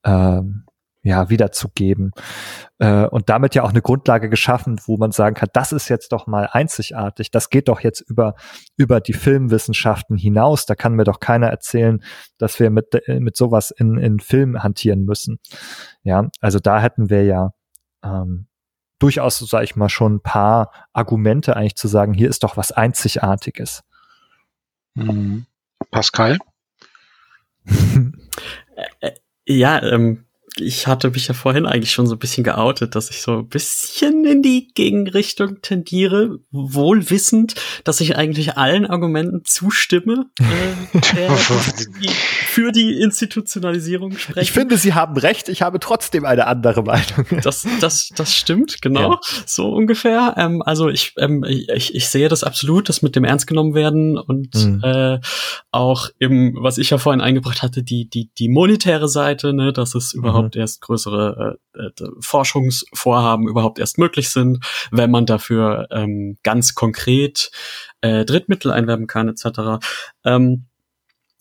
ähm, ja, wiederzugeben. Äh, und damit ja auch eine Grundlage geschaffen, wo man sagen kann, das ist jetzt doch mal einzigartig. Das geht doch jetzt über, über die Filmwissenschaften hinaus. Da kann mir doch keiner erzählen, dass wir mit, äh, mit sowas in, in Film hantieren müssen. Ja, also da hätten wir ja ähm, durchaus, sage ich mal, schon ein paar Argumente eigentlich zu sagen, hier ist doch was Einzigartiges. Mhm. Pascal? Äh, ja, ähm, ich hatte mich ja vorhin eigentlich schon so ein bisschen geoutet, dass ich so ein bisschen in die Gegenrichtung tendiere, wohl wissend, dass ich eigentlich allen Argumenten zustimme, äh, der, die für die Institutionalisierung sprechen. Ich finde, Sie haben recht, ich habe trotzdem eine andere Meinung. Das, das, das stimmt, genau, ja. so ungefähr. Ähm, also ich, ähm, ich, ich sehe das absolut, das mit dem ernst genommen werden und mhm. äh, auch im, was ich ja vorhin eingebracht hatte, die, die, die monetäre Seite, ne, dass es überhaupt überhaupt erst größere äh, äh, Forschungsvorhaben überhaupt erst möglich sind, wenn man dafür ähm, ganz konkret äh, Drittmittel einwerben kann etc. Ähm,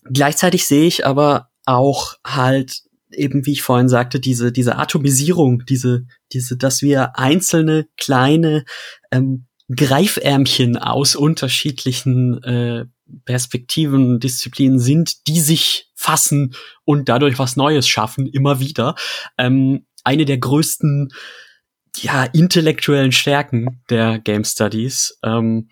gleichzeitig sehe ich aber auch halt eben, wie ich vorhin sagte, diese, diese Atomisierung, diese, diese, dass wir einzelne kleine ähm, Greifärmchen aus unterschiedlichen äh, Perspektiven, Disziplinen sind, die sich fassen und dadurch was Neues schaffen, immer wieder. Ähm, eine der größten ja, intellektuellen Stärken der Game Studies, ähm,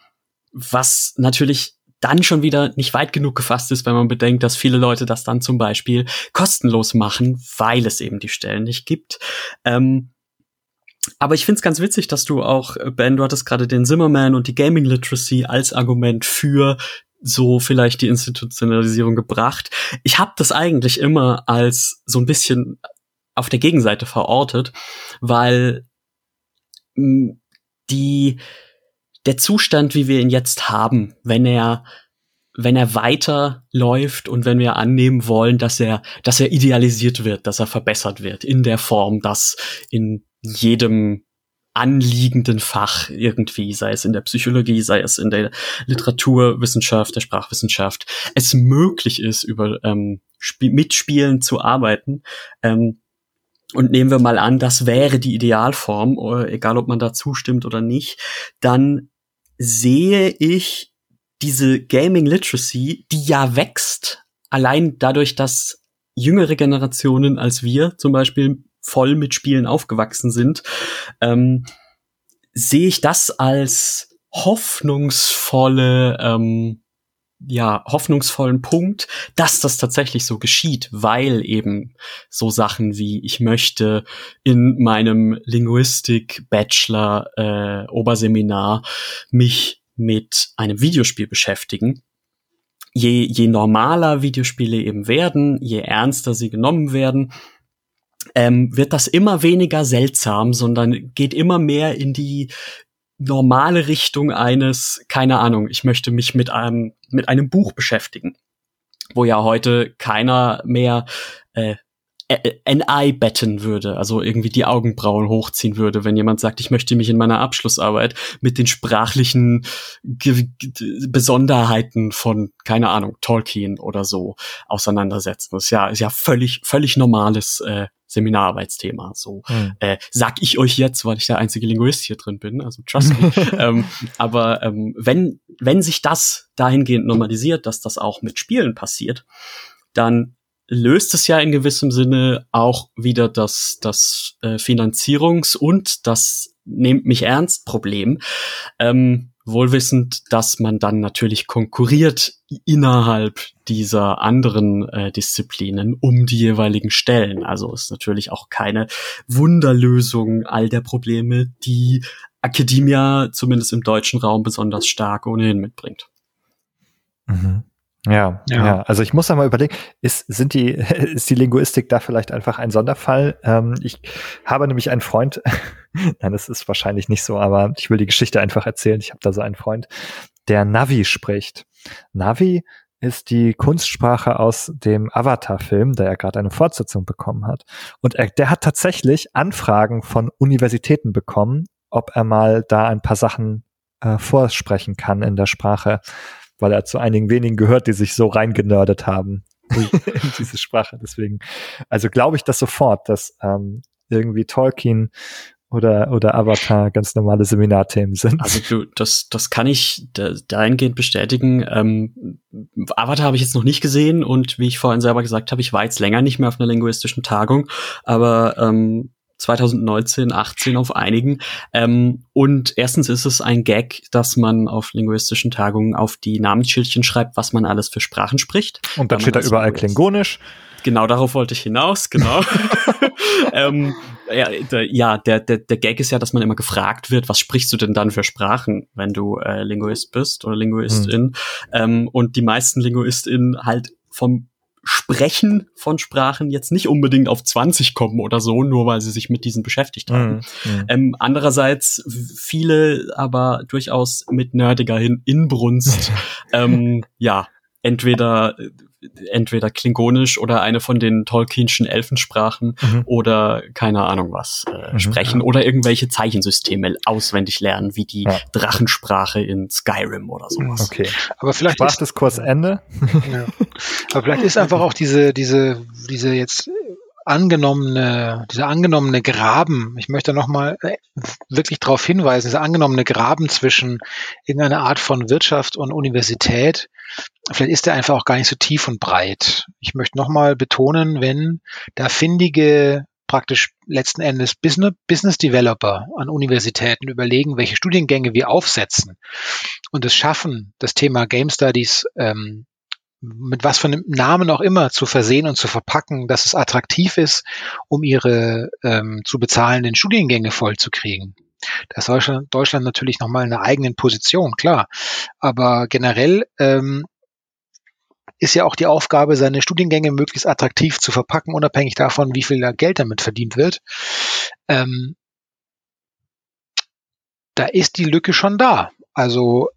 was natürlich dann schon wieder nicht weit genug gefasst ist, wenn man bedenkt, dass viele Leute das dann zum Beispiel kostenlos machen, weil es eben die Stellen nicht gibt. Ähm, aber ich finde es ganz witzig, dass du auch, Ben, du hattest gerade den Zimmerman und die Gaming Literacy als Argument für so vielleicht die Institutionalisierung gebracht. Ich habe das eigentlich immer als so ein bisschen auf der Gegenseite verortet, weil hm, die der Zustand, wie wir ihn jetzt haben, wenn er wenn er weiterläuft und wenn wir annehmen wollen, dass er, dass er idealisiert wird, dass er verbessert wird in der Form, dass in jedem anliegenden Fach irgendwie, sei es in der Psychologie, sei es in der Literaturwissenschaft, der Sprachwissenschaft, es möglich ist, über ähm, Sp Mitspielen zu arbeiten. Ähm, und nehmen wir mal an, das wäre die Idealform, äh, egal ob man da zustimmt oder nicht, dann sehe ich diese Gaming Literacy, die ja wächst, allein dadurch, dass jüngere Generationen als wir zum Beispiel voll mit Spielen aufgewachsen sind, ähm, sehe ich das als hoffnungsvolle ähm, ja, hoffnungsvollen Punkt, dass das tatsächlich so geschieht, weil eben so Sachen wie ich möchte in meinem Linguistik-Bachelor äh, Oberseminar mich mit einem Videospiel beschäftigen. Je, je normaler Videospiele eben werden, je ernster sie genommen werden, ähm, wird das immer weniger seltsam, sondern geht immer mehr in die normale Richtung eines, keine Ahnung, ich möchte mich mit einem, mit einem Buch beschäftigen, wo ja heute keiner mehr äh, Eye betten würde, also irgendwie die Augenbrauen hochziehen würde, wenn jemand sagt, ich möchte mich in meiner Abschlussarbeit mit den sprachlichen Ge Besonderheiten von, keine Ahnung, Tolkien oder so auseinandersetzen. Das ist ja, ist ja völlig, völlig normales äh, Seminararbeitsthema. So mhm. äh, sag ich euch jetzt, weil ich der einzige Linguist hier drin bin. Also trust me. ähm, aber ähm, wenn wenn sich das dahingehend normalisiert, dass das auch mit Spielen passiert, dann löst es ja in gewissem Sinne auch wieder das das äh, Finanzierungs- und das nehmt mich ernst Problem. Ähm, wohlwissend, dass man dann natürlich konkurriert innerhalb dieser anderen äh, Disziplinen um die jeweiligen Stellen. Also ist natürlich auch keine Wunderlösung all der Probleme, die Academia zumindest im deutschen Raum besonders stark ohnehin mitbringt. Mhm. Ja, ja, ja, Also ich muss da mal überlegen, ist, sind die, ist die Linguistik da vielleicht einfach ein Sonderfall? Ähm, ich habe nämlich einen Freund, nein, das ist wahrscheinlich nicht so, aber ich will die Geschichte einfach erzählen. Ich habe da so einen Freund, der Navi spricht. Navi ist die Kunstsprache aus dem Avatar-Film, der ja gerade eine Fortsetzung bekommen hat. Und er, der hat tatsächlich Anfragen von Universitäten bekommen, ob er mal da ein paar Sachen äh, vorsprechen kann in der Sprache weil er zu einigen wenigen gehört, die sich so reingenördet haben in diese Sprache. Deswegen, also glaube ich das sofort, dass ähm, irgendwie Tolkien oder, oder Avatar ganz normale Seminarthemen sind. Also du, das, das kann ich dahingehend bestätigen. Ähm, Avatar habe ich jetzt noch nicht gesehen und wie ich vorhin selber gesagt habe, ich war jetzt länger nicht mehr auf einer linguistischen Tagung, aber ähm, 2019, 18 auf einigen. Ähm, und erstens ist es ein Gag, dass man auf linguistischen Tagungen auf die Namensschildchen schreibt, was man alles für Sprachen spricht. Und dann steht da überall Klingonisch. Genau, darauf wollte ich hinaus, genau. ähm, ja, der, der, der Gag ist ja, dass man immer gefragt wird, was sprichst du denn dann für Sprachen, wenn du äh, Linguist bist oder Linguistin? Hm. Ähm, und die meisten LinguistInnen halt vom Sprechen von Sprachen jetzt nicht unbedingt auf 20 kommen oder so, nur weil sie sich mit diesen beschäftigt haben. Mhm. Ähm, andererseits viele aber durchaus mit nerdiger Inbrunst, ähm, ja, entweder entweder klingonisch oder eine von den Tolkienschen Elfensprachen mhm. oder keine Ahnung was äh, mhm. sprechen oder irgendwelche Zeichensysteme auswendig lernen, wie die ja. Drachensprache in Skyrim oder sowas. Okay. Aber vielleicht Sprach ist das Kurs Ende. Ja. Aber vielleicht ist einfach auch diese diese diese jetzt angenommene, dieser angenommene Graben, ich möchte nochmal äh, wirklich darauf hinweisen, dieser angenommene Graben zwischen irgendeiner Art von Wirtschaft und Universität, vielleicht ist der einfach auch gar nicht so tief und breit. Ich möchte nochmal betonen, wenn da findige praktisch letzten Endes Business, Business Developer an Universitäten überlegen, welche Studiengänge wir aufsetzen und es schaffen, das Thema Game Studies ähm, mit was für einem Namen auch immer zu versehen und zu verpacken, dass es attraktiv ist, um ihre ähm, zu bezahlenden Studiengänge vollzukriegen. Da ist Deutschland, Deutschland natürlich nochmal in einer eigenen Position, klar. Aber generell ähm, ist ja auch die Aufgabe, seine Studiengänge möglichst attraktiv zu verpacken, unabhängig davon, wie viel Geld damit verdient wird. Ähm, da ist die Lücke schon da. Also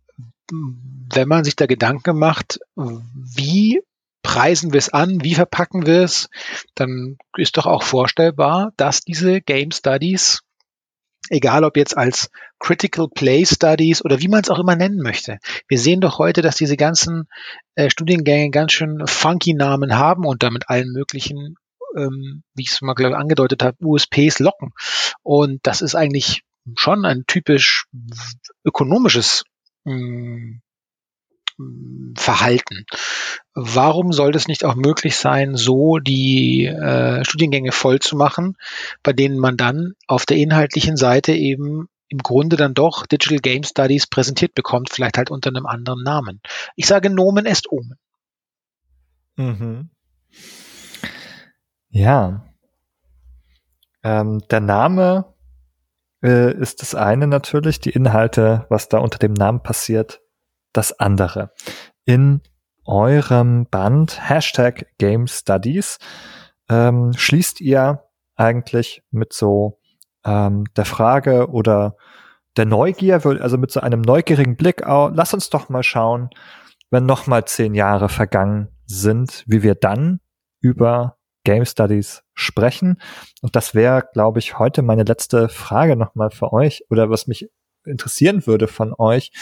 wenn man sich da Gedanken macht, wie preisen wir es an, wie verpacken wir es, dann ist doch auch vorstellbar, dass diese Game Studies, egal ob jetzt als Critical Play Studies oder wie man es auch immer nennen möchte, wir sehen doch heute, dass diese ganzen äh, Studiengänge ganz schön funky Namen haben und damit allen möglichen, ähm, wie ich es mal glaube angedeutet habe, USPs locken. Und das ist eigentlich schon ein typisch ökonomisches Mm, Verhalten. Warum soll es nicht auch möglich sein, so die äh, Studiengänge voll zu machen, bei denen man dann auf der inhaltlichen Seite eben im Grunde dann doch Digital Game Studies präsentiert bekommt, vielleicht halt unter einem anderen Namen. Ich sage Nomen est Omen. Mhm. Ja. Ähm, der Name äh, ist das eine natürlich, die Inhalte, was da unter dem Namen passiert, das andere. In eurem Band Hashtag Game Studies ähm, schließt ihr eigentlich mit so ähm, der Frage oder der Neugier, also mit so einem neugierigen Blick, oh, lass uns doch mal schauen, wenn noch mal zehn Jahre vergangen sind, wie wir dann über Game Studies sprechen. Und das wäre, glaube ich, heute meine letzte Frage nochmal für euch oder was mich interessieren würde von euch.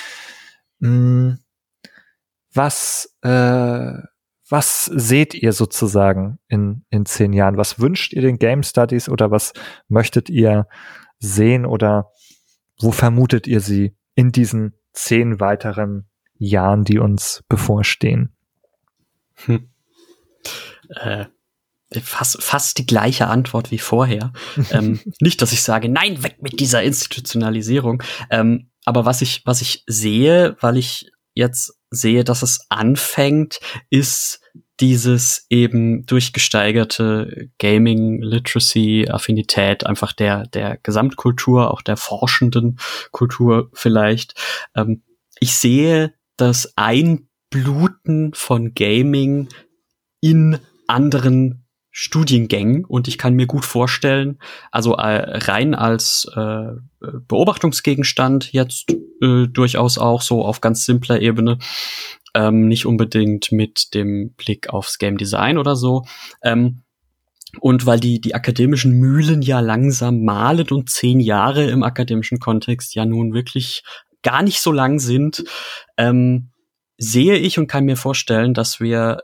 Hm, was, äh, was seht ihr sozusagen in, in zehn Jahren? Was wünscht ihr den Game Studies oder was möchtet ihr sehen oder wo vermutet ihr sie in diesen zehn weiteren Jahren, die uns bevorstehen? Hm. Äh, fast, fast die gleiche Antwort wie vorher. ähm, nicht, dass ich sage, nein, weg mit dieser Institutionalisierung. Ähm, aber was ich, was ich sehe, weil ich jetzt sehe, dass es anfängt, ist dieses eben durchgesteigerte Gaming Literacy Affinität einfach der der Gesamtkultur, auch der forschenden Kultur vielleicht. Ähm, ich sehe das Einbluten von Gaming in anderen Studiengängen und ich kann mir gut vorstellen, also äh, rein als äh, Beobachtungsgegenstand jetzt äh, durchaus auch so auf ganz simpler Ebene, ähm, nicht unbedingt mit dem Blick aufs Game Design oder so. Ähm, und weil die, die akademischen Mühlen ja langsam malen und zehn Jahre im akademischen Kontext ja nun wirklich gar nicht so lang sind, ähm, sehe ich und kann mir vorstellen, dass wir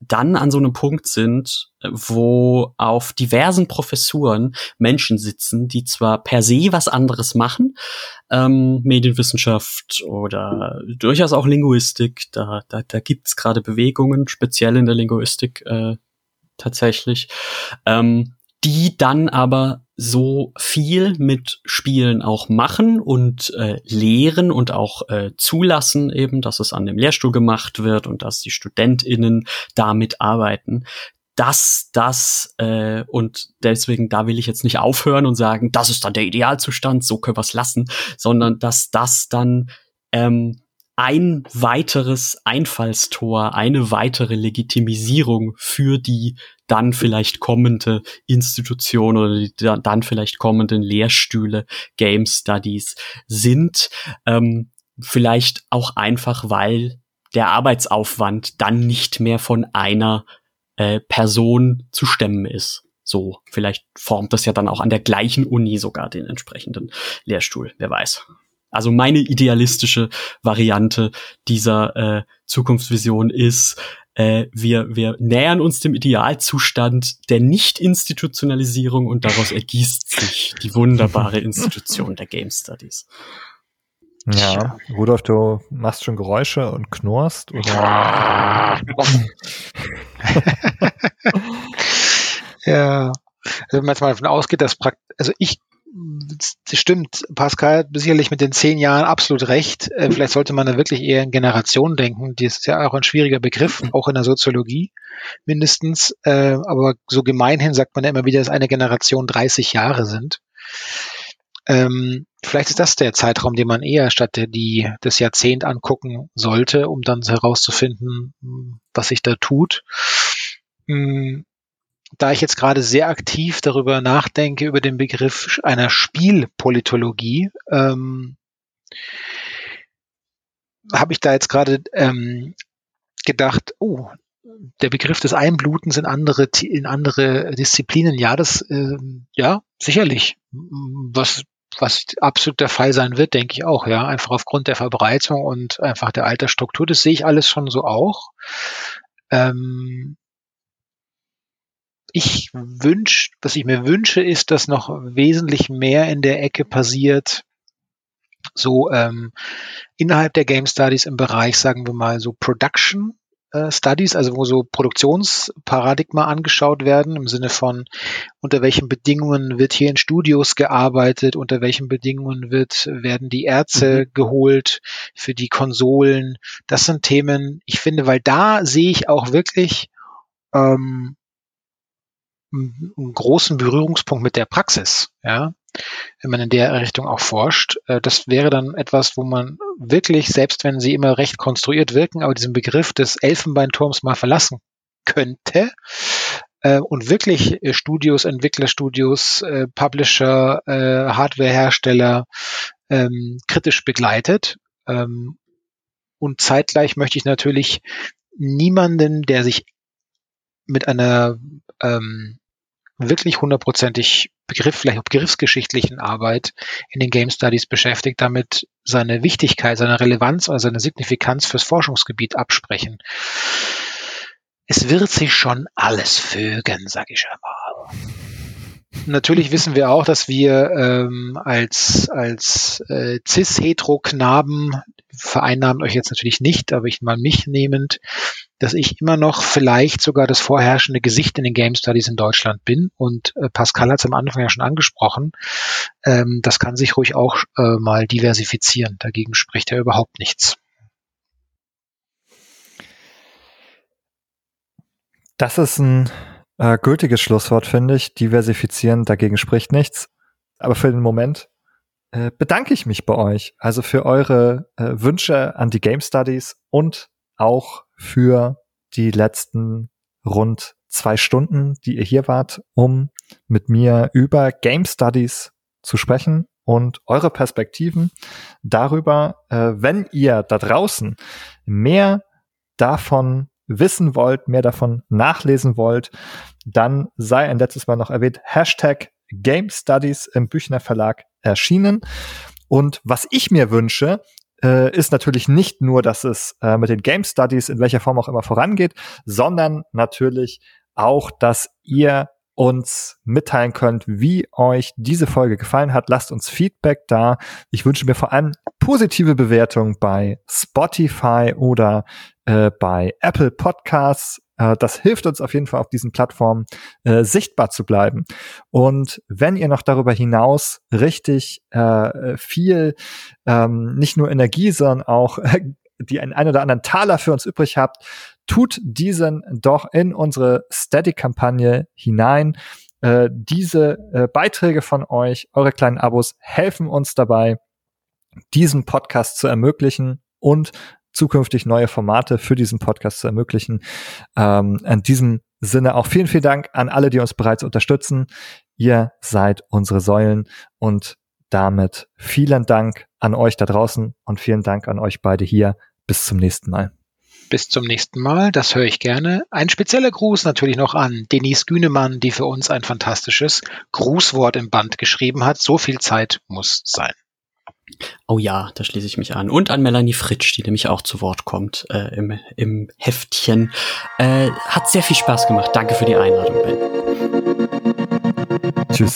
dann an so einem Punkt sind, wo auf diversen Professuren Menschen sitzen, die zwar per se was anderes machen, ähm, Medienwissenschaft oder durchaus auch Linguistik, da, da, da gibt's gerade Bewegungen, speziell in der Linguistik äh, tatsächlich, ähm, die dann aber so viel mit Spielen auch machen und äh, lehren und auch äh, zulassen eben, dass es an dem Lehrstuhl gemacht wird und dass die StudentInnen damit arbeiten, dass das äh, und deswegen da will ich jetzt nicht aufhören und sagen, das ist dann der Idealzustand, so können wir es lassen, sondern dass das dann ähm, ein weiteres Einfallstor, eine weitere Legitimisierung für die dann vielleicht kommende Institution oder die dann vielleicht kommenden Lehrstühle, Game Studies sind. Ähm, vielleicht auch einfach, weil der Arbeitsaufwand dann nicht mehr von einer äh, Person zu stemmen ist. So, vielleicht formt das ja dann auch an der gleichen Uni sogar den entsprechenden Lehrstuhl, wer weiß. Also meine idealistische Variante dieser äh, Zukunftsvision ist, äh, wir, wir nähern uns dem Idealzustand der Nicht-Institutionalisierung und daraus ergießt sich die wunderbare Institution der Game Studies. Ja, Rudolf, du machst schon Geräusche und knurrst, oder? ja, also wenn man jetzt mal davon ausgeht, dass praktisch, also ich das stimmt, Pascal hat sicherlich mit den zehn Jahren absolut recht. Äh, vielleicht sollte man da wirklich eher in Generationen denken. Das ist ja auch ein schwieriger Begriff, auch in der Soziologie mindestens. Äh, aber so gemeinhin sagt man ja immer wieder, dass eine Generation 30 Jahre sind. Ähm, vielleicht ist das der Zeitraum, den man eher statt der, die, das Jahrzehnt angucken sollte, um dann herauszufinden, was sich da tut. Da ich jetzt gerade sehr aktiv darüber nachdenke, über den Begriff einer Spielpolitologie, ähm, habe ich da jetzt gerade ähm, gedacht, oh, der Begriff des Einblutens in andere, in andere Disziplinen, ja, das, äh, ja, sicherlich. Was, was absolut der Fall sein wird, denke ich auch, ja. Einfach aufgrund der Verbreitung und einfach der Altersstruktur, das sehe ich alles schon so auch. Ähm, ich wünsch, was ich mir wünsche, ist, dass noch wesentlich mehr in der Ecke passiert, so ähm, innerhalb der Game Studies im Bereich, sagen wir mal, so Production äh, Studies, also wo so Produktionsparadigma angeschaut werden, im Sinne von, unter welchen Bedingungen wird hier in Studios gearbeitet, unter welchen Bedingungen wird, werden die Ärzte mhm. geholt für die Konsolen. Das sind Themen, ich finde, weil da sehe ich auch wirklich ähm, einen großen Berührungspunkt mit der Praxis, ja, wenn man in der Richtung auch forscht. Äh, das wäre dann etwas, wo man wirklich, selbst wenn sie immer recht konstruiert wirken, aber diesen Begriff des Elfenbeinturms mal verlassen könnte äh, und wirklich äh, Studios, Entwicklerstudios, Publisher, Hardwarehersteller ähm, kritisch begleitet. Ähm, und zeitgleich möchte ich natürlich niemanden, der sich mit einer ähm, wirklich hundertprozentig Begriff, vielleicht auch begriffsgeschichtlichen Arbeit in den Game Studies beschäftigt, damit seine Wichtigkeit, seine Relevanz oder seine Signifikanz fürs Forschungsgebiet absprechen. Es wird sich schon alles fügen, sag ich einmal. Natürlich wissen wir auch, dass wir ähm, als, als äh, Cis-Hetero-Knaben, vereinnahmen euch jetzt natürlich nicht, aber ich mal mich nehmend, dass ich immer noch vielleicht sogar das vorherrschende Gesicht in den Game Studies in Deutschland bin. Und äh, Pascal hat es am Anfang ja schon angesprochen. Ähm, das kann sich ruhig auch äh, mal diversifizieren. Dagegen spricht er überhaupt nichts. Das ist ein äh, gültiges Schlusswort, finde ich. Diversifizieren, dagegen spricht nichts. Aber für den Moment äh, bedanke ich mich bei euch. Also für eure äh, Wünsche an die Game Studies und auch für die letzten rund zwei Stunden, die ihr hier wart, um mit mir über Game Studies zu sprechen und eure Perspektiven darüber, äh, wenn ihr da draußen mehr davon wissen wollt, mehr davon nachlesen wollt, dann sei ein letztes Mal noch erwähnt, Hashtag Game Studies im Büchner Verlag erschienen. Und was ich mir wünsche, äh, ist natürlich nicht nur, dass es äh, mit den Game Studies in welcher Form auch immer vorangeht, sondern natürlich auch, dass ihr uns mitteilen könnt, wie euch diese Folge gefallen hat. Lasst uns Feedback da. Ich wünsche mir vor allem positive Bewertungen bei Spotify oder äh, bei Apple Podcasts. Äh, das hilft uns auf jeden Fall auf diesen Plattformen äh, sichtbar zu bleiben. Und wenn ihr noch darüber hinaus richtig äh, viel, ähm, nicht nur Energie, sondern auch die einen, einen oder anderen Taler für uns übrig habt, tut diesen doch in unsere Steady-Kampagne hinein. Äh, diese äh, Beiträge von euch, eure kleinen Abos helfen uns dabei, diesen Podcast zu ermöglichen und zukünftig neue Formate für diesen Podcast zu ermöglichen. Ähm, in diesem Sinne auch vielen, vielen Dank an alle, die uns bereits unterstützen. Ihr seid unsere Säulen und damit vielen Dank an euch da draußen und vielen Dank an euch beide hier. Bis zum nächsten Mal. Bis zum nächsten Mal, das höre ich gerne. Ein spezieller Gruß natürlich noch an Denise Günemann, die für uns ein fantastisches Grußwort im Band geschrieben hat. So viel Zeit muss sein. Oh ja, da schließe ich mich an. Und an Melanie Fritsch, die nämlich auch zu Wort kommt äh, im, im Heftchen. Äh, hat sehr viel Spaß gemacht. Danke für die Einladung, Ben. Tschüss.